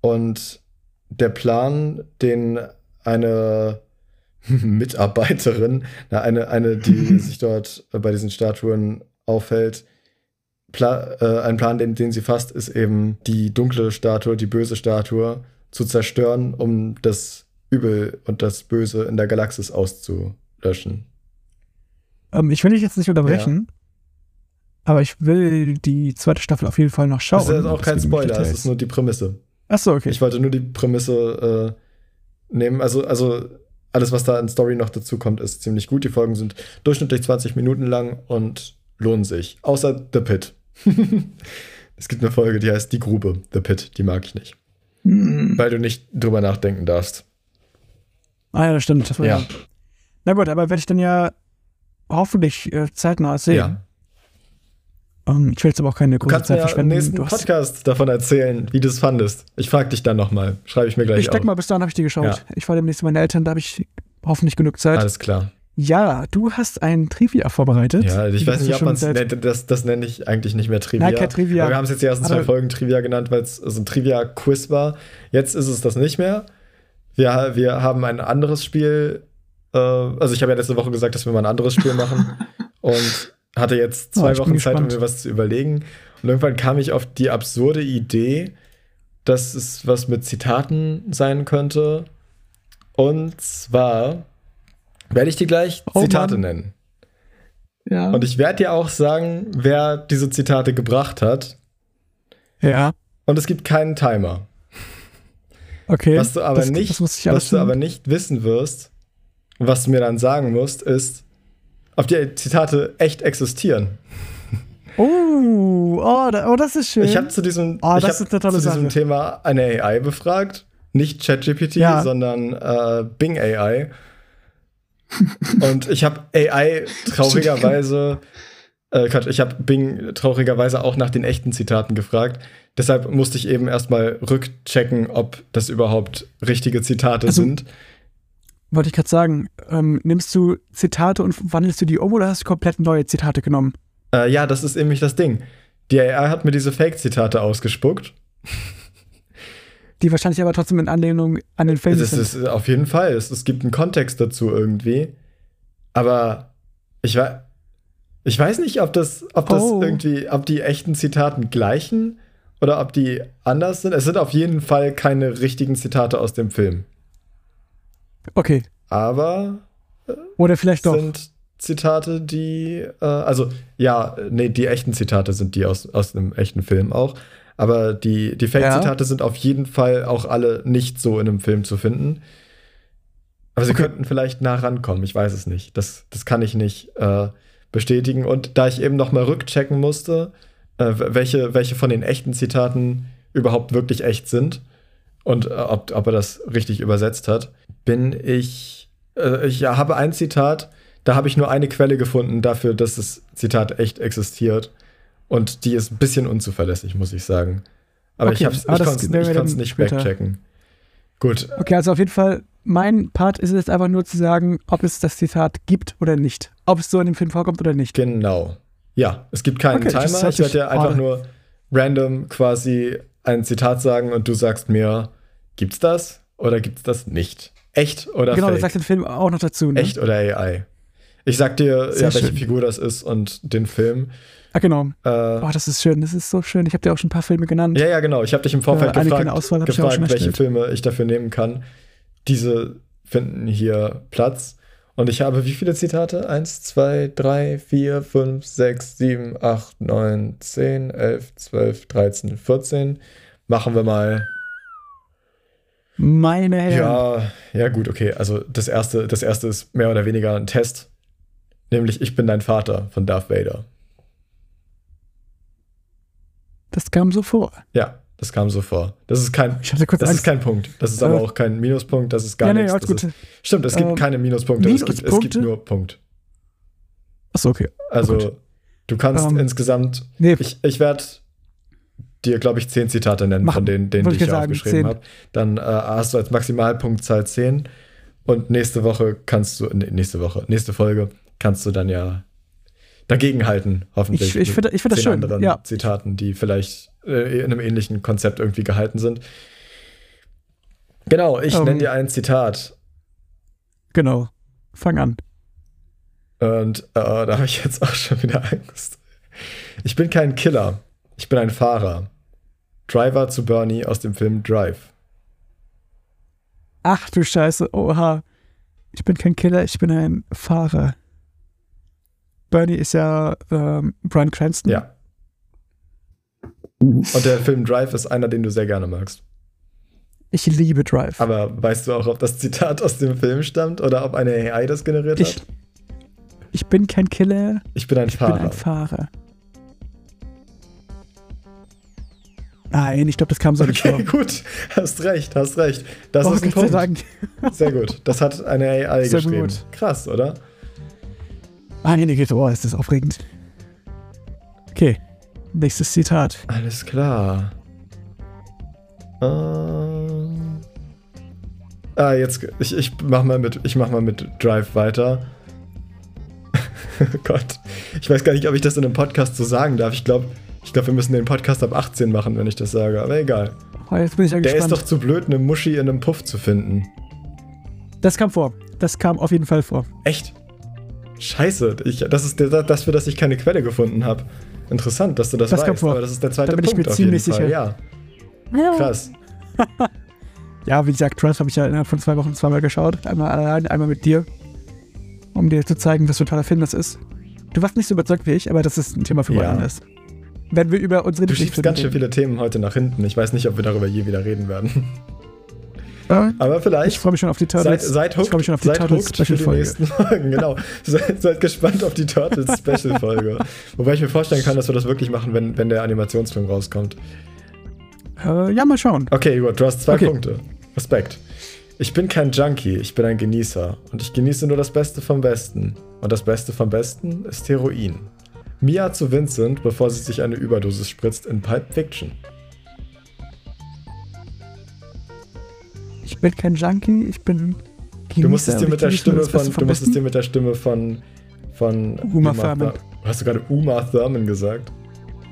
Und der Plan, den eine Mitarbeiterin, na, eine, eine, die sich dort bei diesen Statuen aufhält, Pla äh, ein Plan, den, den sie fasst, ist eben die dunkle Statue, die böse Statue zu zerstören, um das Übel und das Böse in der Galaxis auszulöschen. Ähm, ich will dich jetzt nicht unterbrechen, aber ich will die zweite Staffel auf jeden Fall noch schauen. Das ist auch kein Spoiler, es Details. ist nur die Prämisse. Achso, okay. Ich wollte nur die Prämisse äh, nehmen. Also, also alles, was da in Story noch dazu kommt, ist ziemlich gut. Die Folgen sind durchschnittlich 20 Minuten lang und lohnen sich. Außer The Pit. es gibt eine Folge, die heißt Die Grube, The Pit. Die mag ich nicht. Hm. Weil du nicht drüber nachdenken darfst. Ah ja, das stimmt. Das war Ja. ja. Na gut, aber werde ich dann ja hoffentlich äh, zeitnah sehen. Ja. Ähm, ich will jetzt aber auch keine Du große kannst mir Zeit ja im verschwenden. nächsten Du hast- Podcast davon erzählen, wie du es fandest. Ich frage dich dann nochmal. Schreibe ich mir gleich ich denke mal, bis dahin habe ich die geschaut. Ja. Ich fahre demnächst zu meinen Eltern, da habe ich hoffentlich genug Zeit. Alles klar. Ja, du hast ein Trivia vorbereitet. Ja, ich Du weiß nicht, ob man es nennt. Das, das nenne ich eigentlich nicht mehr Trivia. Nein, kein Trivia. Aber wir haben es jetzt die ersten zwei Aber- Folgen Trivia genannt, weil es so ein Trivia-Quiz war. Jetzt ist es das nicht mehr. Wir, wir haben ein anderes Spiel. Äh, also, ich habe ja letzte Woche gesagt, dass wir mal ein anderes Spiel machen. und hatte jetzt Oh, zwei bin Wochen Zeit, um mir was zu überlegen. Und irgendwann kam ich auf die absurde Idee, dass es was mit Zitaten sein könnte. Und zwar werde ich dir gleich Oh Zitate Mann. nennen. Ja. Und ich werde dir auch sagen, wer diese Zitate gebracht hat. Ja, Und es gibt keinen Timer. okay. Was du aber das, nicht, was du aber nicht wissen wirst, was du mir dann sagen musst, ist, ob die Zitate echt existieren. Oh, oh, oh, das ist schön. Ich habe zu diesem, Oh, ich hab zu diesem Sache. Thema eine AI befragt. Nicht ChatGPT, Ja. sondern äh, Bing AI. Und ich habe AI traurigerweise, äh, Quatsch, ich habe Bing traurigerweise auch nach den echten Zitaten gefragt. Deshalb musste ich eben erstmal rückchecken, ob das überhaupt richtige Zitate Also- sind. Wollte ich gerade sagen, ähm, nimmst du Zitate und wandelst du die um oder hast du komplett neue Zitate genommen? Äh, ja, das ist nämlich das Ding. Die AI hat mir diese Fake-Zitate ausgespuckt. Die wahrscheinlich aber trotzdem in Anlehnung an den Film Das sind. ist auf jeden Fall. Es, es gibt einen Kontext dazu irgendwie. Aber ich, ich weiß nicht, ob das, ob das Oh. irgendwie, ob die echten Zitaten gleichen oder ob die anders sind. Es sind auf jeden Fall keine richtigen Zitate aus dem Film. Okay. Aber Oder vielleicht doch. sind Zitate, die, äh, also ja, nee, die echten Zitate sind die aus, aus einem echten Film auch. Aber die, die Fake-Zitate sind auf jeden Fall auch alle nicht so in einem Film zu finden. Aber sie Okay. könnten vielleicht nah rankommen, ich weiß es nicht. Das, das kann ich nicht äh, bestätigen. Und da ich eben noch mal rückchecken musste, äh, welche, welche von den echten Zitaten überhaupt wirklich echt sind und äh, ob, ob er das richtig übersetzt hat, bin ich, äh, ich ja, habe ein Zitat, da habe ich nur eine Quelle gefunden dafür, dass das Zitat echt existiert. Und die ist ein bisschen unzuverlässig, muss ich sagen. Aber Okay, ich, hab's- ich konnte es nicht backchecken. Gut, Okay, also auf jeden Fall, mein Part ist jetzt einfach nur zu sagen, ob es das Zitat gibt oder nicht. Ob es so in dem Film vorkommt oder nicht. genau. Ja, es gibt keinen Okay, Timer. Ich werde dir einfach ah. nur random quasi ein Zitat sagen und du sagst mir, gibt's das oder gibt's das nicht? Echt oder genau, du fake? sagst den Film auch noch dazu. Ne? Echt oder AI? Ich sag dir, Sehr ja, welche schön. Figur das ist und den Film. Ah, genau. Äh, Oh, das ist schön. Das ist so schön. Ich habe dir auch schon ein paar Filme genannt. Ja, ja, genau. Ich habe dich im Vorfeld Äh, gefragt, Auswahl gefragt welche erstellt. Filme ich dafür nehmen kann. Diese finden hier Platz. Und ich habe wie viele Zitate? Eins, zwei, drei, vier, fünf, sechs, sieben, acht, neun, zehn, elf, zwölf, dreizehn, vierzehn. Machen wir mal. Meine Herren. Ja, ja, gut, okay. Also das erste, das erste ist mehr oder weniger ein Test. Nämlich Ich bin dein Vater von Darth Vader. Das kam so vor. Ja, das kam so vor. Das ist kein, Ich hatte kurz das ist kein Punkt. Das ist Äh, aber auch kein Minuspunkt. Das ist gar ja, nee, nichts. gut. ist, stimmt, es gibt Ähm, keine Minuspunkte. Es gibt, es gibt Minuspunkte? nur Punkt. Achso, okay. Also gut. du kannst Ähm, insgesamt. Nee, Ich, ich werde dir, glaube ich, zehn Zitate nennen Mach- von denen, denen die ich sagen, aufgeschrieben zehn. habe. Dann äh, hast du als Maximalpunktzahl 10. Und nächste Woche kannst du, nee, nächste Woche, nächste Folge kannst du dann ja dagegenhalten, hoffentlich. Ich- ich mit finde- ich finde das zehn schön, anderen ja. Zitaten, die vielleicht äh, in einem ähnlichen Konzept irgendwie gehalten sind. Genau, ich Ähm. nenne dir ein Zitat. genau. Fang an. Und äh, da habe ich jetzt auch schon wieder Angst. Ich bin kein Killer. Ich bin ein Fahrer. Driver zu Bernie aus dem Film Drive. Ach du Scheiße. Oha. Ich bin kein Killer, ich bin ein Fahrer. Bernie ist ja ähm, Brian Cranston. Ja. Und der Film Drive ist einer, den du sehr gerne magst. Ich liebe Drive. Aber weißt du auch, ob das Zitat aus dem Film stammt oder ob eine AI das generiert ich, hat? ich bin kein Killer, Ich bin ein ich Fahrer. bin ein Fahrer. Nein, ich glaube, das kam so nicht okay, vor. gut. Hast recht, hast recht. Das Oh, ist ein Gott sei Punkt. Dank. Sehr gut. Das hat eine AI Sehr geschrieben. gut. Krass, oder? Meine Güte, oh, ist das aufregend. Okay, nächstes Zitat. Alles klar. Ähm. Ah, jetzt. Ich, ich mach mal mit. Ich mach mal mit Drive weiter. Gott. Ich weiß gar nicht, ob ich das in einem Podcast so sagen darf. Ich glaube, ich glaub, wir müssen den Podcast ab 18 machen, wenn ich das sage. Aber egal. Oh, jetzt bin ich ja Der gespannt. ist doch zu blöd, eine Muschi in einem Puff zu finden. das kam vor. Das kam auf jeden Fall vor. Echt? Scheiße. Ich, das ist der, das, für das ich keine Quelle gefunden habe. Interessant, dass du das, Das kam weißt. vor. Aber das ist der zweite Da bin ich Punkt mir auf jeden ziemlich Fall. sicher. Ja, krass. Ja, wie gesagt, Drive habe ich ja innerhalb von zwei Wochen zweimal geschaut. Einmal allein, einmal mit dir. Um dir zu zeigen, was für ein toller Film das ist. Du warst nicht so überzeugt wie ich, aber das ist ein Thema für Ja. ja. Wenn wir über unsere Du schiebst ganz schön viele Themen heute nach hinten. Ich weiß nicht, ob wir darüber je wieder reden werden. Aber Ich vielleicht. freue mich schon auf die Seid, Turtles. seid ich hooked, freue mich schon auf die seid Turtles Special die Folge. nächsten Folgen. Genau. Seid, seid gespannt auf die Turtles Special Folge. Wobei ich mir vorstellen kann, dass wir das wirklich machen, wenn, wenn der Animationsfilm rauskommt. Äh, ja, mal schauen. Okay, gut, du hast zwei Okay. Punkte. Respekt. Ich bin kein Junkie, ich bin ein Genießer. Und ich genieße nur das Beste vom Besten. Und das Beste vom Besten ist Heroin. Mia zu Vincent, bevor sie sich eine Überdosis spritzt in Pulp Fiction. Ich bin kein Junkie, ich bin. Du musst es Genießer dir mit der Stimme von, du musst es dir mit der Stimme von, von Uma Thurman. Thur- Hast du gerade Uma Thurman gesagt?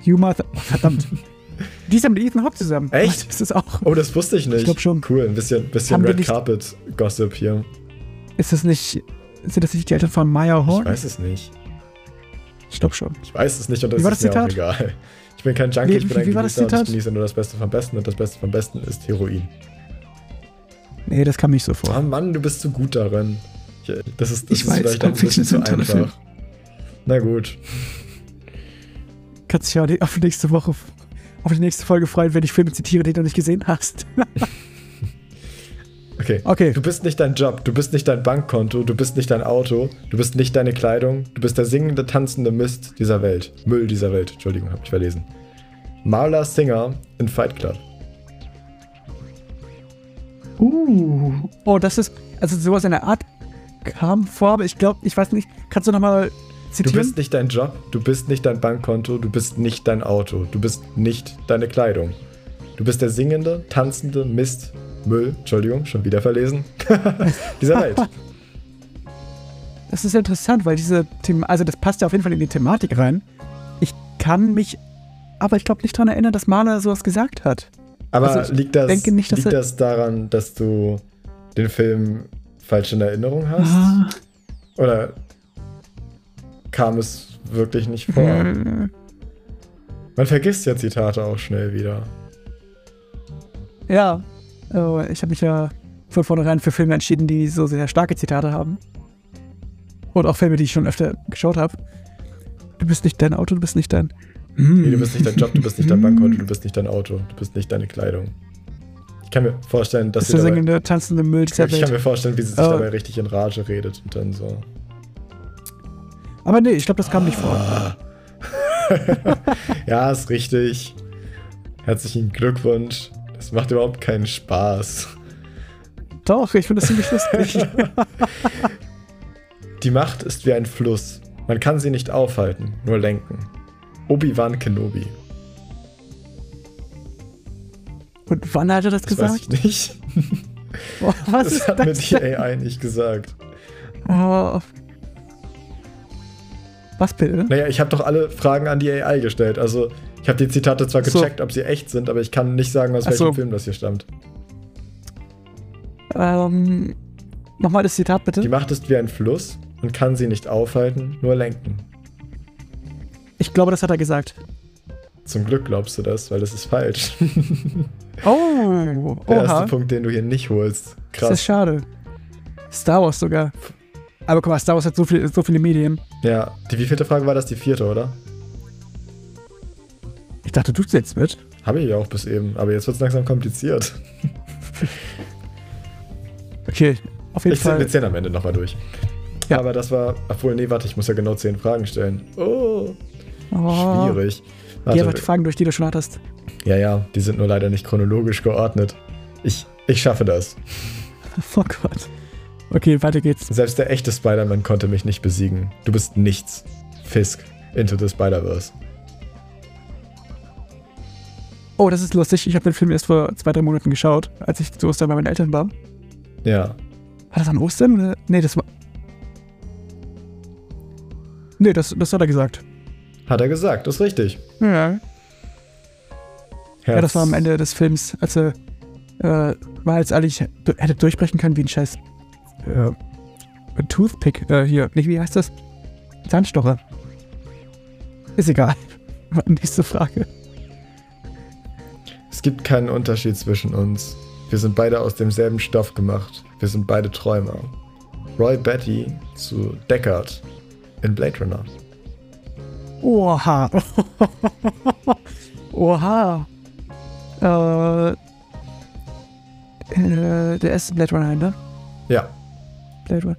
Uma, Th- verdammt. Die ist ja mit Ethan Hawke zusammen. Echt? Ist das auch? Oh, das wusste ich nicht. Ich glaub schon. Cool, ein bisschen, bisschen Haben Red Carpet Gossip hier. Ist das nicht. Sind das nicht die Eltern von Maya Horn? Ich weiß es nicht. Ich glaube schon. Ich weiß es nicht und das Wie war ist das mir auch Zitat? egal. Ich bin kein Junkie, Wie- ich bin wie- ein wie war das Genießer und ich Zitat? genieße nur das Beste vom Besten und das Beste vom Besten ist Heroin. Nee, das kam nicht so vor. Oh Mann, du bist zu gut darin. Ich, das ist, das Ich ist weiß, vielleicht auch ein bisschen zu ist einfach. Na gut. Kannst dich ja auf die nächste Woche, auf die nächste Folge freuen, wenn ich Filme zitiere, die du noch nicht gesehen hast. Okay. Okay. Du bist nicht dein Job, du bist nicht dein Bankkonto, du bist nicht dein Auto, du bist nicht deine Kleidung, du bist der singende, tanzende Mist dieser Welt. Müll dieser Welt. Entschuldigung, hab ich verlesen. Marla Singer in Fight Club. Uh. Oh, das ist. Also sowas in der Art kam vor, aber ich glaube, ich weiß nicht. Kannst du nochmal Du zitieren? bist nicht dein Job, du bist nicht dein Bankkonto, du bist nicht dein Auto, du bist nicht deine Kleidung. Du bist der singende, tanzende Mist, Müll, Entschuldigung, schon wieder verlesen, dieser Welt. Das ist interessant, weil diese Thema, also das passt ja auf jeden Fall in die Thematik rein. Ich kann mich, aber ich glaube nicht daran erinnern, dass Maler sowas gesagt hat. Aber Also liegt, das, denke nicht, liegt das daran, dass du den Film falsch in Erinnerung hast? Ah. Oder kam es wirklich nicht vor? Hm. Man vergisst ja Zitate auch schnell wieder. Ja, oh, ich habe mich ja von vornherein für Filme entschieden, die so sehr starke Zitate haben. Und auch Filme, die ich schon öfter geschaut habe. Du bist nicht dein Auto, du bist nicht dein. Nee, du bist nicht dein Job, du bist nicht dein Bankkonto, du bist nicht dein Auto, du bist nicht deine Kleidung. Ich kann mir vorstellen, dass Das sie dabei, singende, tanzende Müll ich kann Welt. mir vorstellen, wie sie sich Oh. dabei richtig in Rage redet und dann so. Aber nee, ich glaube, das kam nicht vor. Ah. ja, ist richtig. Herzlichen Glückwunsch. Das macht überhaupt keinen Spaß. Doch, ich finde das ziemlich lustig. Die Macht ist wie ein Fluss. Man kann sie nicht aufhalten, nur lenken. Obi-Wan Kenobi. Und wann hat er das Das weiß gesagt? ich nicht. Oh, was Das hat mir das die denn? AI nicht gesagt. Oh. Was bitte? Naja, ich habe doch alle Fragen an die AI gestellt. Also, ich habe die Zitate zwar So. gecheckt, ob sie echt sind, aber ich kann nicht sagen, aus Ach welchem so. Film das hier stammt. Ähm, Nochmal das Zitat bitte. Die Macht ist wie ein Fluss und kann sie nicht aufhalten, nur lenken. Ich glaube, das hat er gesagt. Zum Glück glaubst du das, weil das ist falsch. Oh, Der oha. erste Punkt, den du hier nicht holst. Das ist Krass. schade. Star Wars sogar. Aber guck mal, Star Wars hat so, viel, so viele Medien. Ja, die wievielte Frage war das? Die vierte, oder? Ich dachte, du zählst mit. Habe ich ja auch bis eben, aber jetzt wird es langsam kompliziert. Okay, auf jeden Ich Fall. wir zählen am Ende nochmal durch. Ja. Aber das war. Obwohl, nee, warte, ich muss ja genau zehn Fragen stellen. Oh, Oh, schwierig. Geh einfach Warte, die Fragen durch, die du schon hattest. ja, ja, die sind nur leider nicht chronologisch geordnet. Ich, ich schaffe das. Oh Gott. Okay, weiter geht's. Selbst der echte Spider-Man konnte mich nicht besiegen. Du bist nichts. Fisk. Into the Spider-Verse. Oh, das ist lustig. Ich habe den Film erst vor zwei, drei Monaten geschaut, als ich zu Ostern bei meinen Eltern war. Ja. War das an Ostern? Oder? Nee, das war. Nee, das, das hat er gesagt. Hat er gesagt, ist richtig. Ja. Ja, das war am Herz- Ende des Films, als er äh, war jetzt eigentlich hätte durchbrechen können wie ein scheiß äh, ein Toothpick äh, hier. Nicht, wie heißt das? Zahnstocher. Ist egal. Nächste Frage. Es gibt keinen Unterschied zwischen uns. Wir sind beide aus demselben Stoff gemacht. Wir sind beide Träumer. Roy Betty zu Deckard in Blade Runner. Oha. Oha. Äh, äh, der erste Blade Runner, ne? Ja. Blade Runner.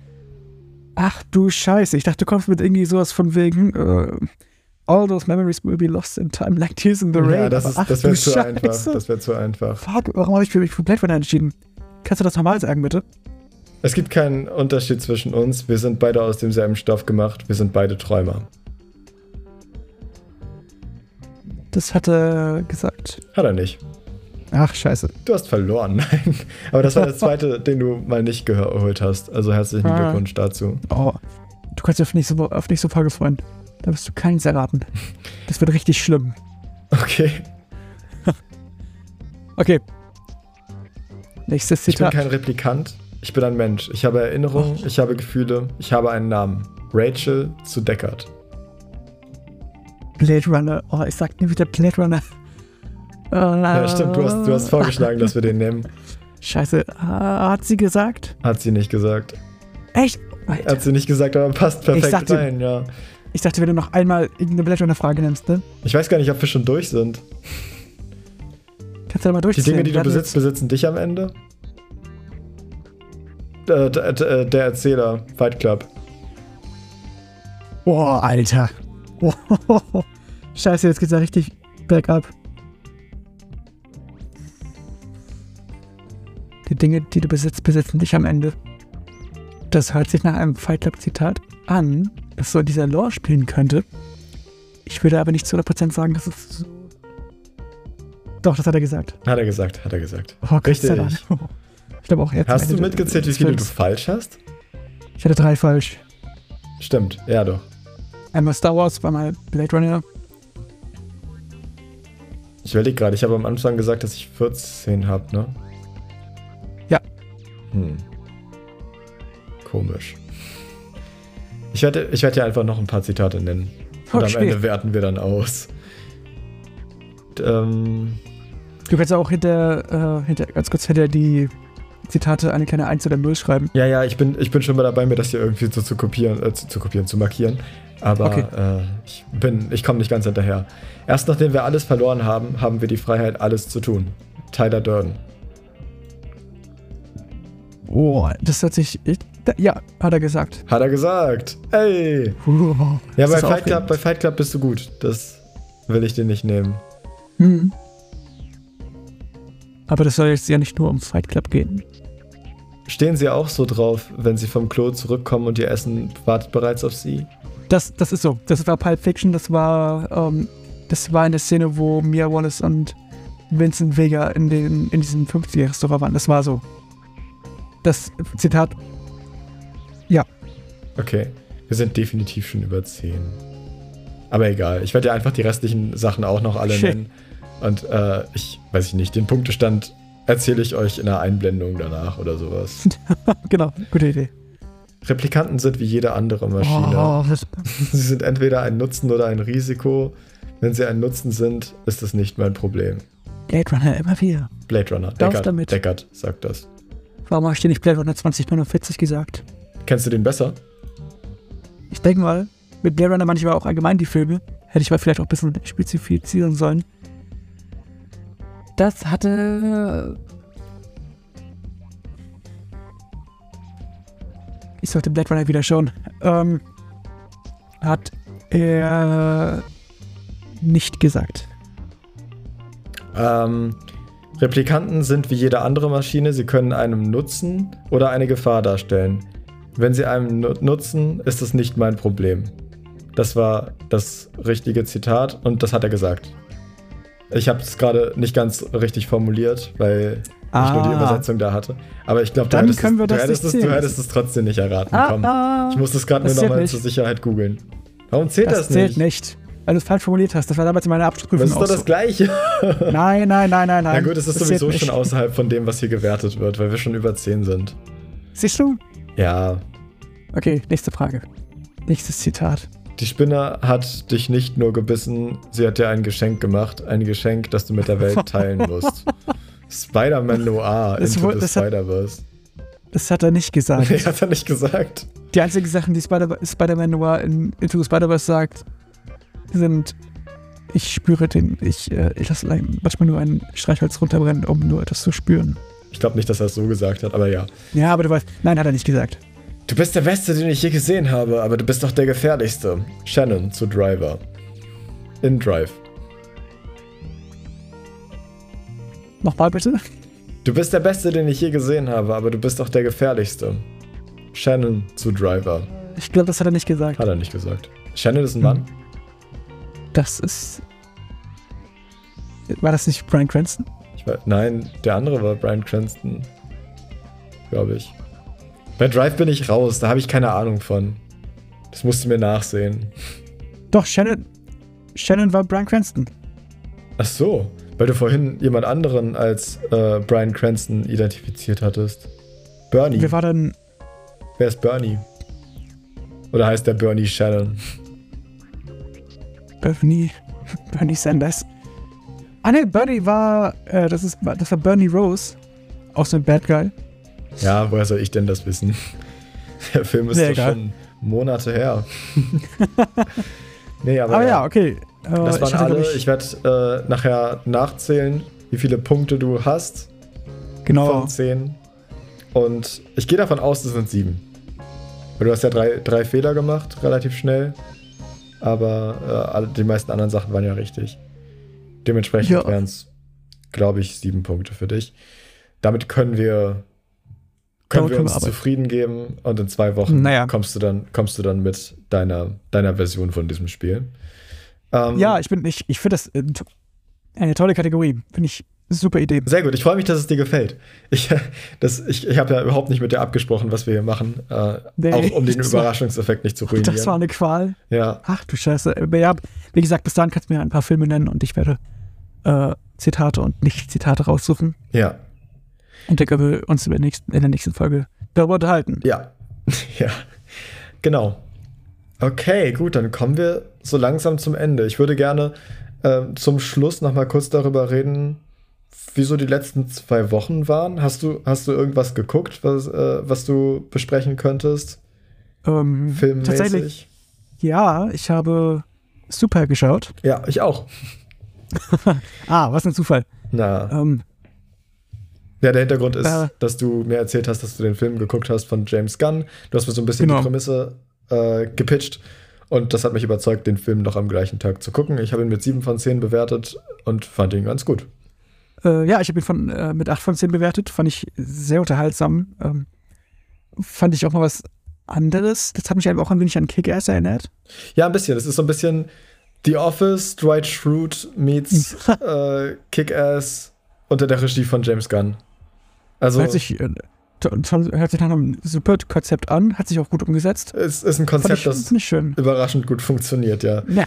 Ach du Scheiße, ich dachte, du kommst mit irgendwie sowas von wegen äh, All those memories will be lost in time like tears in the rain. Ja, das, Aber ist, ach das wäre zu einfach. Das wäre zu einfach. Fuck, warum habe ich mich für Blade Runner entschieden? Kannst du das nochmal sagen, bitte? Es gibt keinen Unterschied zwischen uns. Wir sind beide aus demselben Stoff gemacht. Wir sind beide Träumer. Das hat er gesagt. Hat er nicht. Ach, scheiße. Du hast verloren. Nein. Aber das war der zweite, den du mal nicht geholt hast. Also herzlichen Ah. Glückwunsch dazu. Oh, du kannst dich auf nicht so, auf nicht so Frage freuen. Da wirst du keins erraten. Das wird richtig schlimm. Okay. Okay. Nächstes Ich bin Zitat. kein Replikant. Ich bin ein Mensch. Ich habe Erinnerungen, ich habe Gefühle, ich habe einen Namen. Rachel zu Deckard. Blade Runner. Oh, ich sag nie wieder Blade Runner. Oh, Ja, stimmt. Du hast, du hast vorgeschlagen, dass wir den nehmen. Scheiße. Ah, hat sie gesagt? Hat sie nicht gesagt. Echt? Alter. Hat sie nicht gesagt, aber passt perfekt rein, ja. Ich dachte, wenn du noch einmal irgendeine Blade Runner Frage nimmst, ne? Ich weiß gar nicht, ob wir schon durch sind. Kannst du da mal Die durchziehen. Dinge, die du besitzt, besitzen dich am Ende? Äh, d- äh, der Erzähler, Fight Club. Boah, Alter. Scheiße, jetzt geht's ja richtig bergab. Die Dinge, die du besitzt, besitzen dich am Ende. Das hört sich nach einem Fight Club Zitat an, das so in dieser Lore spielen könnte. Ich würde aber nicht zu 100% sagen, dass es so. Doch, das hat er gesagt. Hat er gesagt, hat er gesagt. Oh, Richtig. Ich glaube auch jetzt. Hast du mitgezählt, wie viele du falsch hast? Ich hatte drei falsch. Stimmt, ja doch. Einmal Star Wars, zweimal Blade Runner. Ich überlege gerade, ich habe am Anfang gesagt, dass ich 14 habe, ne? Ja. Hm. Komisch. Ich werde, ich werde ja einfach noch ein paar Zitate nennen. Und am Okay. Ende werten wir dann aus. D- Ähm, Du kannst auch hinter, äh, hinter, ganz kurz hinter die Zitate eine kleine 1 oder 0 schreiben. ja, ja, ich bin, ich bin schon mal dabei, mir das hier irgendwie so zu kopieren, äh, zu, zu kopieren, zu markieren. Aber Okay. äh, ich bin, ich komme nicht ganz hinterher. Erst nachdem wir alles verloren haben, haben wir die Freiheit, alles zu tun. Tyler Durden. Oh, das hört sich. Da, ja, hat er gesagt. Hat er gesagt. Ey! Ja, bei Fight, Club, bei Fight Club bist du gut. Das will ich dir nicht nehmen. Hm. Aber das soll jetzt ja nicht nur um Fight Club gehen. Stehen sie auch so drauf, wenn sie vom Klo zurückkommen und ihr Essen wartet bereits auf sie? Das, das ist so. Das war Pulp Fiction, das war, ähm, das war in der Szene, wo Mia Wallace und Vincent Vega in, den, in diesem 50er-Restaurant waren. Das war so. Das Zitat, Okay. Wir sind definitiv schon über 10. Aber egal. Ich werde ja einfach die restlichen Sachen auch noch alle Shit. nennen. Und äh, ich weiß ich nicht, den Punktestand erzähle ich euch in einer Einblendung danach oder sowas. genau, gute Idee. Replikanten sind wie jede andere Maschine. Oh, Sie sind entweder ein Nutzen oder ein Risiko. Wenn sie ein Nutzen sind, ist das nicht mein Problem. Blade Runner immer wieder. Blade Runner. Darf Deckard, damit. Deckard sagt das. Warum habe ich dir nicht Blade Runner 2049 gesagt? Kennst du den besser? ich denke mal, mit Blade Runner manchmal auch allgemein die Filme. Hätte ich mal vielleicht auch ein bisschen spezifizieren sollen. Das hatte. Ich sollte Blade Runner wieder schauen. Ähm, hat er nicht gesagt. Ähm, Replikanten sind wie jede andere Maschine, sie können einem Nutzen oder eine Gefahr darstellen. Wenn sie einem nu nutzen, ist es nicht mein Problem. Das war das richtige Zitat und das hat er gesagt. Ich habe es gerade nicht ganz richtig formuliert, weil ah. ich nur die ah. Übersetzung da hatte. Aber ich glaube, du, hättest, es, du, hättest, es, du hättest es trotzdem nicht erraten. Ah, ah. ich muss es gerade nur nochmal zur Sicherheit googeln. Warum zählt das, das nicht? zählt nicht. Weil du es falsch formuliert hast. Das war damals in meiner Abschlussprüfung. Das ist doch das so. Gleiche. nein, nein, nein, nein, nein. Na gut, es ist das sowieso schon außerhalb von dem, was hier gewertet wird, weil wir schon über 10 sind. Siehst du? Ja. Okay, nächste Frage. Nächstes Zitat. Die Spinne hat dich nicht nur gebissen, sie hat dir ein Geschenk gemacht. Ein Geschenk, das du mit der Welt teilen musst. Spider-Man Noir das Into the Spider-Verse. Das hat er nicht gesagt. Nee, hat er nicht gesagt. Die einzigen Sachen, die Spider-Man Spider Noir in Into the Spider-Verse sagt, sind, ich spüre den, ich, äh, ich lasse manchmal nur ein Streichholz runterbrennen, um nur etwas zu spüren. Ich glaube nicht, dass er es so gesagt hat, aber ja. Ja, aber du weißt, nein, hat er nicht gesagt. Du bist der Beste, den ich je gesehen habe, aber du bist doch der gefährlichste. Shannon zu Driver. In Drive. Nochmal bitte? Du bist der Beste, den ich je gesehen habe, aber du bist doch der gefährlichste. Shannon zu Driver. Ich glaube, das hat er nicht gesagt. Hat er nicht gesagt. Shannon ist ein Mann? Das ist. War das nicht Brian Cranston? Weiß, nein, der andere war Brian Cranston. Glaube ich. Bei Drive bin ich raus, da habe ich keine Ahnung von. Das musst du mir nachsehen. Doch, Shannon. Shannon war Brian Cranston. Ach so, weil du vorhin jemand anderen als äh, Brian Cranston identifiziert hattest. Bernie. Wer war denn. Wer ist Bernie? Oder heißt der Bernie Shannon? Bernie. Bernie Sanders. Ah ne, Bernie war. Äh, das, ist, das war Bernie Rose. Auch so ein Bad Guy. Ja, woher soll ich denn das wissen? Der Film ist doch schon Monate her. nee, aber. Aber ja, ja okay. Äh, das waren ich alle. Ich, ich werde äh, nachher nachzählen, wie viele Punkte du hast. Genau. Von 10. Und ich gehe davon aus, es sind sieben. Weil du hast ja drei, drei Fehler gemacht, relativ schnell. Aber äh, die meisten anderen Sachen waren ja richtig. Dementsprechend ja. wären es, glaube ich, sieben Punkte für dich. Damit können wir können wir uns zufrieden geben und in zwei Wochen naja. kommst du dann, kommst du dann mit deiner, deiner Version von diesem Spiel. Ähm, ja, ich bin, ich, ich finde das äh, eine tolle Kategorie. Finde ich super Idee. Sehr gut, ich freue mich, dass es dir gefällt. Ich, ich, ich habe ja überhaupt nicht mit dir abgesprochen, was wir hier machen. Äh, nee, auch um den Überraschungseffekt nicht zu ruinieren. Das war eine Qual. Ja. Ach du Scheiße. Ja, wie gesagt, bis dahin kannst du mir ein paar Filme nennen und ich werde äh, Zitate und Nicht-Zitate raussuchen. Ja. Und dann können wir uns in der nächsten, in der nächsten Folge darüber unterhalten. Ja. ja. Genau. Okay, gut, dann kommen wir so langsam zum Ende. Ich würde gerne äh, zum Schluss noch mal kurz darüber reden, wieso die letzten zwei Wochen waren. Hast du, hast du irgendwas geguckt, was, äh, was du besprechen könntest? Ähm, Filmmäßig? Tatsächlich. Ja, ich habe Super geschaut. Ja, ich auch. ah, was ein Zufall. Na. Ähm, ja, der Hintergrund ist, äh, dass du mir erzählt hast, dass du den Film geguckt hast von James Gunn. Du hast mir so ein bisschen genau. die Prämisse äh, gepitcht. Und das hat mich überzeugt, den Film noch am gleichen Tag zu gucken. Ich habe ihn mit sieben von zehn bewertet und fand ihn ganz gut. Äh, ja, ich habe ihn von, äh, mit acht von zehn bewertet. Fand ich sehr unterhaltsam. Ähm, fand ich auch mal was anderes. Das hat mich einfach auch ein wenig an Kick-Ass erinnert. Ja, ein bisschen. Das ist so ein bisschen The Office, Dwight Schrute meets äh, Kick-Ass unter der Regie von James Gunn. Also, hört sich, äh, hört sich nach einem super Konzept an, hat sich auch gut umgesetzt. Es ist ein Konzept, ich, das überraschend gut funktioniert, ja. Ja,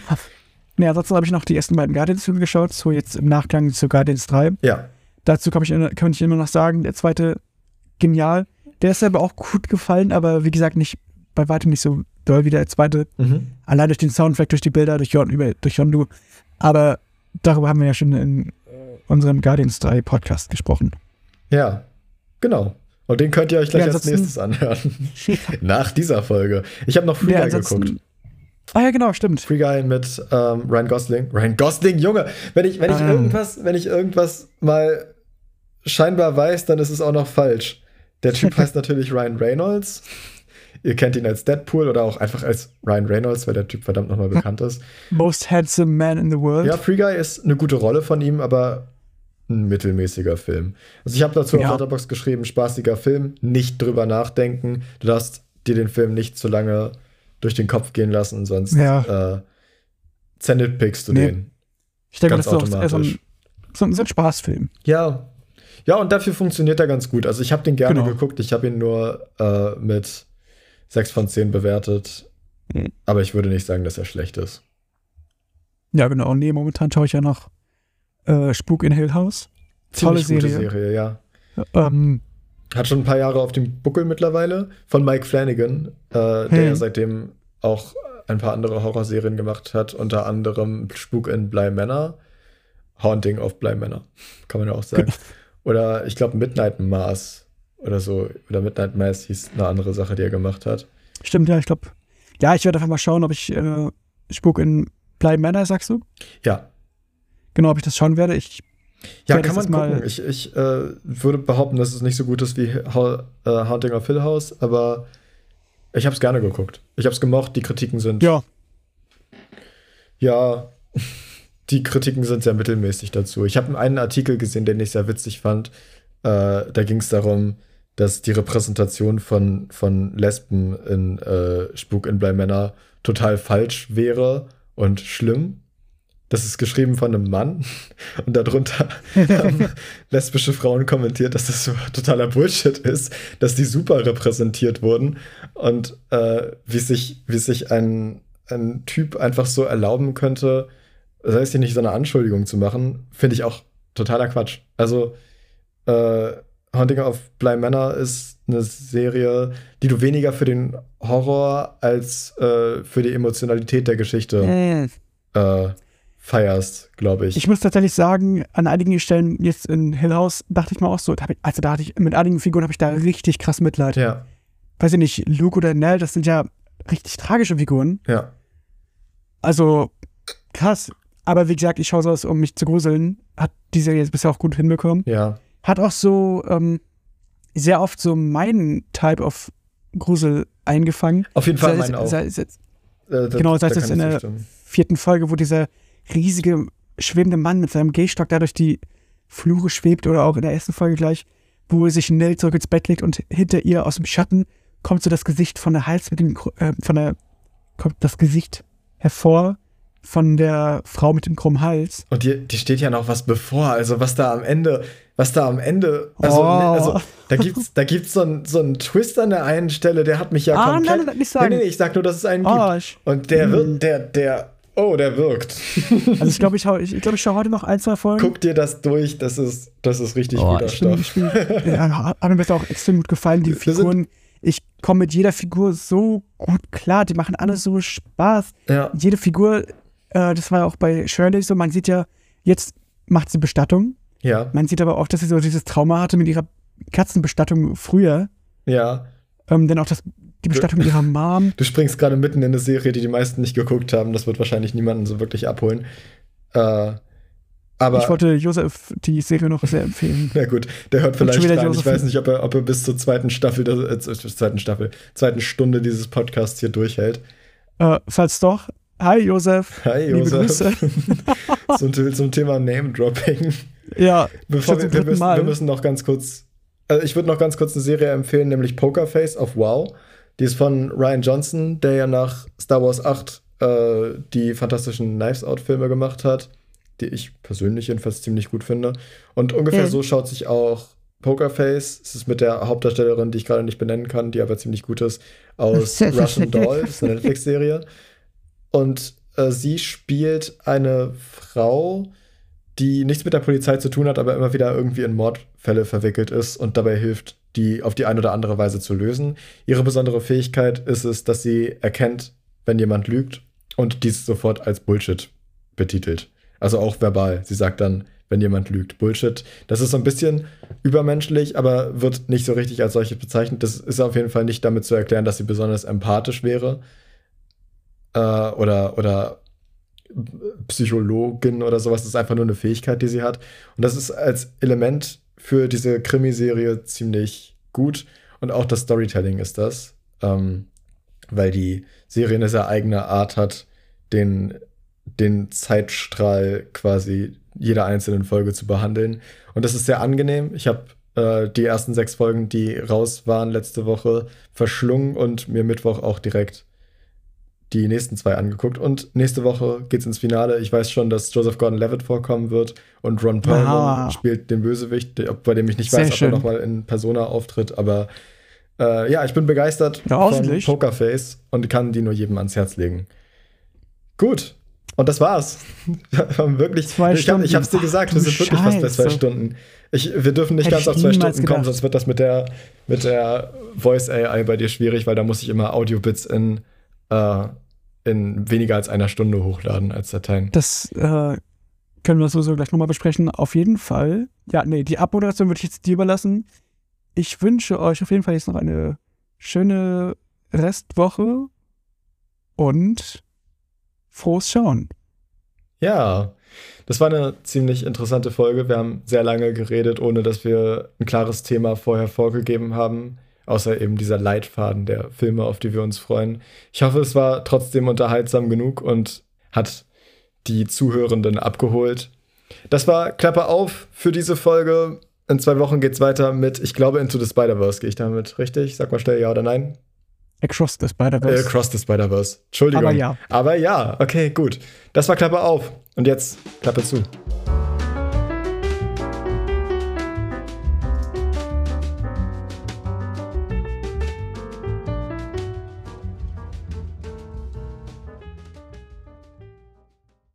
ja ansonsten habe ich noch die ersten beiden Guardians-Filme geschaut, so jetzt im Nachgang zu Guardians 3. Ja. Dazu kann ich, kann ich immer noch sagen, der zweite genial. Der ist aber auch gut gefallen, aber wie gesagt, nicht bei weitem nicht so doll wie der zweite. Mhm. Allein durch den Soundtrack, durch die Bilder, durch, Jon, durch Yondu. Aber darüber haben wir ja schon in unserem Guardians 3 Podcast gesprochen. Ja, genau. Und den könnt ihr euch gleich ja, als nächstes anhören. Nach dieser Folge. Ich habe noch Guy geguckt. Ah ja, genau, stimmt. Free Guy mit ähm, Ryan Gosling. Ryan Gosling, Junge! Wenn ich, wenn ich ah. irgendwas, wenn ich irgendwas mal scheinbar weiß, dann ist es auch noch falsch. Der Typ heißt natürlich Ryan Reynolds. Ihr kennt ihn als Deadpool oder auch einfach als Ryan Reynolds, weil der Typ verdammt nochmal bekannt ist. Most handsome man in the world. Ja, Free Guy ist eine gute Rolle von ihm, aber ein mittelmäßiger Film. Also ich habe dazu Ja. auf Letterboxd geschrieben, spaßiger Film, nicht drüber nachdenken. Du darfst dir den Film nicht zu lange durch den Kopf gehen lassen, sonst Ja. äh, zernippigst du Nee. den. ich denke, ganz das ist auch so ein, automatisch. so, ein, so ein Spaßfilm. Ja. Ja, und dafür funktioniert er ganz gut. Also ich habe den gerne Genau. geguckt. Ich habe ihn nur äh, mit 6 von 10 bewertet. Mhm. Aber ich würde nicht sagen, dass er schlecht ist. Ja, genau. Nee, momentan schaue ich ja noch äh, Spuk in Hill House. Tolle Ziemlich gute Serie. Serie, ja. Ähm, Hat schon ein paar Jahre auf dem Buckel mittlerweile. Von Mike Flanagan, äh, der Hm. ja seitdem auch ein paar andere Horrorserien gemacht hat. Unter anderem Spuk in Bly Manor. Haunting of Bly Manor. Kann man ja auch sagen. oder ich glaube Midnight Mass oder so. Oder Midnight Mass hieß eine andere Sache, die er gemacht hat. stimmt, ja, ich glaube. Ja, ich werde einfach mal schauen, ob ich äh, Spuk in Bly Manor, sagst du? Ja, Genau, ob ich das schauen werde. Ich Ja, kann man mal- gucken. Ich, ich äh, würde behaupten, dass es nicht so gut ist wie ha äh, Haunting of Hill House, aber ich habe es gerne geguckt. Ich habe es gemocht. Die Kritiken sind ja, ja, die Kritiken sind sehr mittelmäßig dazu. Ich habe einen Artikel gesehen, den ich sehr witzig fand. Äh, da ging es darum, dass die Repräsentation von, von Lesben in äh, Spuk in Bly Manor total falsch wäre und schlimm. Das ist geschrieben von einem Mann. Und darunter haben lesbische Frauen kommentiert, dass das so totaler Bullshit ist, dass die super repräsentiert wurden. Und äh, wie sich, wie sich ein, ein Typ einfach so erlauben könnte, sei es hier nicht so eine Anschuldigung zu machen, finde ich auch totaler Quatsch. Also, äh, Haunting of Bly Manor ist eine Serie, die du weniger für den Horror als äh, für die Emotionalität der Geschichte Äh, äh, feierst, glaube ich. Ich muss tatsächlich sagen, an einigen Stellen jetzt in Hill House dachte ich mir auch so, da ich, also da hatte ich, mit einigen Figuren habe ich da richtig krass Mitleid. ja, Weiß ich nicht, Luke oder Nell, das sind ja richtig tragische Figuren. ja. Also krass. Aber wie gesagt, ich schaue sowas, um mich zu gruseln. Hat die Serie jetzt bisher auch gut hinbekommen. Ja, Hat auch so ähm, sehr oft so meinen Type of Grusel eingefangen. auf jeden Fall Sei- meinen auch. sei- sei- Äh, da- genau, sei es in der- vierten Folge, wo dieser riesige schwebende Mann mit seinem Gehstock da durch die Flure schwebt oder auch in der ersten Folge gleich, wo sich Nell zurück ins Bett legt und hinter ihr aus dem Schatten kommt so das Gesicht von der Hals mit dem, äh, von der, kommt das Gesicht hervor von der Frau mit dem krummen Hals. Und die, die steht ja noch was bevor, also was da am Ende, was da am Ende, also, Oh. ne, also da gibt's, da gibt's so einen so einen Twist an der einen Stelle, der hat mich ja Ah, komplett. nein, nein, nicht sagen. Nee, nee, ich sag nur, dass es einen gibt. Oh, ich, Und der wird, der, der, oh, der wirkt. also ich glaube, ich, ich, ich, glaub, ich schaue heute noch ein, zwei Folgen. Guck dir das durch, das ist, das ist richtig Oh, guter ich bin, Stoff. ich bin, ja, hat mir bisher auch extrem gut gefallen. Die Figuren, ich komme mit jeder Figur so gut klar. Die machen alle so Spaß. Ja, Jede Figur, äh, das war ja auch bei Shirley so, man sieht ja, jetzt macht sie Bestattung. ja, Man sieht aber auch, dass sie so dieses Trauma hatte mit ihrer Katzenbestattung früher. ja. Ähm, dann auch das, die Bestattung ihrer Mom. Du springst gerade mitten in eine Serie, die die meisten nicht geguckt haben. Das wird wahrscheinlich niemanden so wirklich abholen. Äh, aber ich wollte Josef die Serie noch sehr empfehlen. Na gut, der hört vielleicht rein. Ich Josef- weiß nicht, ob er, ob er bis zur zweiten Staffel, der- äh, zur zweiten Staffel, zweiten Stunde dieses Podcasts hier durchhält. Äh, falls doch, hi Josef. Hi, Josef. Zum, zum Thema Name-Dropping. Ja, Bevor wir, wir, müssen, wir müssen noch ganz kurz. Also ich würde noch ganz kurz eine Serie empfehlen, nämlich Pokerface auf Wow. Die ist von Ryan Johnson, der ja nach Star Wars 8 äh, die fantastischen Knives Out-Filme gemacht hat, die ich persönlich jedenfalls ziemlich gut finde. Und ungefähr Mhm. so schaut sich auch Pokerface. Es ist mit der Hauptdarstellerin, die ich gerade nicht benennen kann, die aber ziemlich gut ist, aus Russian Doll, das ist eine Netflix-Serie. Und äh, sie spielt eine Frau, die nichts mit der Polizei zu tun hat, aber immer wieder irgendwie in Mordfälle verwickelt ist und dabei hilft, die auf die eine oder andere Weise zu lösen. Ihre besondere Fähigkeit ist es, dass sie erkennt, wenn jemand lügt und dies sofort als Bullshit betitelt. Also auch verbal. Sie sagt dann, wenn jemand lügt, Bullshit. Das ist so ein bisschen übermenschlich, aber wird nicht so richtig als solches bezeichnet. Das ist auf jeden Fall nicht damit zu erklären, dass sie besonders empathisch wäre äh, oder, oder Psychologin oder sowas. Das ist einfach nur eine Fähigkeit, die sie hat. Und das ist als Element für diese Krimiserie ziemlich gut. Und auch das Storytelling ist das. ähm, weil die Serie eine sehr eigene Art hat, den, den Zeitstrahl quasi jeder einzelnen Folge zu behandeln. Und das ist sehr angenehm. Ich habe äh, die ersten sechs Folgen, die raus waren letzte Woche, verschlungen und mir Mittwoch auch direkt die nächsten zwei angeguckt. Und nächste Woche geht's ins Finale. Ich weiß schon, dass Joseph Gordon-Levitt vorkommen wird und Ron Perlman Aha. spielt den Bösewicht, bei dem ich nicht Sehr weiß, schön. ob er nochmal in Persona auftritt. Aber äh, ja, ich bin begeistert Ja, von. Pokerface und kann die nur jedem ans Herz legen. Gut. Und das war's. Wir haben wirklich. Zwei ich, hab, ich Stunden. hab's dir gesagt, wir sind wirklich fast bei zwei. Stunden. Ich, wir dürfen nicht Hätte ganz auf zwei Stunden kommen, gedacht. sonst wird das mit der, mit der Voice AI bei dir schwierig, weil da muss ich immer Audiobits in, äh, in weniger als einer Stunde hochladen als Dateien. Das äh, können wir sowieso gleich nochmal besprechen. Auf jeden Fall. Ja, nee, die Abmoderation würde ich jetzt dir überlassen. Ich wünsche euch auf jeden Fall jetzt noch eine schöne Restwoche und frohes Schauen. Ja, das war eine ziemlich interessante Folge. Wir haben sehr lange geredet, ohne dass wir ein klares Thema vorher vorgegeben haben. Außer eben dieser Leitfaden der Filme, auf die wir uns freuen. Ich hoffe, es war trotzdem unterhaltsam genug und hat die Zuhörenden abgeholt. Das war Klappe auf für diese Folge. In zwei Wochen geht's weiter mit, ich glaube, Into the Spider-Verse. Gehe ich damit richtig? Sag mal schnell ja oder nein. Across the Äh, Spider-Verse. Across the Spider-Verse. Entschuldigung. Aber ja. Aber ja, okay, gut. Das war Klappe auf. Und jetzt Klappe zu.